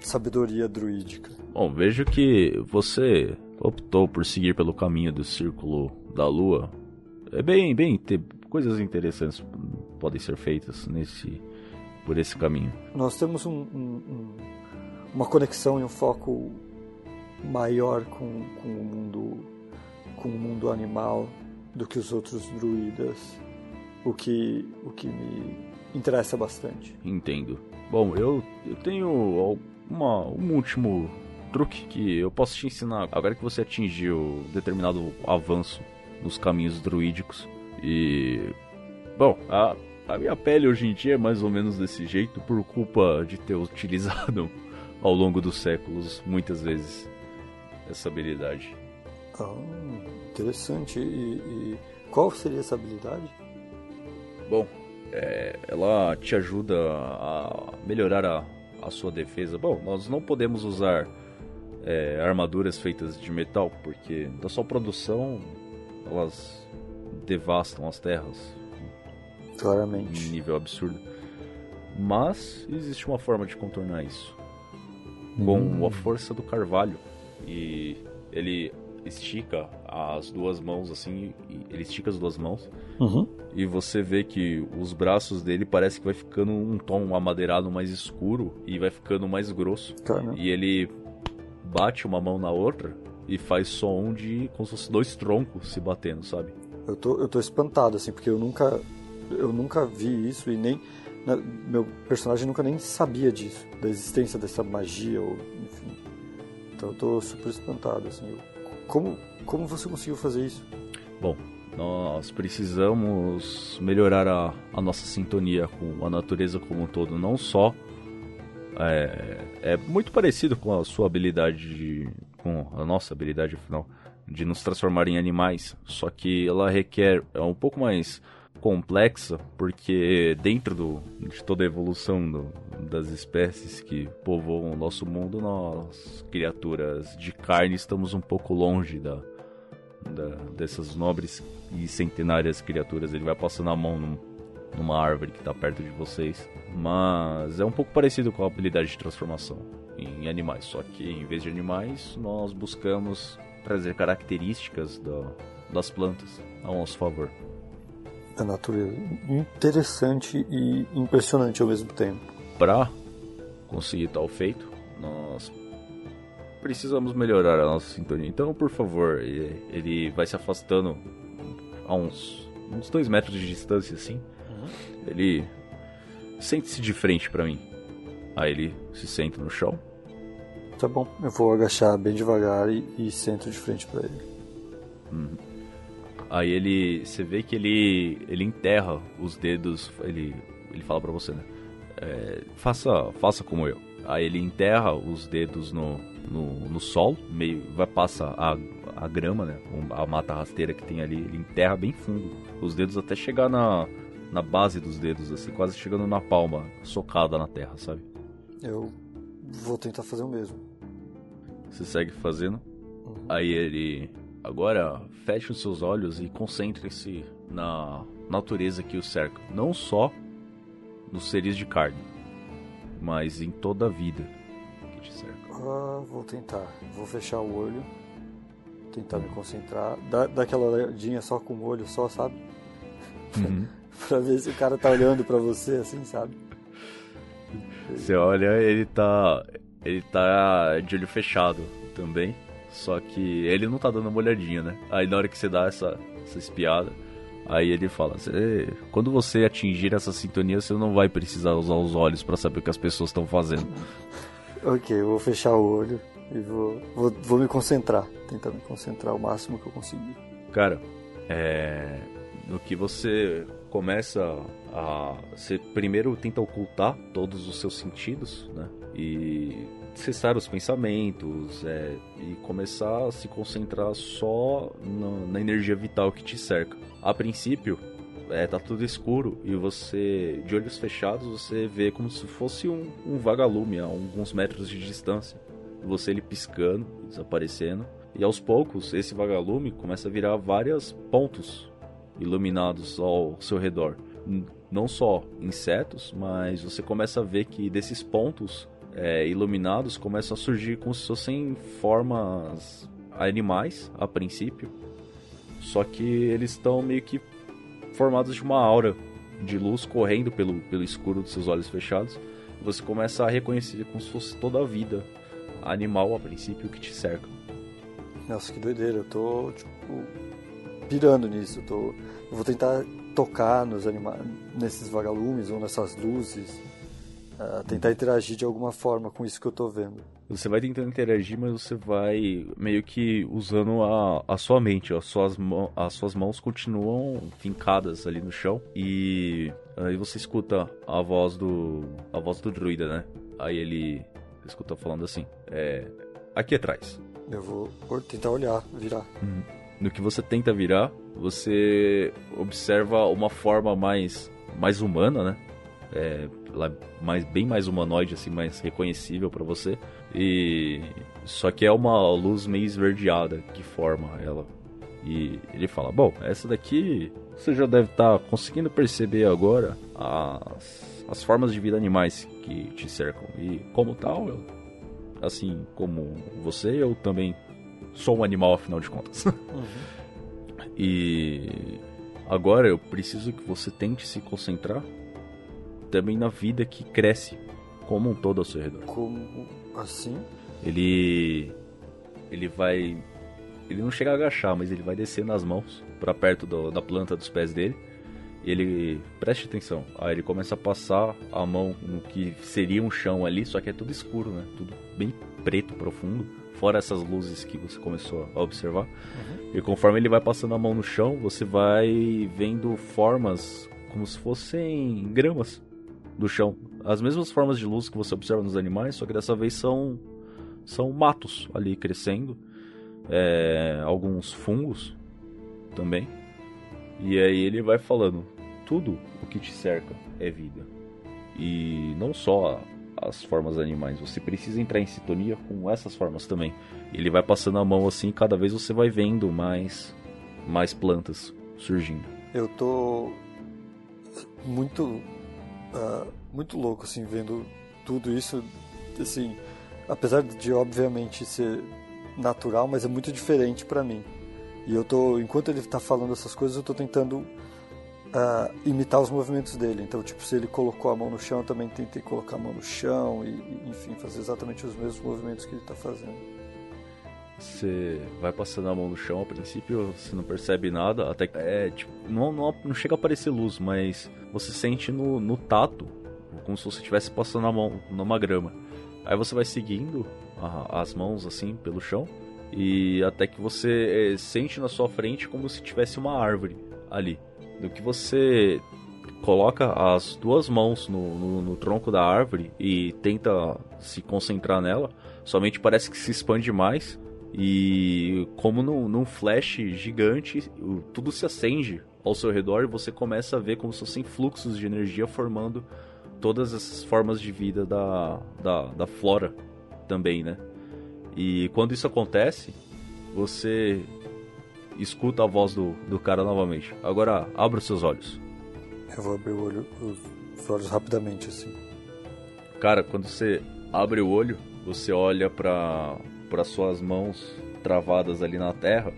sabedoria druídica. Bom, vejo que você optou por seguir pelo caminho do círculo da lua. É bem, bem, ter coisas interessantes podem ser feitas nesse por esse caminho. Nós temos um, um, um, uma conexão e um foco maior com, com o mundo com o mundo animal do que os outros druidas o que, o que me interessa bastante. Entendo. Bom, eu, eu tenho uma, um último truque que eu posso te ensinar agora que você atingiu determinado avanço nos caminhos druídicos. E. Bom, a, a minha pele hoje em dia é mais ou menos desse jeito por culpa de ter <laughs> utilizado ao longo dos séculos muitas vezes essa habilidade. Ah, interessante. E, e qual seria essa habilidade? Bom, é, ela te ajuda a melhorar a, a sua defesa. Bom, nós não podemos usar é, armaduras feitas de metal, porque da sua produção elas devastam as terras. Claramente. Em nível absurdo. Mas existe uma forma de contornar isso. Com hum. a força do carvalho. E ele estica as duas mãos assim, e ele estica as duas mãos Uhum. e você vê que os braços dele parece que vai ficando um tom amadeirado mais escuro e vai ficando mais grosso. Cara, E ele bate uma mão na outra e faz som de como se fosse dois troncos se batendo, sabe? eu tô, eu tô espantado, assim, porque eu nunca, eu nunca vi isso e nem. na- meu personagem nunca nem sabia disso, da existência dessa magia, ou enfim. Então eu tô super espantado, assim. eu- como, como você conseguiu fazer isso? Bom, nós precisamos melhorar a, a nossa sintonia com a natureza como um todo, não só é, é muito parecido com a sua habilidade de, com a nossa habilidade afinal de nos transformar em animais, só que ela requer é um pouco mais complexa porque dentro do, de toda a evolução do- das espécies que povoam o nosso mundo, nós criaturas de carne estamos um pouco longe da, da- dessas nobres e centenárias criaturas. Ele vai passando a mão num- numa árvore que está perto de vocês. Mas é um pouco parecido com a habilidade de transformação em animais. Só que em vez de animais, nós buscamos trazer características da- das plantas ao nosso favor. Da natureza. Interessante e impressionante ao mesmo tempo. Para conseguir tal feito, nós precisamos melhorar a nossa sintonia. Então, por favor, ele, ele vai se afastando a uns, uns dois metros de distância, assim. Ele sente-se de frente para mim. Aí ele se senta no chão. Tá bom, eu vou agachar bem devagar e, e sento de frente pra ele. Aí ele, você vê que ele, ele enterra os dedos. Ele, ele fala pra você, né? É, faça, faça como eu. Aí ele enterra os dedos no, no, no sol, meio, vai passa a, a grama, né? A mata rasteira que tem ali, ele enterra bem fundo. Os dedos até chegar na, na base dos dedos, assim, quase chegando na palma, socada na terra, sabe? Eu vou tentar fazer o mesmo. Você segue fazendo. Aí ele. Agora feche os seus olhos e concentre-se na natureza que o cerca. Não só nos seres de carne, mas em toda a vida que te cerca. Ah, vou tentar. Vou fechar o olho. Tentar me concentrar. Dá aquela olhadinha só com o olho, só, sabe? <laughs> pra ver se o cara tá olhando pra você, assim, sabe? Você olha, ele tá. Ele tá de olho fechado também. Só que ele não tá dando uma olhadinha, né? Aí na hora que você dá essa, essa espiada, aí ele fala: "Cê- quando você atingir essa sintonia, você não vai precisar usar os olhos pra saber o que as pessoas estão fazendo. Ok, eu vou fechar o olho e vou, vou, vou me concentrar. Tentar me concentrar o máximo que eu conseguir. Cara, é. No que você começa a. Você primeiro tenta ocultar todos os seus sentidos, né? E cessar os pensamentos é, e começar a se concentrar só na, na energia vital que te cerca. A princípio, é, tá tudo escuro e você, de olhos fechados, você vê como se fosse um, um vagalume a alguns metros de distância. Você ele piscando, desaparecendo. E aos poucos, esse vagalume começa a virar vários pontos iluminados ao seu redor. Não só insetos, mas você começa a ver que desses pontos é, iluminados começam a surgir como se fossem formas animais, a princípio. Só que eles estão meio que formados de uma aura de luz correndo pelo, pelo escuro dos seus olhos fechados. Você começa a reconhecer como se fosse toda a vida animal, a princípio, que te cerca. Nossa, que doideira. Eu tô, tipo, pirando nisso. Eu, tô, eu vou tentar tocar nos anima nesses vagalumes ou nessas luzes. Ah, tentar interagir de alguma forma com isso que eu tô vendo. Você vai tentando interagir, mas você vai meio que usando a, a sua mente. As suas, as suas mãos continuam fincadas ali no chão. E aí você escuta a voz do. a voz do druida, né? Aí ele escuta falando assim. É. Aqui atrás. Eu vou tentar olhar, virar. No que você tenta virar, você observa uma forma mais, mais humana, né? É, ela é mais, bem mais humanoide, assim, mais reconhecível pra você. E só que é uma luz meio esverdeada que forma ela. E ele fala: Bom, essa daqui você já deve estar conseguindo perceber agora as, as formas de vida animais que te cercam. E como tal, eu- assim como você, eu também sou um animal, afinal de contas. <laughs> E agora eu preciso que você tente se concentrar também na vida que cresce como um todo ao seu redor. Como assim? Ele ele vai ele não chega a agachar, mas ele vai descer nas mãos para perto do, da planta dos pés dele. E ele preste atenção. Aí ele começa a passar a mão no que seria um chão ali, só que é tudo escuro, né? Tudo bem preto, profundo. Fora essas luzes que você começou a observar. E conforme ele vai passando a mão no chão, você vai vendo formas como se fossem gramas do chão. As mesmas formas de luz que você observa nos animais, só que dessa vez são, são matos ali crescendo. É, alguns fungos também. E aí ele vai falando: tudo o que te cerca é vida. E não só as formas animais, você precisa entrar em sintonia com essas formas também. Ele vai passando a mão assim, cada vez você vai vendo mais mais plantas surgindo. Eu tô muito ah, muito louco assim vendo tudo isso assim, apesar de obviamente ser natural, mas é muito diferente para mim. E eu tô, enquanto ele tá falando essas coisas, eu tô tentando ah, imitar os movimentos dele. Então, tipo, se ele colocou a mão no chão, eu também tentei colocar a mão no chão e, enfim, fazer exatamente os mesmos movimentos que ele tá fazendo. Você vai passando a mão no chão, a princípio você não percebe nada, até que é, tipo, não, não, não chega a aparecer luz, mas você sente no, no tato, como se você estivesse passando a mão numa grama. Aí você vai seguindo a- as mãos assim pelo chão e até que você eh, sente na sua frente como se tivesse uma árvore ali. Do que você coloca as duas mãos no, no- no tronco da árvore e tenta se concentrar nela, somente parece que se expande mais e como num, num flash gigante, tudo se acende ao seu redor e você começa a ver como se fossem fluxos de energia formando todas essas formas de vida da, da, da flora também, né? E quando isso acontece, você escuta a voz do, do cara novamente. Agora, abra os seus olhos. Eu vou abrir o olho, os, os olhos rapidamente assim. Cara, quando você abre o olho, você olha para para suas mãos travadas ali na terra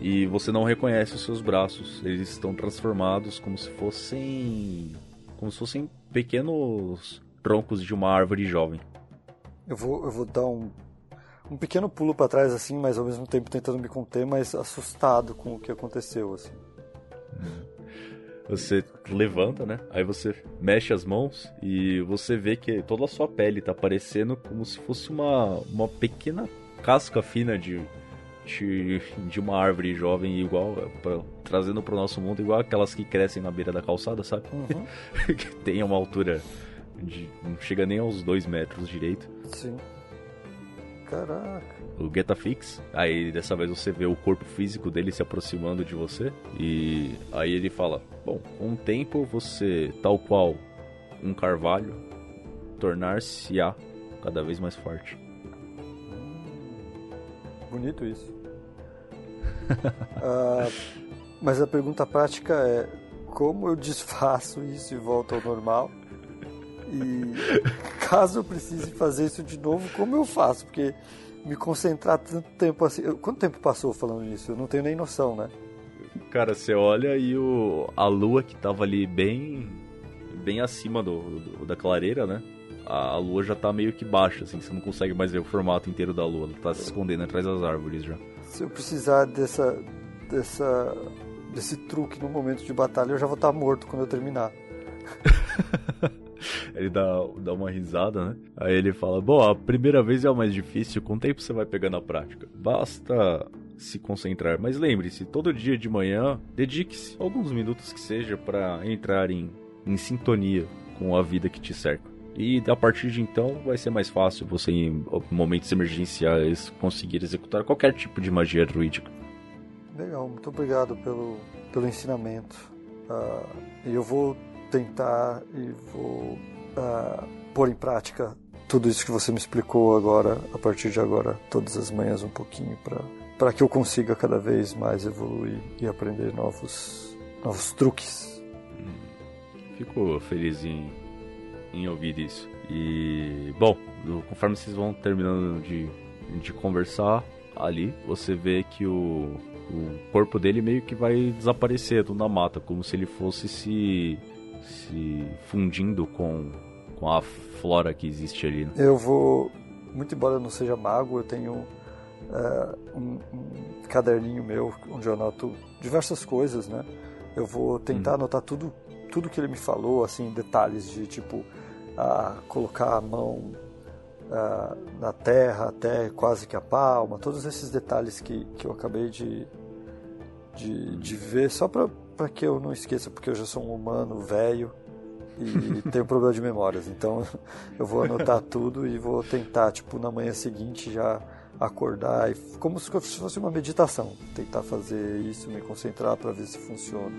e você não reconhece os seus braços. Eles estão transformados como se fossem como se fossem pequenos troncos de uma árvore jovem. Eu vou, eu vou dar um, um pequeno pulo para trás assim, mas ao mesmo tempo tentando me conter, mas assustado com o que aconteceu assim. Você levanta, né? Aí você mexe as mãos e você vê que toda a sua pele tá parecendo como se fosse uma, uma pequena casca fina de, de, de uma árvore jovem, igual, pra, trazendo pro nosso mundo, igual aquelas que crescem na beira da calçada, sabe? Uhum. <laughs> que tem uma altura de. não chega nem aos dois metros direito. Sim. Caraca. o Getafix. Aí dessa vez você vê o corpo físico dele se aproximando de você. E aí ele fala: Bom, com o tempo você, tal qual um carvalho, tornar-se-á cada vez mais forte. Bonito isso. <laughs> Ah, mas a pergunta prática é: como eu desfaço isso e volto ao normal? E caso eu precise fazer isso de novo, como eu faço? Porque me concentrar tanto tempo assim. eu- Quanto tempo passou falando isso? Eu não tenho nem noção, né? Cara, você olha e o, a lua que tava ali bem bem acima do, do- da clareira, né? A, a lua já tá meio que baixa, assim, você não consegue mais ver o formato inteiro da lua. Ela tá se escondendo atrás das árvores já. Se eu precisar dessa, dessa, desse truque no momento de batalha, eu já vou estar morto quando eu terminar. <laughs> Ele dá, dá uma risada, né? Aí ele fala: Bom, a primeira vez é o mais difícil, com o tempo você vai pegando a prática. Basta se concentrar. Mas lembre-se, todo dia de manhã, dedique-se alguns minutos que seja para entrar em, em sintonia com a vida que te cerca. E a partir de então vai ser mais fácil você, em momentos emergenciais, conseguir executar qualquer tipo de magia druídica. Legal, muito obrigado pelo, pelo ensinamento. E eu vou tentar e vou ah, pôr em prática tudo isso que você me explicou agora, a partir de agora, todas as manhãs um pouquinho, para que eu consiga cada vez mais evoluir e aprender novos, novos truques. Fico feliz em, em ouvir isso. E, bom, conforme vocês vão terminando de, de conversar, ali, você vê que o, o corpo dele meio que vai desaparecer na mata, como se ele fosse se, se fundindo com, com a flora que existe ali. Né? Eu vou, muito embora eu não seja mago, eu tenho é, um, um, caderninho meu onde eu anoto diversas coisas, né? Eu vou tentar hum. anotar tudo, tudo que ele me falou, assim, detalhes de tipo a colocar a mão uh, na terra até quase que a palma, todos esses detalhes que, que eu acabei de, de, de ver, só para que eu não esqueça, porque eu já sou um humano velho e <laughs> tenho problema de memórias. Então eu vou anotar tudo e vou tentar, tipo, na manhã seguinte já acordar, e, como se fosse uma meditação, tentar fazer isso, me concentrar para ver se funciona.